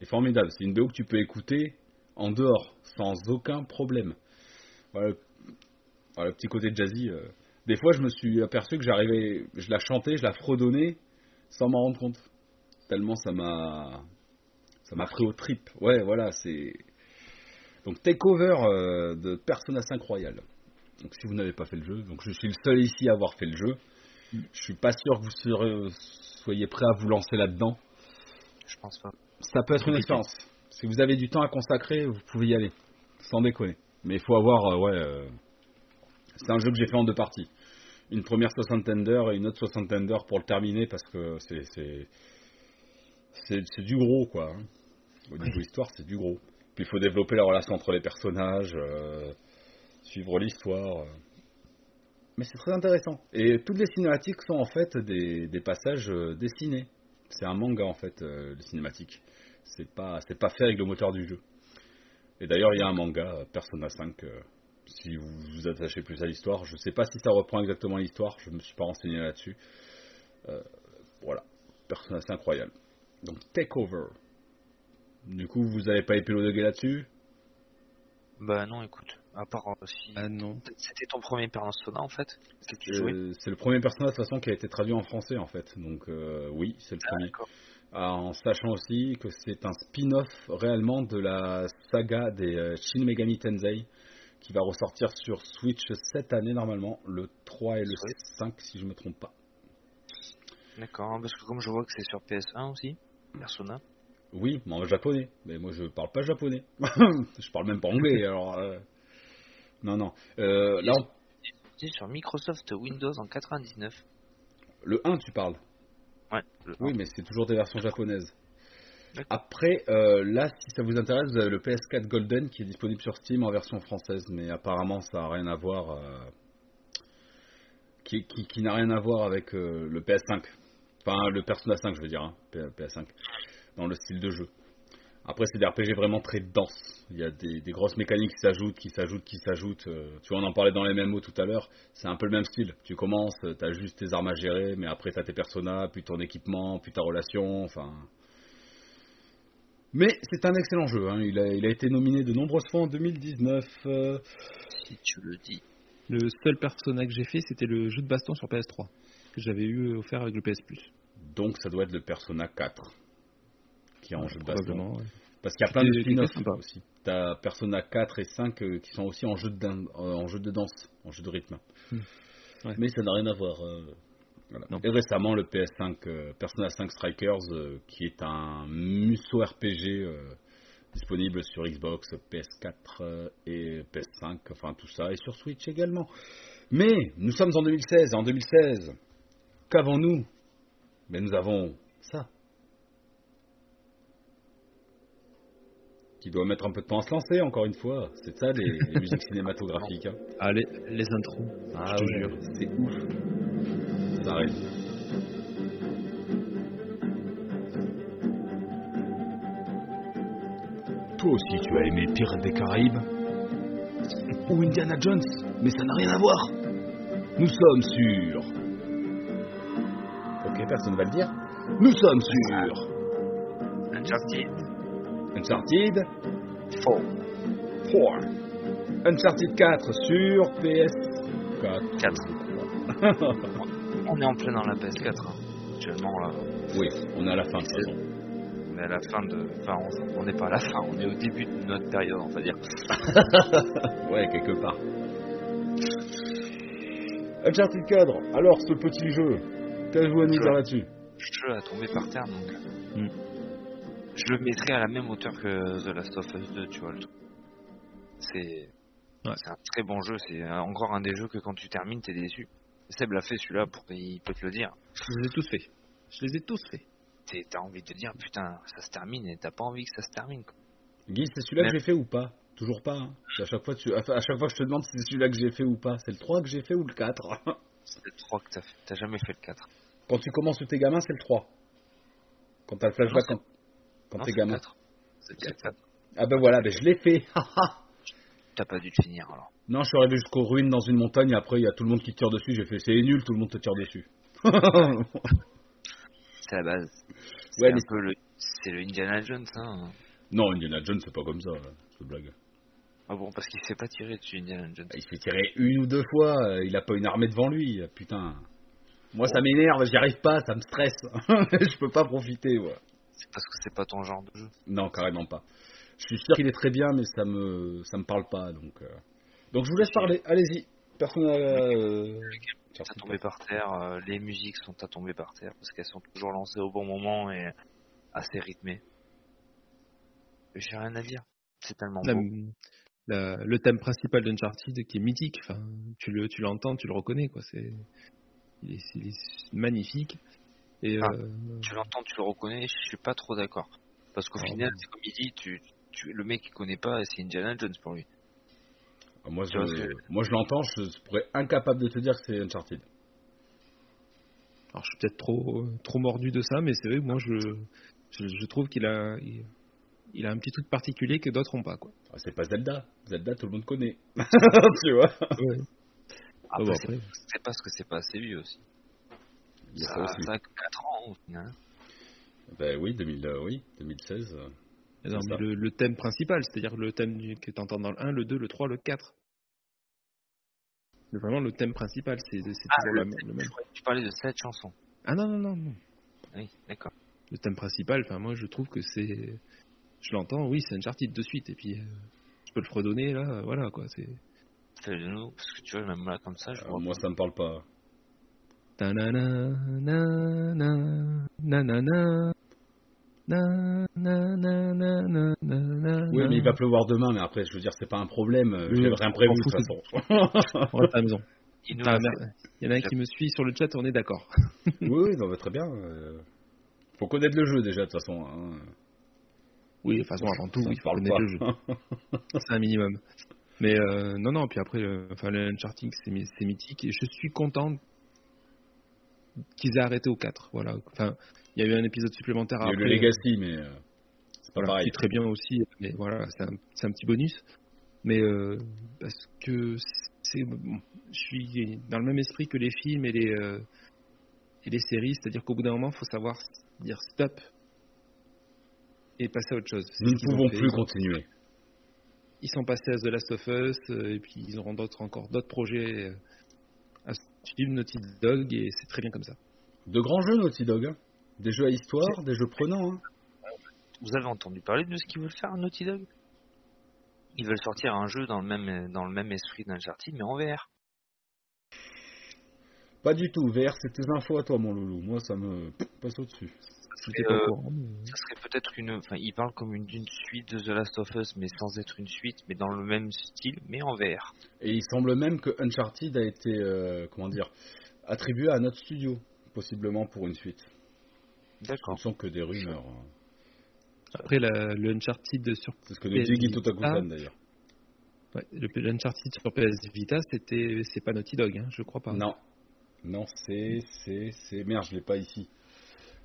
est formidable. C'est une BO que tu peux écouter en dehors, sans aucun problème. Voilà. le petit côté jazzy. euh, des fois, je me suis aperçu que j'arrivais, je la chantais, je la fredonnais sans m'en rendre compte. Tellement ça m'a, ça m'a pris au trip. Ouais, voilà, c'est. Donc Takeover euh, de Persona 5 Royal. Donc si vous n'avez pas fait le jeu, donc je suis le seul ici à avoir fait le jeu. Je suis pas sûr que vous serez- soyez prêt à vous lancer là-dedans. Je pense pas. Ça peut être une expérience. Si vous avez du temps à consacrer, vous pouvez y aller. Sans déconner. Mais il faut avoir, euh, ouais. euh, C'est un jeu que j'ai fait en deux parties. Une première 60 tender et une autre 60 tender pour le terminer parce que c'est. C'est, c'est, c'est du gros, quoi. hein. Au niveau histoire, c'est du gros. Puis il faut développer la relation entre les personnages, euh, suivre l'histoire. Euh. Mais c'est très intéressant. Et toutes les cinématiques sont en fait des, passages euh, dessinés. C'est un manga en fait, euh, les cinématiques. C'est pas, c'est pas fait avec le moteur du jeu. Et d'ailleurs, il y a un manga, euh, Persona 5, euh, si vous vous attachez plus à l'histoire. Je sais pas si ça reprend exactement l'histoire, je me suis pas renseigné là-dessus. Euh, voilà, Persona 5 Royal. Donc, Takeover. Du coup, vous avez pas épilogué là-dessus? Bah non, écoute. À part euh, si. Ah non. C'était ton premier Persona en fait? C'est le premier personnage de toute façon qui a été traduit en français en fait. Donc, euh, oui, c'est le Ah, premier. Ah, en sachant aussi que c'est un spin-off réellement de la saga des euh, Shin Megami Tensei qui va ressortir sur Switch cette année normalement, le 3 et le Oui. 5 si je me trompe pas. D'accord, parce que comme je vois que c'est sur PS1 aussi, Persona. Oui, mais en japonais. Mais moi je parle pas japonais. je parle même pas anglais alors. euh, Non, non. Euh, là, on- sur Microsoft Windows en 99. le 1 tu parles? Ouais. le- Oui, mais c'est toujours des versions japonaises. Après, euh, là, si ça vous intéresse, vous avez le PS4 Golden qui est disponible sur Steam en version française, mais apparemment ça n'a rien à voir, euh, qui, qui- qui n'a rien à voir avec euh, le PS5, enfin le Persona 5, je veux dire, hein, P- PS5, dans le style de jeu. Après, c'est des RPG vraiment très denses. Il y a des, des grosses mécaniques qui s'ajoutent, qui s'ajoutent, qui s'ajoutent. Euh, tu vois, on en parlait dans les MMO tout à l'heure. C'est un peu le même style. Tu commences, tu as juste tes armes à gérer, mais après, tu as tes personnages, puis ton équipement, puis ta relation. Enfin. Mais c'est un excellent jeu. hein. Il, a, il a été nominé de nombreuses fois en 2019. euh, Si tu le dis. Le seul persona que j'ai fait, c'était le jeu de baston sur PS3 que j'avais eu offert avec le PS Plus. donc, ça doit être le Persona 4 qui est en jeu de baston. Ouais. Parce qu'il y a plein de spin-offs aussi. T'as Persona 4 et 5 euh, qui sont aussi en jeu de, dan- euh, en jeu de danse, en jeu de rythme. Hmm. Ouais. Mais ça n'a rien à voir. euh, voilà. Et récemment, le PS5, euh, Persona 5 Strikers, qui est un musso RPG disponible sur Xbox, PS4 euh, et PS5, enfin tout ça, et sur Switch également. Mais nous sommes en 2016, et en 2016, qu'avons-nous? Mais nous avons ça. Qui doit mettre un peu de temps à se lancer, encore une fois. C'est ça, les, les musiques cinématographiques. hein. Allez, les intros. Ah je te ouais, jure. c'est ouf. Ça arrive. Toi aussi, tu as aimé Pirates des Caraïbes Ou Indiana Jones Mais ça n'a rien à voir. Nous sommes sur. Ok, personne va le dire. Nous sommes sur. Uncharted Uncharted 4. 4. Uncharted 4 sur PS4. 4. On est en plein dans la PS4. hein. Actuellement, là. Oui, on est à la fin de façon. On est à la fin de. Enfin, on- n'est pas à la fin, on est au début de notre période, on va dire. Ouais, quelque part. Uncharted 4, alors ce petit jeu, qu'avez-vous à nous là-dessus? jeu a tombé par terre, donc. Hmm. Je le mettrai à la même hauteur que The Last of Us 2, tu vois. le truc. C'est. Ouais. C'est un très bon jeu, c'est encore un des jeux que quand tu termines, t'es déçu. Seb l'a fait celui-là, pour il peut te le dire. Je les ai tous faits. Je les ai tous faits. T'as envie de te dire, putain, ça se termine, et t'as pas envie que ça se termine. quoi. Guy, c'est celui-là que j'ai fait ou pas? Toujours pas. hein. À chaque fois, tu... à chaque fois que je te demande si c'est celui-là que j'ai fait ou pas, c'est le 3 que j'ai fait ou le 4 C'est le 3 que t'as fait, t'as jamais fait le 4. Quand tu commences t'es gamin, c'est le 3. Quand t'as le flashback, Non, quand, t'es gamin. 4. C'est le 4. Ah ben voilà, ben je l'ai fait. T'as pas dû le finir alors. non, je suis arrivé jusqu'aux ruines dans une montagne, et après il y a tout le monde qui te tire dessus, j'ai fait c'est nul, tout le monde te tire dessus. C'est la base. C'est Ouais, mais- le. C'est le Indiana Jones, hein. non, Indiana Jones, c'est pas comme ça, c'est une blague. Ah bon, parce qu'il s'est pas tiré dessus, Indiana Jones. Il s'est tiré une ou deux fois, euh, il a pas une armée devant lui, putain. Moi, ça m'énerve, j'y arrive pas, ça me stresse. je peux pas profiter, moi. C'est parce que c'est pas ton genre de jeu. Non, carrément pas. Je suis sûr qu'il est très bien, mais ça me, ça me parle pas, donc. euh. Donc je vous laisse parler. Allez-y. Personne. Euh... à tomber par terre, euh, les musiques sont à tomber par terre parce qu'elles sont toujours lancées au bon moment et assez rythmées. J'ai rien à dire. C'est tellement La- beau. la- le thème principal d'Uncharted qui est mythique. Enfin, tu le, tu l'entends, tu le reconnais, quoi. C'est, il est, il est magnifique. Et Ah. euh, Tu l'entends, tu le reconnais, je suis pas trop d'accord. Parce qu'au Ah, final, ouais. c'est comme il dit, tu, tu, le mec il connaît pas, c'est Indiana Jones pour lui. Ah, Moi, je, que- moi, je l'entends, je pourrais incapable de te dire que c'est Uncharted. alors, je suis peut-être trop, trop mordu de ça, mais c'est vrai que moi, je, je, je trouve qu'il a, il, il a un petit truc particulier que d'autres n'ont pas, quoi. Ah, c'est pas Zelda. Zelda, tout le monde connaît. tu vois? Ouais. Après, bon, c'est- après, c'est parce que c'est pas assez vieux aussi. Il y a Ça, ça aussi. ça a que 4 ans au final. Ben oui, 2000, euh, oui, 2016. euh. non, mais le, le thème principal, c'est-à-dire le thème du, que tu entends dans le 1, le 2, le 3, le 4. C'est vraiment le thème principal, c'est, Ah, toujours le la même- le tu parlais de cette chanson. Ah non, non, non, non. Oui, d'accord. le thème principal, enfin moi je trouve que c'est, je l'entends, oui c'est Uncharted de suite, et puis euh, je peux le fredonner là, voilà quoi, c'est. Fais de nous, parce que tu vois, même là comme ça, je Euh, vois. moi, ça me parle pas. Oui, mais il va pleuvoir demain, mais après, je veux dire, c'est pas un problème. euh, Oui, J'avais rien prévu de toute façon. Il y en a un qui me suit sur le chat, on est d'accord. oui, oui, mais très bien. euh, Faut connaître le jeu déjà, de toute façon. Oui, de toute façon avant tout, il faut connaître le jeu. c'est un minimum. Mais euh, non, non, puis après, le, enfin, le my- c'est mythique et je suis content qu'ils aient arrêté au 4. Voilà. Enfin, il y a eu un épisode supplémentaire Il y a eu après. le Legacy, mais euh, c'est pas voilà, pareil. qui est très bien aussi, mais voilà, c'est un, petit bonus. Mais euh, parce que c'est, bon, je suis dans le même esprit que les films et les, euh, et les séries, c'est-à-dire qu'au bout d'un moment, il faut savoir dire stop et passer à autre chose. Nous ne pouvons plus continuer. ils sont passés à The Last of Us euh, et puis ils auront d'autres encore d'autres projets à suivre Naughty Dog et c'est très bien comme ça. De grands jeux, Naughty Dog. hein. Des jeux à histoire, des jeux prenants. hein. Vous avez entendu parler de ce qu'ils veulent faire à Naughty Dog? Ils veulent sortir un jeu dans le même, dans le même esprit d'Uncharted, mais en VR. Pas du tout. VR, c'est tes infos à toi, mon loulou. Moi, ça me passe au-dessus. Pas euh, Ça serait peut-être une. Enfin, ils parlent comme une d'une suite de The Last of Us, mais sans être une suite, mais dans le même style, mais en VR. Et il semble même que Uncharted a été, euh, comment dire, attribué à notre studio, possiblement pour une suite. Ce D'accord. ne sont que des rumeurs. hein. Après la- le Uncharted sur C'est ce que nous dit d'ailleurs. ouais, le le Uncharted sur PS Vita, c'était c'est pas Naughty Dog, hein, je crois pas. Non. Non, c'est, c'est, c'est. Merde, je l'ai pas ici.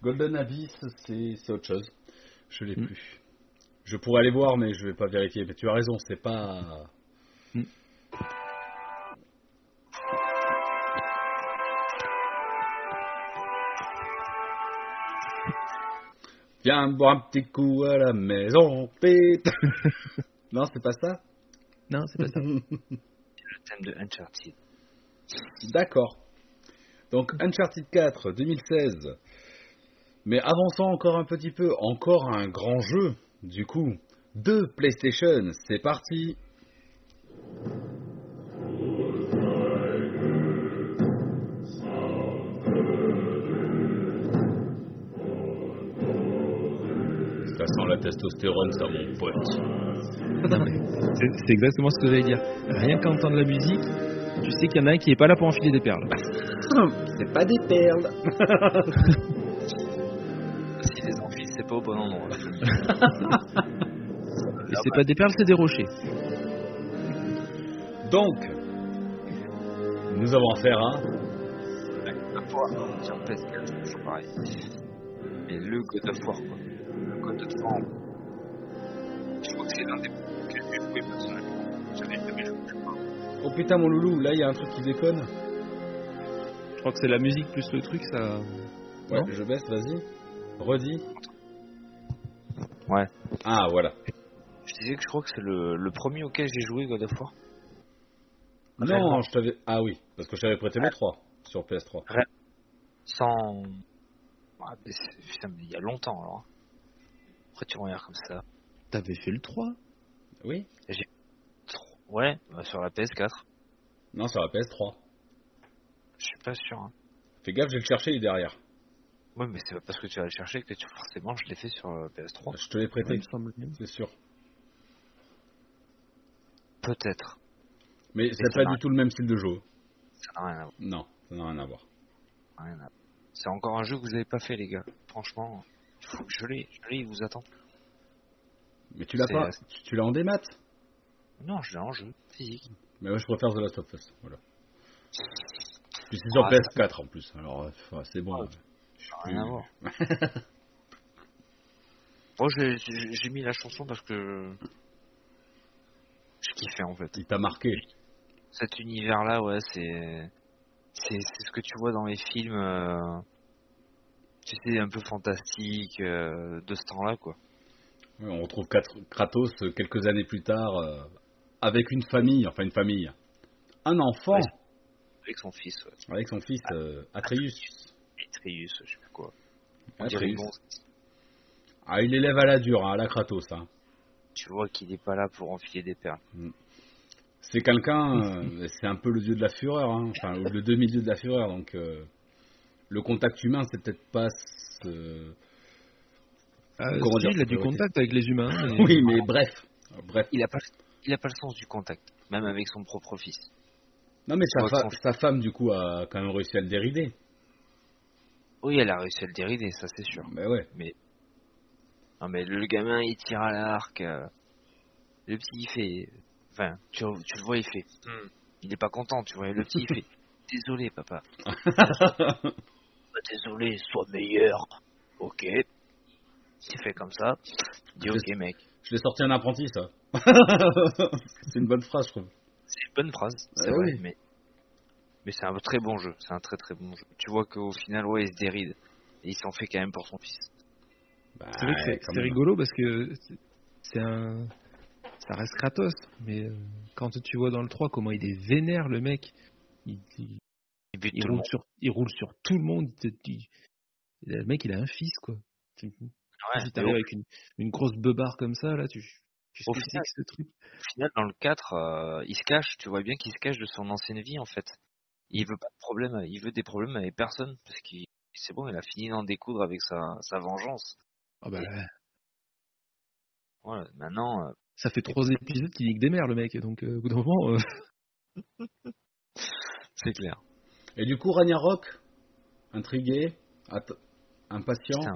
Golden Abyss, c'est, c'est autre chose. Je l'ai Mm. plus. Je pourrais aller voir, mais je vais pas vérifier. Mais tu as raison, c'est pas. Mm. Viens boire un petit coup à la maison, pète. non, c'est pas ça? Non, c'est pas ça. Le thème de Uncharted. D'accord. Donc Uncharted 4 2016. Mais avançons encore un petit peu, encore un grand jeu, du coup, de PlayStation. C'est parti. Ça sent la testostérone, ça, mon pote. C'est exactement ce que j'allais dire. Rien qu'à entendre la musique, tu sais qu'il y en a un qui est pas là pour enfiler des perles. C'est pas des perles. pas au bon endroit. Et c'est pas des perles, c'est des rochers. Donc, nous avons affaire à sur PS4, c'est toujours pareil. Et le God of War, quoi. Le God of War. Je crois que c'est l'un des que j'ai joué personnellement. J'avais jamais joué, je crois. Oh putain mon loulou, là il y a un truc qui déconne. Je crois que c'est la musique plus le truc, ça. Ouais, Non je baisse, vas-y. Redis. Ouais. Ah voilà. Je préciser que je crois que c'est le, le premier auquel j'ai joué God of War. Non, je t'avais. Ah oui, parce que je t'avais prêté le 3 sur PS3. Sans. Ah, mais c'est- putain, mais il y a longtemps alors. Après, tu regardes comme ça? T'avais fait le 3 Oui Trop- Ouais, bah, sur la PS4. Non, sur la PS3. Je suis pas sûr. Hein. Fais gaffe, je vais le chercher, il est derrière. Ouais, mais c'est pas parce que tu vas le chercher que tu forcément je l'ai fait sur euh, PS3. Je te l'ai prêté, c'est sûr. Peut-être. Mais ça c'est pas du tout le même style de jeu. Ça n'a rien à voir. Non, ça n'a rien à voir. rien à voir. C'est encore un jeu que vous avez pas fait, les gars. Franchement, il faut que je l'ai. Je l'ai, il vous attend. Mais tu l'as pas Tu, tu l'as en démat Non, je l'ai en jeu physique. Mais moi je préfère The Last of Us. Voilà. Puis c'est sur Ah, PS4 en plus. Alors euh, c'est bon. Ah, Je suis Rien à voir. Moi, j'ai- mis la chanson parce que je kiffais en fait. Il t'a marqué. Cet univers-là, ouais, c'est c'est c'est ce que tu vois dans les films. euh, Tu sais, un peu fantastique euh, de ce temps-là, quoi. Ouais, on retrouve Kratos euh, quelques années plus tard euh, avec une famille, enfin une famille. Un enfant Ouais. Avec son fils, ouais. avec son fils euh, Atreus. Atreus, je sais plus quoi. On dirait Atreus. bon, Ah, il élève à la dure, hein, à la Kratos. Hein. tu vois qu'il est pas là pour enfiler des perles. C'est quelqu'un, euh, c'est un peu le dieu de la fureur, hein, enfin le demi-dieu de la fureur. Donc euh, le contact humain, c'est peut-être pas. ce- Ah, Comment si, dire, il a du contact avec les humains. Oui, mais bref, bref. Il a pas, il a pas le sens du contact, même avec son propre fils. Non, mais sa, fa- sa femme, du coup, a quand même réussi à le dérider. Oui, elle a réussi à le dérider, ça c'est sûr. Mais ouais. Non mais le gamin il tire à l'arc, euh, le petit il fait, enfin tu, tu le vois il fait, Hmm, il est pas content, tu vois, le petit il fait, désolé papa, Bah, désolé, sois meilleur, ok, il fait comme ça, il dit ok mec, Je l'ai sorti un apprenti, ça. c'est une bonne phrase, je trouve. c'est une bonne phrase, c'est Ouais, vrai, oui. mais mais c'est un très bon jeu, c'est un très très bon jeu. Tu vois qu'au final ouais il se déride et il s'en fait quand même pour son fils. Bah, C'est vrai que c'est- quand c'est même. rigolo parce que c'est- un. Ça reste Kratos, mais euh, quand tu vois dans le 3 comment il est vénère le mec, il, roule, sur, il roule sur tout le monde. il te- il- le mec il a un fils quoi. Tu- Ouais, si t'arrives avec une, une grosse beubare comme ça, là, tu. Qu'est-ce Au que c'est final- ce truc au final, dans le 4, euh, il se cache, tu vois bien qu'il se cache de son ancienne vie en fait. Il veut pas de problème, il veut des problèmes avec personne parce qu'il c'est bon, il a fini d'en découdre avec sa, sa vengeance. Ah bah, Voilà, maintenant, euh, Ça fait trois épisodes qu'il nique des mères, le mec, donc euh, au bout d'un moment. euh, c'est clair. Et du coup, Ragnarok, intrigué, att- impatient.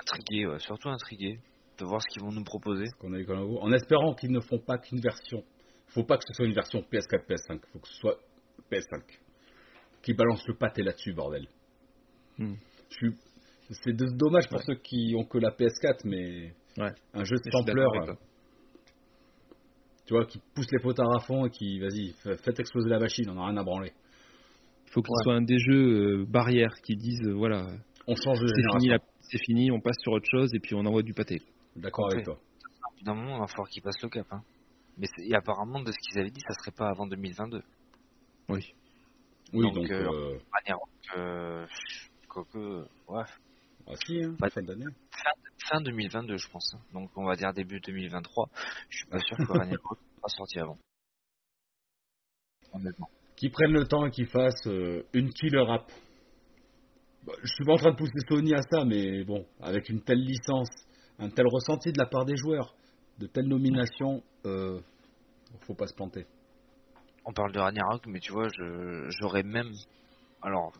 Intrigué, ouais, surtout intrigué de voir ce qu'ils vont nous proposer. qu'on a eu en espérant qu'ils ne font pas qu'une version. Faut pas que ce soit une version PS4, PS5. Faut que ce soit PS5. Qui balance le pâté là-dessus, bordel. Hmm. Suis- C'est dommage pour Ouais. ceux qui ont que la PS4, mais Ouais. un jeu de sampleur, euh, tu vois, qui pousse les potards à fond et qui, vas-y, fa- faites exploser la machine, on a rien à branler. Il faut que Ouais. ce soit un des jeux euh, barrières qui disent, euh, voilà, On change de c'est fini, la- c'est fini, on passe sur autre chose et puis on envoie du pâté. D'accord avec toi. D'un moment, il va falloir qu'ils passent le cap. Hein. Mais et apparemment, de ce qu'ils avaient dit, ça serait pas avant 2022. Oui. Oui, Donc, donc, euh, euh, Ragnarok, euh, quoique, ouais, ah si, hein, fin d'année. fin 2022, je pense. hein. Donc, on va dire début 2023. Je suis pas sûr que Ragnarok va sortir avant. Honnêtement. Qui prennent le temps et qui fassent euh, une killer app. Bah, je suis pas en train de pousser Sony à ça, mais bon, avec une telle licence, un tel ressenti de la part des joueurs, de telles nominations, euh, faut pas se planter. On parle de Ragnarok, mais tu vois, je, j'aurais même. Alors,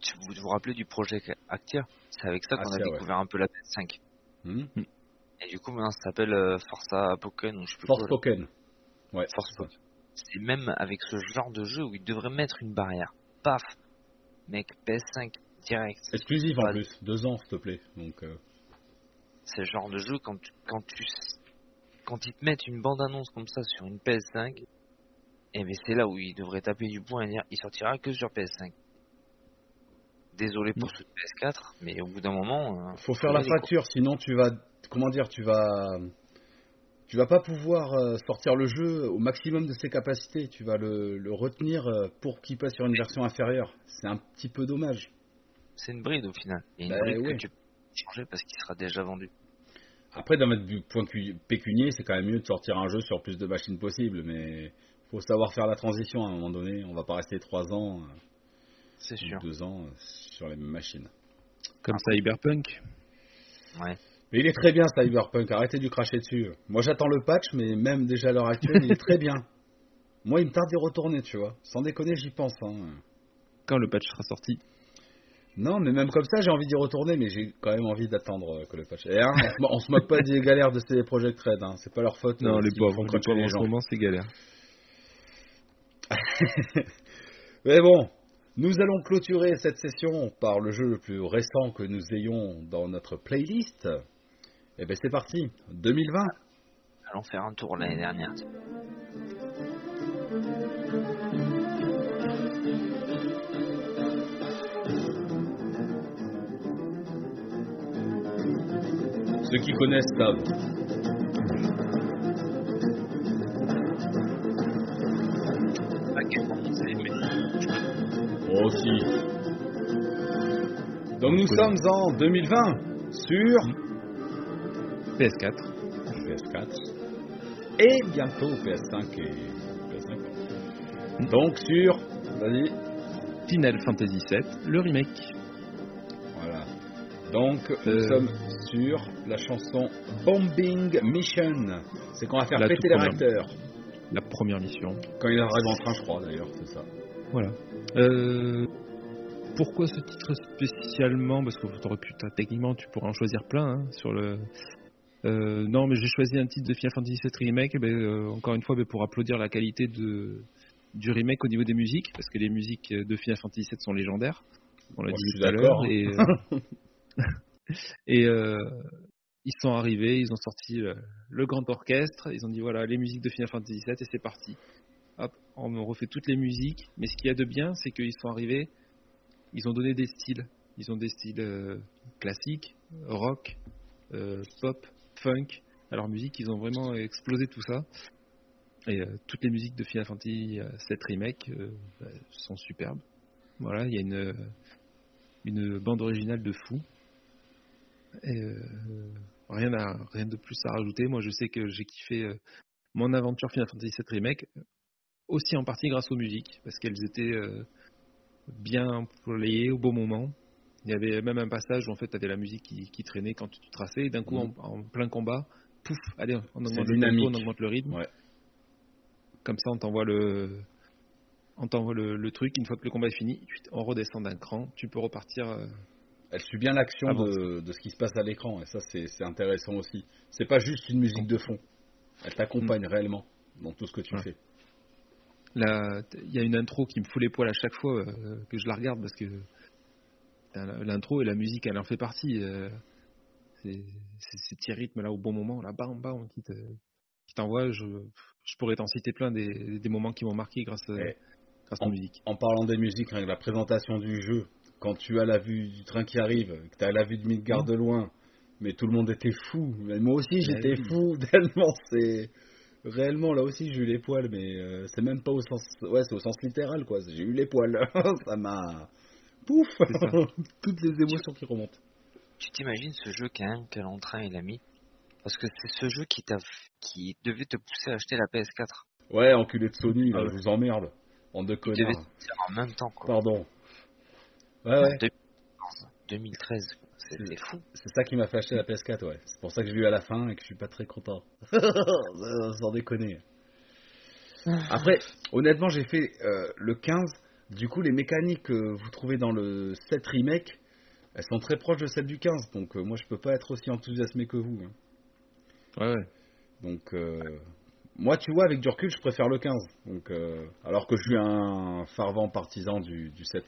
tu vous vous rappelez du projet Actia? C'est avec ça qu'on a ouais. découvert un peu la PS5. Hmm Et du coup, maintenant, ça s'appelle euh, Forza Pokémon ou je sais plus Force. Spoken. Ouais. Force Pokémon. C'est même avec ce genre de jeu où ils devraient mettre une barrière. Paf Mec, PS5 direct. Exclusif en plus, deux ans s'il te plaît. Donc, euh, C'est le genre de jeu quand tu, quand tu quand ils te mettent une bande annonce comme ça sur une PS5, et ben c'est là où ils devraient taper du poing et dire il sortira que sur PS5. Désolé pour de PS4, mais au bout d'un moment, euh, faut faire la facture, sinon tu vas, comment dire, tu vas, tu vas pas pouvoir euh, sortir le jeu au maximum de ses capacités. Tu vas le, le retenir euh, pour qu'il passe sur une version inférieure. C'est un petit peu dommage. C'est une bride au final. Et une Bah, bride oui. que tu peux changer parce qu'il sera déjà vendu. Après, d'un du point cu- pécunier, c'est quand même mieux de sortir un jeu sur plus de machines possible, mais faut savoir faire la transition à un moment donné. On va pas rester trois ans, euh, C'est ou sûr. deux ans euh, sur les mêmes machines. Comme Cyberpunk. Ouais. Mais il est très bien Cyberpunk, arrêtez de cracher dessus. Moi j'attends le patch, mais même déjà à l'heure actuelle, il est très bien. Moi il me tarde d'y retourner, tu vois. Sans déconner, j'y pense. hein. Quand le patch sera sorti. Non, mais même comme ça, j'ai envie d'y retourner, mais j'ai quand même envie d'attendre euh, que le patch. Et hein, on, se, on se moque pas des galères de ces Project Red, hein. c'est pas leur faute. Non, euh, les pauvres, font les en ce moment, c'est galère. Mais bon, nous allons clôturer cette session par le jeu le plus récent que nous ayons dans notre playlist. Et ben c'est parti, 2020. Allons faire un tour l'année dernière. Ceux qui connaissent savent. Aussi. Donc nous sommes en 2020 sur PS4. PS4 et bientôt PS5 et PS5. Donc sur, vas-y, Final Fantasy VII, le remake. voilà. Donc nous Euh. sommes sur la chanson Bombing Mission. C'est qu'on va faire La péter les réacteurs. La première mission. Quand il arrive en train, je crois d'ailleurs, c'est ça. Voilà. Euh, pourquoi ce titre spécialement? Parce que pu, techniquement, tu pourrais en choisir plein hein, sur le. Euh, non, mais j'ai choisi un titre de Final Fantasy VII Remake, ben, euh, encore une fois, ben, pour applaudir la qualité de, du remake au niveau des musiques, parce que les musiques de Final Fantasy VII sont légendaires. On l'a dit tout à l'heure. Et, et ils sont arrivés, ils ont sorti euh, le grand orchestre, ils ont dit voilà les musiques de Final Fantasy VII et c'est parti. On refait toutes les musiques. Mais ce qu'il y a de bien, c'est qu'ils sont arrivés, ils ont donné des styles. Ils ont des styles euh, classiques, rock, euh, pop, funk. À leur musique, ils ont vraiment explosé tout ça. Et euh, toutes les musiques de Final Fantasy VII Remake bah, sont superbes. Voilà, il y a une, bande originale de fou. Rien, de plus à rajouter. Moi, je sais que j'ai kiffé mon aventure Final Fantasy VII Remake, aussi en partie grâce aux musiques, parce qu'elles étaient euh, bien employées au bon moment. Il y avait même un passage où en fait tu avais la musique qui, qui traînait quand tu traçais, et d'un coup Mhm. en, en plein combat, pouf, allez, on augmente le tempo, on augmente le rythme. Ouais. Comme ça, on t'envoie le, on t'envoie le, le truc. Une fois que le combat est fini, on redescend d'un cran. Tu peux repartir. euh, Elle suit bien l'action de, de ce qui se passe à l'écran, et ça c'est c'est intéressant aussi. C'est pas juste une musique de fond. Elle t'accompagne réellement dans tout ce que tu Ouais. fais. Il y a une intro qui me fout les poils à chaque fois euh, que je la regarde parce que l'intro et la musique, elle en fait partie. euh, c'est ces petits rythmes là au bon moment, là, bam, bam, qui te- qui t'envoie. Je, je pourrais t'en citer plein des, des moments qui m'ont marqué grâce, à- Ouais. grâce à la musique. En parlant des musiques, que la présentation du jeu, quand tu as la vue du train qui arrive, que tu as la vue de Midgard de loin, mais tout le monde était fou. Mais moi aussi Bah j'étais fou, tellement c'est. Réellement, là aussi j'ai eu les poils, mais euh, c'est même pas au sens. Ouais, c'est au sens littéral quoi. J'ai eu les poils. ça m'a. Pouf ça. Toutes les émotions qui remontent. Tu t'imagines ce jeu quand même quel entrain il a mis? Parce que c'est ce jeu qui t'a qui devait te pousser à acheter la PS4. Ouais, enculé de Sony, là, Ah je vous emmerde. En deux connards. en même temps quoi. Pardon. Ouais, ouais. 2013, c'était fou. C'est ça qui m'a fait acheter la PS4, ouais. C'est pour ça que je l'ai eu à la fin et que je suis pas très content. Sans déconner. Après, honnêtement, j'ai fait euh, le 15. Du coup, les mécaniques que vous trouvez dans le 7 remake, elles sont très proches de celles du 15. Donc, euh, moi, je peux pas être aussi enthousiasmé que vous. hein. Ouais, ouais. Donc, euh, moi, tu vois, avec du recul, je préfère le 15. Donc, euh, alors que je suis un fervent partisan du, du 7.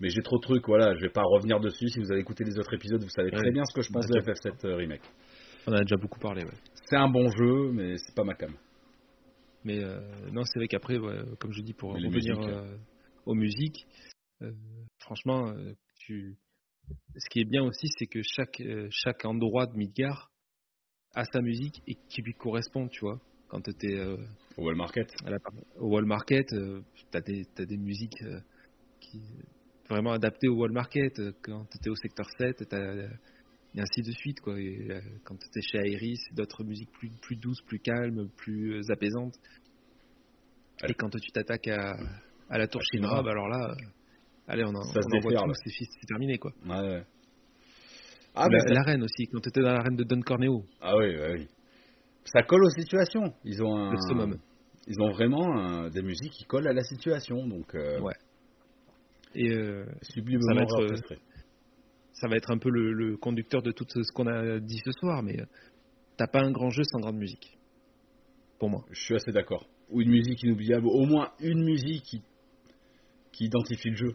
Mais j'ai trop de trucs, voilà, je vais pas revenir dessus. Si vous avez écouté les autres épisodes, vous savez très Ouais. bien ce que je pense de FF7 euh, Remake. On en a déjà beaucoup parlé, ouais. C'est un bon jeu, mais c'est pas ma cam. Mais euh, non, c'est vrai qu'après, ouais, comme je dis, pour revenir musiques, euh, aux musiques, euh, franchement, tu... ce qui est bien aussi, c'est que chaque, chaque endroit de Midgar à sa musique et qui lui correspond, tu vois. Quand tu es Au Wall Market. à la- au Wall Market, tu as des, t'as des musiques qui vraiment adaptées au Wall Market. Euh, Quand tu étais au secteur 7, t'as- et ainsi de suite. Quoi. Et, euh, quand tu étais chez Iris, d'autres musiques plus, plus douces, plus calmes, plus euh, apaisantes. Et quand tu t'attaques à, à la tour À Shinra, bah alors là, allez, on, en, Ça on envoie tout, c'est terminé. Quoi. Ouais, ouais. Ah, ça- L'arène aussi, quand tu étais dans l'arène de Don Corneo, ah oui, oui, oui. Ça colle aux situations. Ils ont un... le summum. Ils ont vraiment des musiques qui collent à la situation, donc euh, Ouais. Et euh, Ça va être, euh, ça va être un peu le, le conducteur de tout ce qu'on a dit ce soir, mais euh, t'as pas un grand jeu sans grande musique. Pour moi. Je suis assez d'accord. Ou une musique inoubliable, au moins une musique qui, qui identifie le jeu.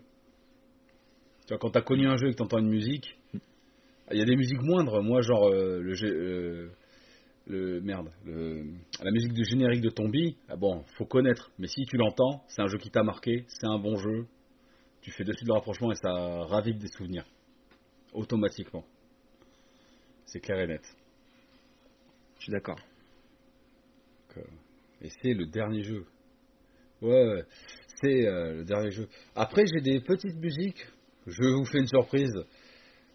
Tu vois, quand t'as connu un jeu et que t'entends une musique, il y a des musiques moindres. Moi, genre euh, le, euh, le merde, le- la musique du générique de Tombi. Ah bon, faut connaître. Mais si tu l'entends, c'est un jeu qui t'a marqué, c'est un bon jeu. Tu fais dessus le rapprochement et ça ravive des souvenirs automatiquement. C'est clair et net. Je suis d'accord. Et c'est le dernier jeu. Ouais, ouais, c'est euh, le dernier jeu. Après, j'ai des petites musiques. Je vous fais une surprise.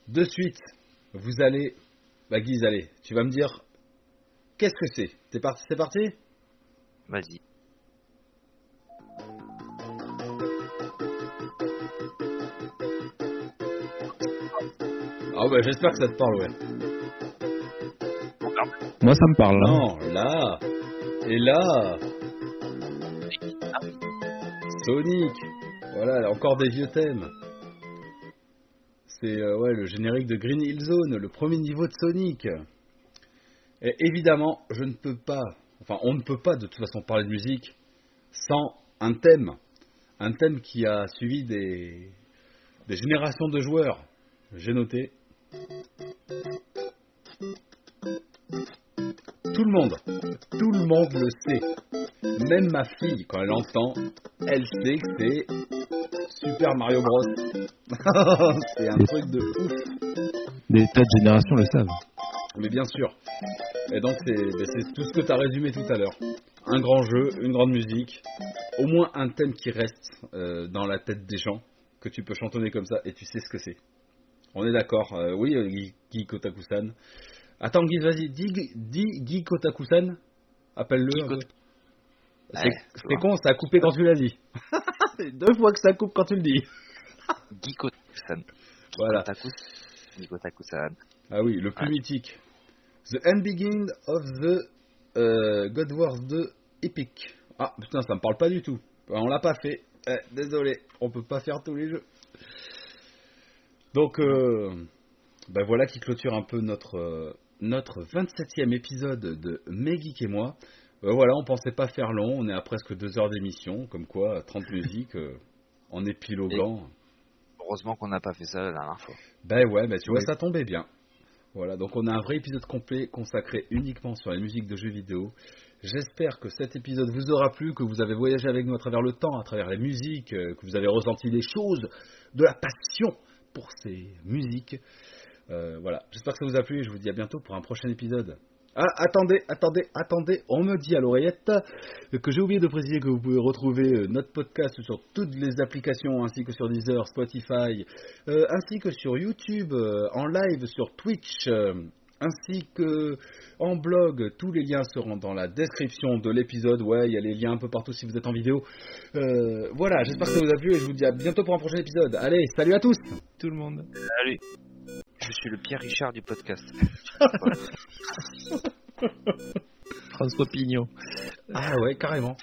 De suite, vous allez. Bah, Guise, allez, tu vas me dire. Qu'est-ce que c'est? T'es parti C'est parti? Vas-y. Ah, bah, j'espère que ça te parle, ouais. Moi, ça me parle. Non, là. Et là. Sonic. Voilà, encore des vieux thèmes. C'est euh, ouais, le générique de Green Hill Zone, le premier niveau de Sonic. Et évidemment, je ne peux pas, enfin, on ne peut pas de toute façon parler de musique sans un thème. Un thème qui a suivi des, des générations de joueurs. J'ai noté. Tout le monde, tout le monde le sait. Même ma fille, quand elle entend, elle sait que c'est Super Mario Bros. c'est un truc de ouf. Des tas de générations le savent. Mais bien sûr. Et donc c'est ben, tout ce que tu as résumé tout à l'heure. Un grand jeu, une grande musique, au moins un thème qui reste euh, dans la tête des gens, que tu peux chantonner comme ça et tu sais ce que c'est. On est d'accord, euh, oui, euh, Guy, Guy Kotaku-san. Attends, Guy, vas-y, dis, dis Guy Kotaku-san. Appelle-le. Guy. Kot- C'est Ouais, c'est c'est con, ça a coupé quand tu l'as dit. C'est deux fois que ça coupe quand tu le dis. Gikotaku-san. Voilà. Gikotaku- Gikotaku-san. Ah oui, le plus Ouais. mythique. The End Begin of the euh, God Wars 2 Epic. Ah putain, ça me parle pas du tout. On l'a pas fait. Eh, désolé, on peut pas faire tous les jeux. Donc, euh, ben voilà qui clôture un peu notre, euh, notre 27e épisode de Megeek et moi. Euh, voilà, on pensait pas faire long, on est à presque deux heures d'émission, comme quoi 30 musiques euh, en épiloguant. Heureusement qu'on n'a pas fait ça la dernière fois. Ben ouais, ben tu vois, Oui. ça tombait bien. Voilà, donc on a un vrai épisode complet consacré uniquement sur la musique de jeux vidéo. J'espère que cet épisode vous aura plu, que vous avez voyagé avec nous à travers le temps, à travers les musiques, euh, que vous avez ressenti des choses, de la passion pour ces musiques. Euh, voilà, j'espère que ça vous a plu et je vous dis à bientôt pour un prochain épisode. Ah, attendez, attendez, attendez, on me dit à l'oreillette que j'ai oublié de préciser que vous pouvez retrouver euh, notre podcast sur toutes les applications ainsi que sur Deezer, Spotify, euh, ainsi que sur YouTube, en live sur Twitch, ainsi que en blog. Tous les liens seront dans la description de l'épisode. Ouais, il y a les liens un peu partout si vous êtes en vidéo. Euh, voilà, j'espère que ça vous a plu et je vous dis à bientôt pour un prochain épisode. Allez, salut à tous Tout le monde. Allez. Je suis le Pierre Richard du podcast. François Pignon. Ah ouais, carrément.